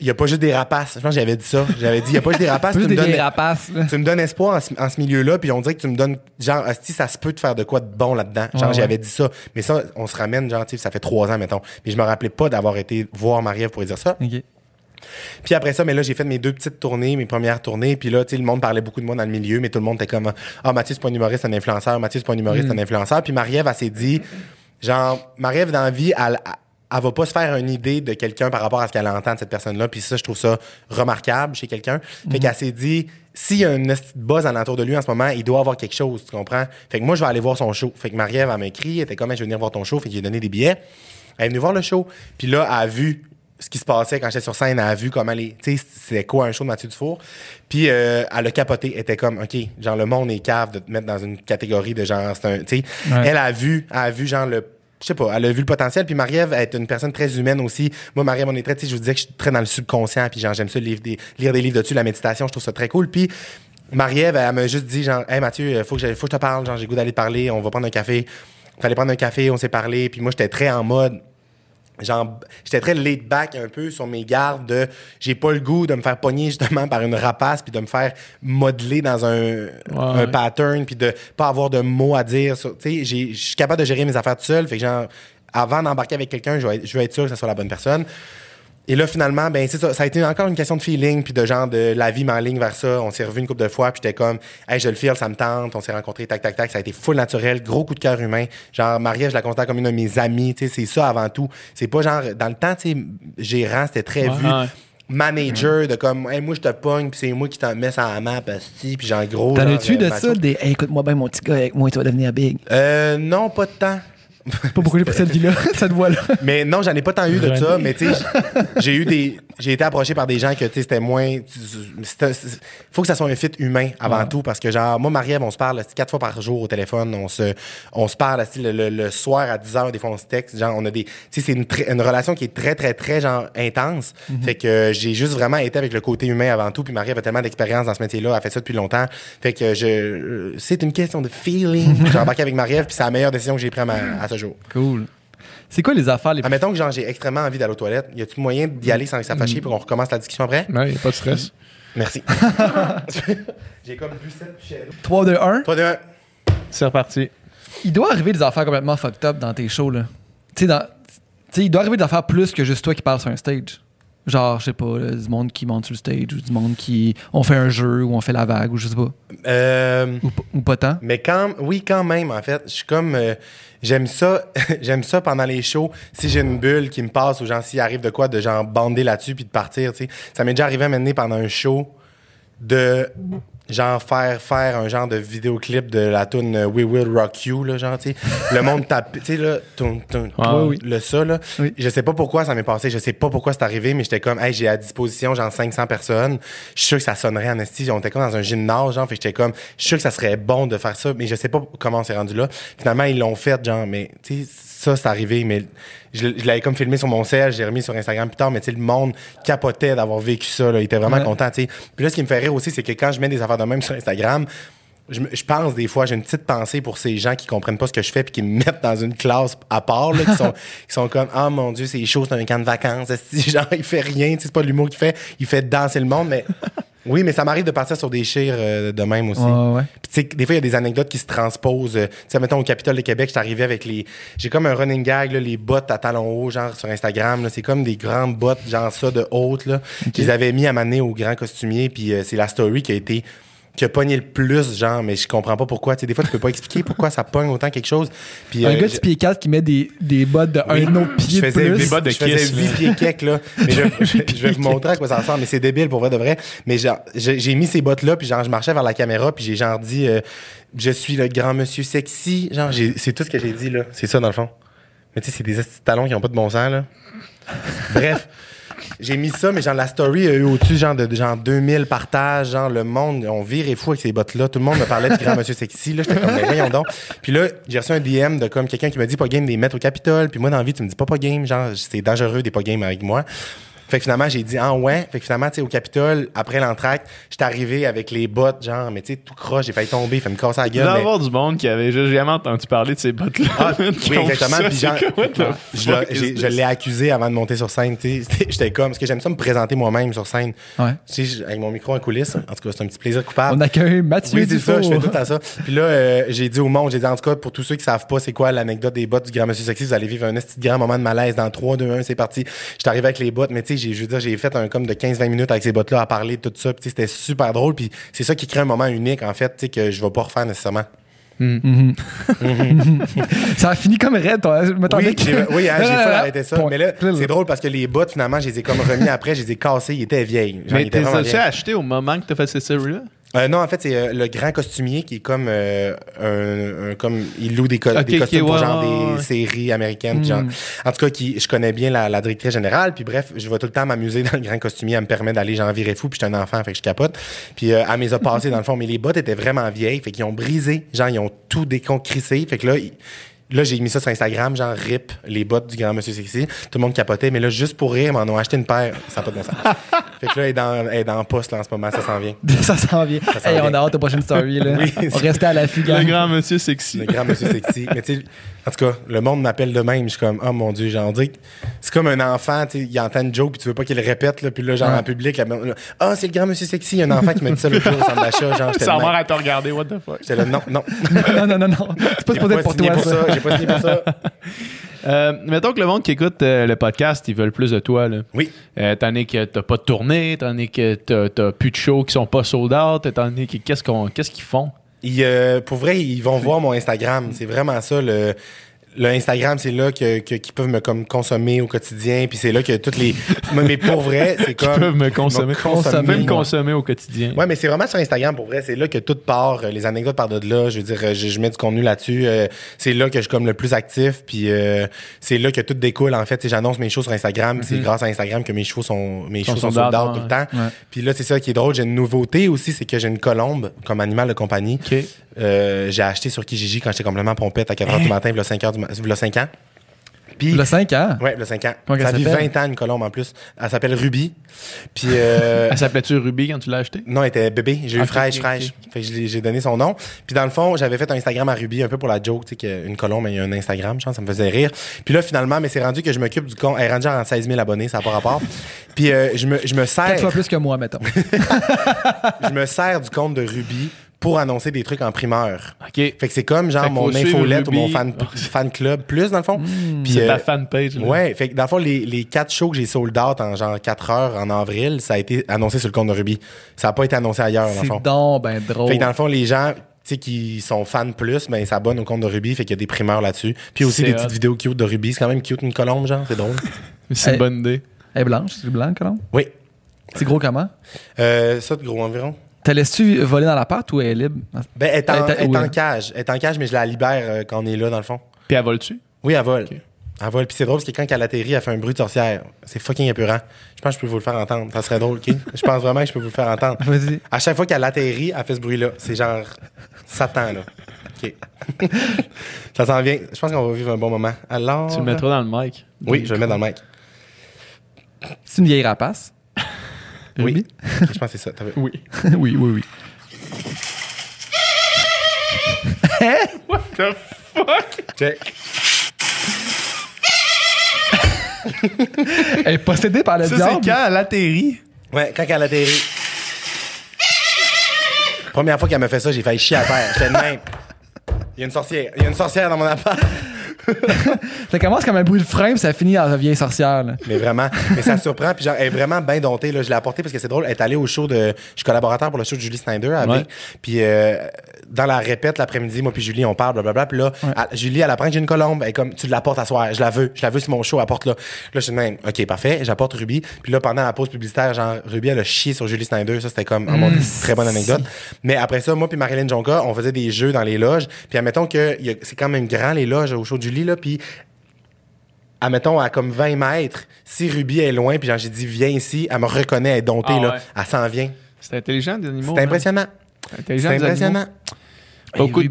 il y a pas juste des rapaces. Je pense que j'avais dit ça. J'avais dit, il y a pas juste des rapaces. Tu des me donnes- vieilles rapaces. tu me donnes espoir en ce, milieu-là, puis on dirait que tu me donnes, genre, si ça se peut te faire de quoi de bon là-dedans. Genre, Ouais, ouais. j'avais dit ça. Mais ça, on se ramène, genre, ça fait trois ans, mettons. Puis je me rappelais pas d'avoir été voir Marie-Ève pour lui dire ça. Puis après ça, mais là, j'ai fait mes deux petites tournées, mes premières tournées. Puis là, tu sais, le monde parlait beaucoup de moi dans le milieu, mais tout le monde était comme, ah, Mathieu, c'est pas un humoriste, c'est un influenceur. Mathieu, c'est pas un humoriste, c'est un influenceur. Puis Marie-Ève, elle s'est dit, genre, Marie-Ève, dans la vie, elle, elle va pas se faire une idée de quelqu'un par rapport à ce qu'elle entend de cette personne-là. Puis ça, je trouve ça remarquable chez quelqu'un. Fait qu'elle s'est dit, s'il y a une buzz alentour de lui en ce moment, il doit avoir quelque chose, tu comprends? Fait que moi, je vais aller voir son show. Fait que Marie-Ève, elle m'a écrit, elle était comme, je vais venir voir ton show. Fait que j'ai donné des billets. Elle est venue voir le show. Puis là, elle a vu ce qui se passait quand j'étais sur scène, elle a vu comment les. Tu sais, c'était quoi un show de Mathieu Dufour. Puis euh, elle a capoté. Elle était comme, OK, genre, le monde est cave de te mettre dans une catégorie de genre, c'est un. Tu sais, Ouais. elle a vu, elle a vu, genre, le. Je sais pas, elle a vu le potentiel. Puis Marie-Ève est une personne très humaine aussi. Moi, Marie-Ève, on est très, tu sais, je vous disais que je suis très dans le subconscient. Puis genre, j'aime ça lire des, lire des livres dessus, la méditation, je trouve ça très cool. Puis Marie-Ève, elle m'a juste dit, genre, hey Mathieu, faut que, faut que je te parle. Genre, j'ai goût d'aller te parler. On va prendre un café. Fallait prendre un café, on s'est parlé. Puis moi, j'étais très en mode genre j'étais très laid back un peu sur mes gardes de j'ai pas le goût de me faire pogner justement par une rapace puis de me faire modeler dans un, un ouais. pattern puis de pas avoir de mots à dire tu sais je suis capable de gérer mes affaires tout seul fait que genre avant d'embarquer avec quelqu'un je vais être- je vais être sûr que ce soit la bonne personne et là, finalement, ben c'est ça. Ça a été encore une question de feeling, puis de genre de la vie m'enligne vers ça. On s'est revu une couple de fois, puis j'étais comme, hey, je le feel, ça me tente. On s'est rencontrés, tac, tac, tac. Ça a été full naturel, gros coup de cœur humain. Genre, Maria, je la considère comme une de mes amies. Tu sais, c'est ça avant tout. C'est pas genre, dans le temps, tu sais, gérant, c'était très Ouais, vu. ouais. Manager, de comme, hey, moi, je te pogne, puis c'est moi qui t'en mets ça à la map, puis genre, gros. T'en as-tu de ça? Des hey, écoute-moi bien, mon petit gars, avec moi, tu vas devenir big? Euh, non, pas de temps. Pas pourquoi j'ai pris cette vie-là, cette voie-là. Mais non, j'en ai pas tant eu de ça, mais tu sais, j'ai eu des. J'ai été approché par des gens que, tu sais, c'était moins. Il faut que ça soit un fit humain avant tout, parce que, genre, moi, Marie-Ève, on se parle quatre fois par jour au téléphone. On se, on se parle le, le- le soir à 10 h, des fois, on se texte. Genre, on a des. Tu sais, c'est une, relation qui est très, très, très, genre, intense. Fait que j'ai juste vraiment été avec le côté humain avant tout. Puis Marie-Ève a tellement d'expérience dans ce métier-là, elle a fait ça depuis longtemps. Fait que je. C'est une question de feeling. j'ai embarqué avec Marie-Ève, puis c'est la meilleure décision que j'ai prise à, ma- à Cool. C'est quoi les affaires les plus. Admettons que genre, j'ai extrêmement envie d'aller aux toilettes. Y a-tu moyen d'y aller sans que ça fâche pour qu'on recommence la discussion après? Ouais, y a pas de stress. Merci. j'ai comme bu 7 shadows. 3, 2, 1. Toi, de un. C'est reparti. Il doit arriver des affaires complètement fucked up dans tes shows, là. Tu sais, dans- tu sais, il doit arriver des affaires plus que juste toi qui parles sur un stage. Genre, je sais pas, là, du monde qui monte sur le stage ou du monde qui. On fait un jeu ou on fait la vague ou je sais pas. Euh, ou pas tant? mais quand, oui, quand même, en fait. Je suis comme. euh, j'aime ça. j'aime ça pendant les shows. Si j'ai une bulle qui me passe ou genre, s'il arrive de quoi, de genre bander là-dessus puis de partir, tu sais. Ça m'est déjà arrivé à m'amener pendant un show de genre faire faire un genre de vidéoclip de la tune We Will Rock You là genre tu sais. Le monde tape tu sais là toun, toun, Ouais, toun, oui. le ça là. Oui. je sais pas pourquoi ça m'est passé je sais pas pourquoi c'est arrivé mais j'étais comme hey j'ai à disposition genre 500 personnes. Je suis sûr que ça sonnerait en esti. On était comme dans un gymnase genre fait j'étais comme je suis sûr que ça serait bon de faire ça mais je sais pas comment on s'est rendu là. Finalement ils l'ont fait genre mais tu sais ça c'est arrivé mais je, je l'avais comme filmé sur mon sel j'ai remis sur Instagram plus tard mais tu sais le monde capotait d'avoir vécu ça là il était vraiment Ouais. content tu sais puis là ce qui me fait rire aussi c'est que quand je mets des affaires de même sur Instagram je, pense des fois, j'ai une petite pensée pour ces gens qui comprennent pas ce que je fais puis qui me mettent dans une classe à part, là, qui, sont, qui sont comme Ah mon Dieu, c'est chaud, c'est un camp de vacances. Genre, il fait rien, tu sais, c'est pas l'humour qu'il fait, il fait danser le monde, mais oui, mais ça m'arrive de partir sur des chires euh, de même aussi. Ouais, ouais. Puis, tu sais, des fois, il y a des anecdotes qui se transposent. euh, Tu sais, mettons, au Capitole de Québec, j'étais arrivé avec les. J'ai comme un running gag, là, les bottes à talons hauts, genre sur Instagram. C'est comme des grandes bottes, genre ça, de haute. Là. Je les avais mis à m'amener au grand costumier, puis euh, c'est la story qui a été. Qui a pogné le plus, genre, mais je comprends pas pourquoi. Tu sais, des fois, tu peux pas expliquer pourquoi ça pogne autant quelque chose. Puis, Un euh, gars de je- 6 pieds 4 qui met des, des bottes de oui, un autre pied je de faisais plus. des bottes de je faisais kiss, 8 là. pieds quelques, là. Mais je, je- je vais vous montrer à quoi ça ressemble. Mais c'est débile pour vrai de vrai. Mais genre, j'ai mis ces bottes-là, puis genre, je marchais vers la caméra, puis j'ai genre dit, euh, je suis le grand monsieur sexy. Genre, j'ai- c'est tout ce que j'ai dit, là. C'est ça, dans le fond. Mais tu sais, c'est des talons qui ont pas de bon sens, là. Bref. J'ai mis ça, mais genre la story a eu au-dessus genre de, de genre 2000 partages, genre le monde, on virait fou avec ces bottes-là. Tout le monde me parlait du grand monsieur sexy, là. J'étais comme, mais voyons donc. Puis là, j'ai reçu un DM de comme quelqu'un qui m'a dit pas game des mettre au Capitole. Puis moi, dans la vie, tu me dis pas pas game, genre, c'est dangereux des pas game avec moi. Fait que finalement, j'ai dit, ah ouais. Fait que finalement, tu sais, au Capitole, après l'entracte, j'étais arrivé avec les bottes, genre, mais tu sais, tout croche, j'ai failli tomber, fait me casser la Il gueule. y mais- avoir du monde qui avait juste jamais entendu parler de ces bottes-là. ah, oui, exactement. ça. Puis genre, je, l'ai- je accusé avant de monter sur scène. tu sais. J'étais comme, parce que j'aime ça me présenter moi-même sur scène. Ouais. Tu sais, avec mon micro en coulisses. En tout cas, c'est un petit plaisir coupable. On accueille Mathieu Oui, c'est ça, je fais tout à ça. Puis là, euh, j'ai dit au monde, j'ai dit en tout cas, pour tous ceux qui savent pas c'est quoi l'anecdote des bottes du grand monsieur sexy, vous allez vivre un petit grand moment de malaise dans 3, 2, 1, c'est parti. J'étais arrivé avec les bottes, mais tu sais, j'ai- je veux dire, j'ai fait un comme de 15-20 minutes avec ces bottes-là à parler de tout ça. Puis c'était super drôle. Puis c'est ça qui crée un moment unique, en fait, tu sais, que je vais pas refaire nécessairement. Ça a fini comme raide. toi. Je m'attendais Oui, que- j'ai, oui, hein, j'ai arrêter ça. point. Mais là, c'est drôle parce que les bottes, finalement, je les ai comme remis après, je les ai cassées, ils étaient vieilles. Genre, Mais t'es acheté au moment que t'as fait cette série-là? Euh, non, en fait, c'est euh, le grand costumier qui est comme euh, un, un- comme il loue des, co- Ok, des costumes pour genre des séries américaines. genre- en tout cas, qui, je connais bien la, la directrice générale. Puis bref, je vais tout le temps m'amuser dans le grand costumier. Elle me permet d'aller genre virer fou. Puis je suis un enfant, fait que je capote. Puis euh, elle me les a passées dans le fond. Mais les bottes étaient vraiment vieilles, fait qu'ils ont brisé. Genre, ils ont tout déconcrissé. Fait que là, ils- Là, j'ai mis ça sur Instagram, genre rip les bottes du grand monsieur sexy. Tout le monde capotait, mais là, juste pour rire, ils m'en ont acheté une paire. Ça n'a pas de bon sens. fait que là, elle est dans, elle est dans le poste là, en ce moment, ça s'en vient. ça s'en vient. s'en Hey, vient. on a hâte aux prochaines stories. Là. Oui, on restait à l'affût, Le grand monsieur sexy. Le grand monsieur sexy. Mais tu sais, en tout cas, le monde m'appelle de même. Je suis comme, oh mon Dieu, dirait que c'est comme un enfant, tu sais, il entend une joke, puis tu veux pas qu'il le répète, là, puis là, genre, Ouais. en public, ah, c'est le grand monsieur sexy. Il y a un enfant qui m'a dit ça l'autre jour au centre d'achat, genre, j'étais Sa de même. mère à te regarder, what the fuck? J'étais là, non, non. non, non, non, non. C'est pas supposé être pour signé toi, pour ça. ça. J'ai pas signé pour ça. Euh, mettons que le monde qui écoute euh, le podcast, ils veulent plus de toi. Là. Oui. Euh, étant donné que t'as pas de tournée, étant donné que t'as, t'as plus de shows qui sont pas sold out, étant donné que qu'est-ce, qu'on, qu'est-ce qu'ils font? Ils, euh, pour vrai, ils vont voir mon Instagram. C'est vraiment ça. Le, le Instagram, c'est là que, que- qu'ils peuvent me comme consommer au quotidien. Puis c'est là que toutes les. Mais pour vrai, c'est comme. peuvent me consommer. me consommer, moi. consommer au quotidien. Ouais, mais c'est vraiment sur Instagram pour vrai. C'est là que tout part. euh, Les anecdotes partent de là. Je veux dire, euh, je, je mets du contenu là-dessus. euh, c'est là que je suis comme le plus actif. Puis euh, c'est là que tout découle. En fait, j'annonce mes shows sur Instagram. C'est grâce à Instagram que mes shows sont mes shows sont sold out, tout le temps. Puis là, c'est ça qui est drôle. J'ai une nouveauté aussi, c'est que j'ai une colombe comme animal de compagnie. Euh, j'ai acheté sur Kijiji quand j'étais complètement pompette à 4 h du matin, il y a 5 heures du ma- il y a 5 ans. Puis, Le 5 ans? y a 5 ans. Comment ça s'appelle? 20 ans, une colombe en plus. Elle s'appelle Ruby. Puis, euh, Elle s'appelait-tu Ruby quand tu l'as acheté? non, elle était bébé. J'ai eu Ok, fraîche, fraîche. Fait que j'ai donné son nom. Puis dans le fond, j'avais fait un Instagram à Ruby un peu pour la joke, tu sais, qu'une colombe, il y a un Instagram, je pense, ça me faisait rire. Puis là, finalement, mais c'est rendu que je m'occupe du compte. Elle est rendue à 16 000 abonnés, ça n'a pas rapport. Puis euh, je, me, je me sers. Quatre fois plus que moi, mettons. je me sers du compte de Ruby pour annoncer des trucs en primeur. OK. Fait que c'est comme genre mon infolette ou mon fan, fan club plus dans le fond. Puis, C'est euh, ta fanpage. là. Ouais, fait que dans le fond, les, les quatre shows que j'ai sold out en genre 4 heures en avril, ça a été annoncé sur le compte de Ruby. Ça n'a pas été annoncé ailleurs, dans le C'est fond. donc ben drôle. Fait que dans le fond, les gens tu sais, qui sont fans plus, ben, ils s'abonnent au compte de Ruby, fait qu'il y a des primeurs là-dessus. Puis aussi des hot. petites vidéos cute de Ruby. C'est quand même cute, une colombe, genre, c'est drôle. C'est une bonne idée. Elle est blanche, c'est blanc, non? Oui. C'est gros comment? Euh, ça, de gros environ. T'as laissé-tu voler dans l'appart ou elle est libre? Ben, elle est en, Elle était- elle est en ouais. cage. Elle est en cage, mais je la libère euh, quand on est là, dans le fond. Puis elle vole-tu? Oui, elle vole. Elle vole. Puis c'est drôle parce que quand elle atterrit, elle fait un bruit de sorcière. C'est fucking épurant. Je pense que je peux vous le faire entendre. Ça serait drôle, OK? je pense vraiment que je peux vous le faire entendre. Vas-y. À chaque fois qu'elle atterrit, elle fait ce bruit-là. C'est genre Satan, là. OK. ça s'en vient. Je pense qu'on va vivre un bon moment. Alors. Tu le mettras dans le mic. Oui, je vais le mettre dans le mic. C'est une vieille rapace? Oui. Je pense que c'est ça. Oui. oui, oui, oui. What the fuck? Check. Elle est possédée par le Ça, diable. c'est quand elle atterrit? Ouais, quand elle atterrit. Première fois qu'elle me fait ça, j'ai failli chier à terre. J'étais de même. Il y a une sorcière. Il y a une sorcière dans mon appart. Ça commence comme un bruit de frein, puis ça finit dans une vieille sorcière. Là. Mais vraiment, mais ça surprend. Puis genre, elle est vraiment bien domptée. Là. Je l'ai apportée parce que c'est drôle. Elle est allée au show de. Je suis collaborateur pour le show de Julie Snyder avec. Ouais. Puis euh, dans la répète l'après-midi, moi puis Julie, on parle, blablabla. Puis là, elle- Julie, elle apprend que j'ai une colombe. Elle est comme, tu l'apportes à soir. Je la veux. Je la veux sur mon show. Apporte-la. Là, je suis même. OK, parfait. J'apporte Ruby. Puis là, pendant la pause publicitaire, genre, Ruby, elle a chié sur Julie Snyder. Ça, c'était comme, mon Dieu, très bonne anecdote. Mais après ça, moi puis Marilyn Jonka, on faisait des jeux dans les loges. Puis admettons que c'est quand même grand, les loges au show de Julie, là. Puis admettons, à comme 20 mètres, si Ruby est loin, puis genre, j'ai dit, viens ici, elle me reconnaît, elle est domptée, Ah là. ouais. Elle s'en vient. C'est intelligent des animaux. C'est impressionnant. C'est impressionnant. Beaucoup de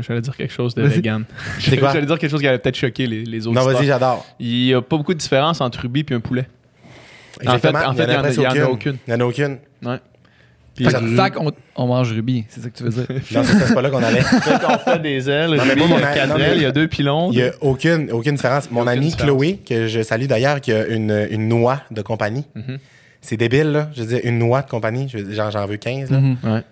j'allais dire quelque chose de vegan. J'allais dire quelque chose qui allait peut-être choquer les, les autres. Non, vas-y, j'adore. Il n'y a pas beaucoup de différence entre Ruby et un poulet. En Exactement. fait- en fait, il y en il y en a aucune. Il y en a aucune. Ouais. Puis Fait, qu'on on mange Ruby, c'est ça que tu veux dire. Non, c'est pas là qu'on allait. Fait qu'on fait des ailes. Non, mais Ruby, moi, mon il y a a- quatre non, mais- ailes, il y a deux pilons. Il y a aucune, aucune différence. Mon amie. Chloé, que je salue d'ailleurs, qui a une, une noix de compagnie. Mhm. C'est débile, là. Je veux dire, une noix de compagnie. J'en veux 15, là. Mhm. Ouais.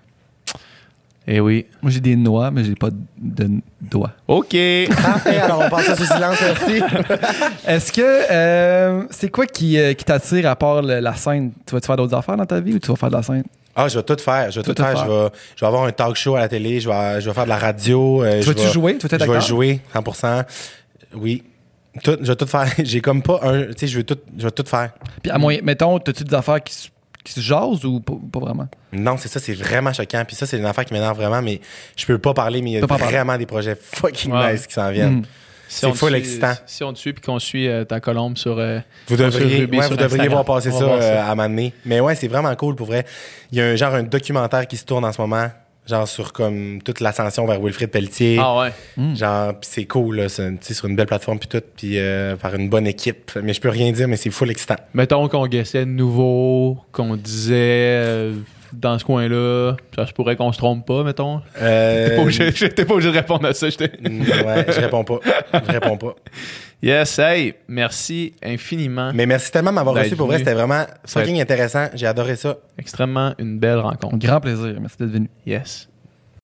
Eh oui. Moi, j'ai des noix, mais j'ai pas de doigts. OK. Parfait, alors on passe ça sous silence aussi. Est-ce que euh, c'est quoi qui, euh, qui t'attire à part le- la scène? Tu vas-tu faire d'autres affaires dans ta vie ou tu vas faire de la scène? Ah, je vais tout faire. Je vais tout, Tout faire. faire. Je, vais, je vais avoir un talk show à la télé. Je vais, je vais faire de la radio. euh, Tu je vas-tu vais- jouer? Tu vas être Je vais acteur? jouer 100%. Oui. Tout, je vais tout faire. J'ai comme pas un. Tu sais, je veux tout, je vais tout faire. Puis à moyen, mettons, t'as-tu des affaires qui, s- qui se jasent ou pas, pas vraiment? Non, c'est ça, c'est vraiment choquant. Puis ça, c'est une affaire qui m'énerve vraiment, mais je peux pas parler, mais il y a parler. vraiment des projets fucking Ouais. nice qui s'en viennent. Mm. Si C'est full excitant. Si on te suit puis qu'on suit euh, ta colombe sur. euh, Vous sur devriez, Ruby ouais, sur vous devriez voir passer On ça, euh, à m'amener. Mais ouais, c'est vraiment cool pour vrai. Il y a un genre un documentaire qui se tourne en ce moment, genre sur comme toute l'ascension vers Wilfrid Pelletier. Ah ouais. Genre, pis c'est cool, là, c'est, tu sais, sur une belle plateforme, puis tout, puis euh, par une bonne équipe. Mais je peux rien dire, mais c'est full excitant. Mettons qu'on guessait de nouveau, qu'on disait euh, dans ce coin-là, ça se pourrait qu'on se trompe pas, mettons. Euh, T'es pas obligé- J'étais pas obligé de répondre à ça. j'étais- ouais, je réponds pas. Je réponds pas. Yes, hey, merci infiniment. Mais merci tellement de m'avoir reçu. Pour vrai, c'était vraiment fucking intéressant. J'ai adoré ça. Extrêmement une belle rencontre. Grand plaisir. Merci d'être venu. Yes.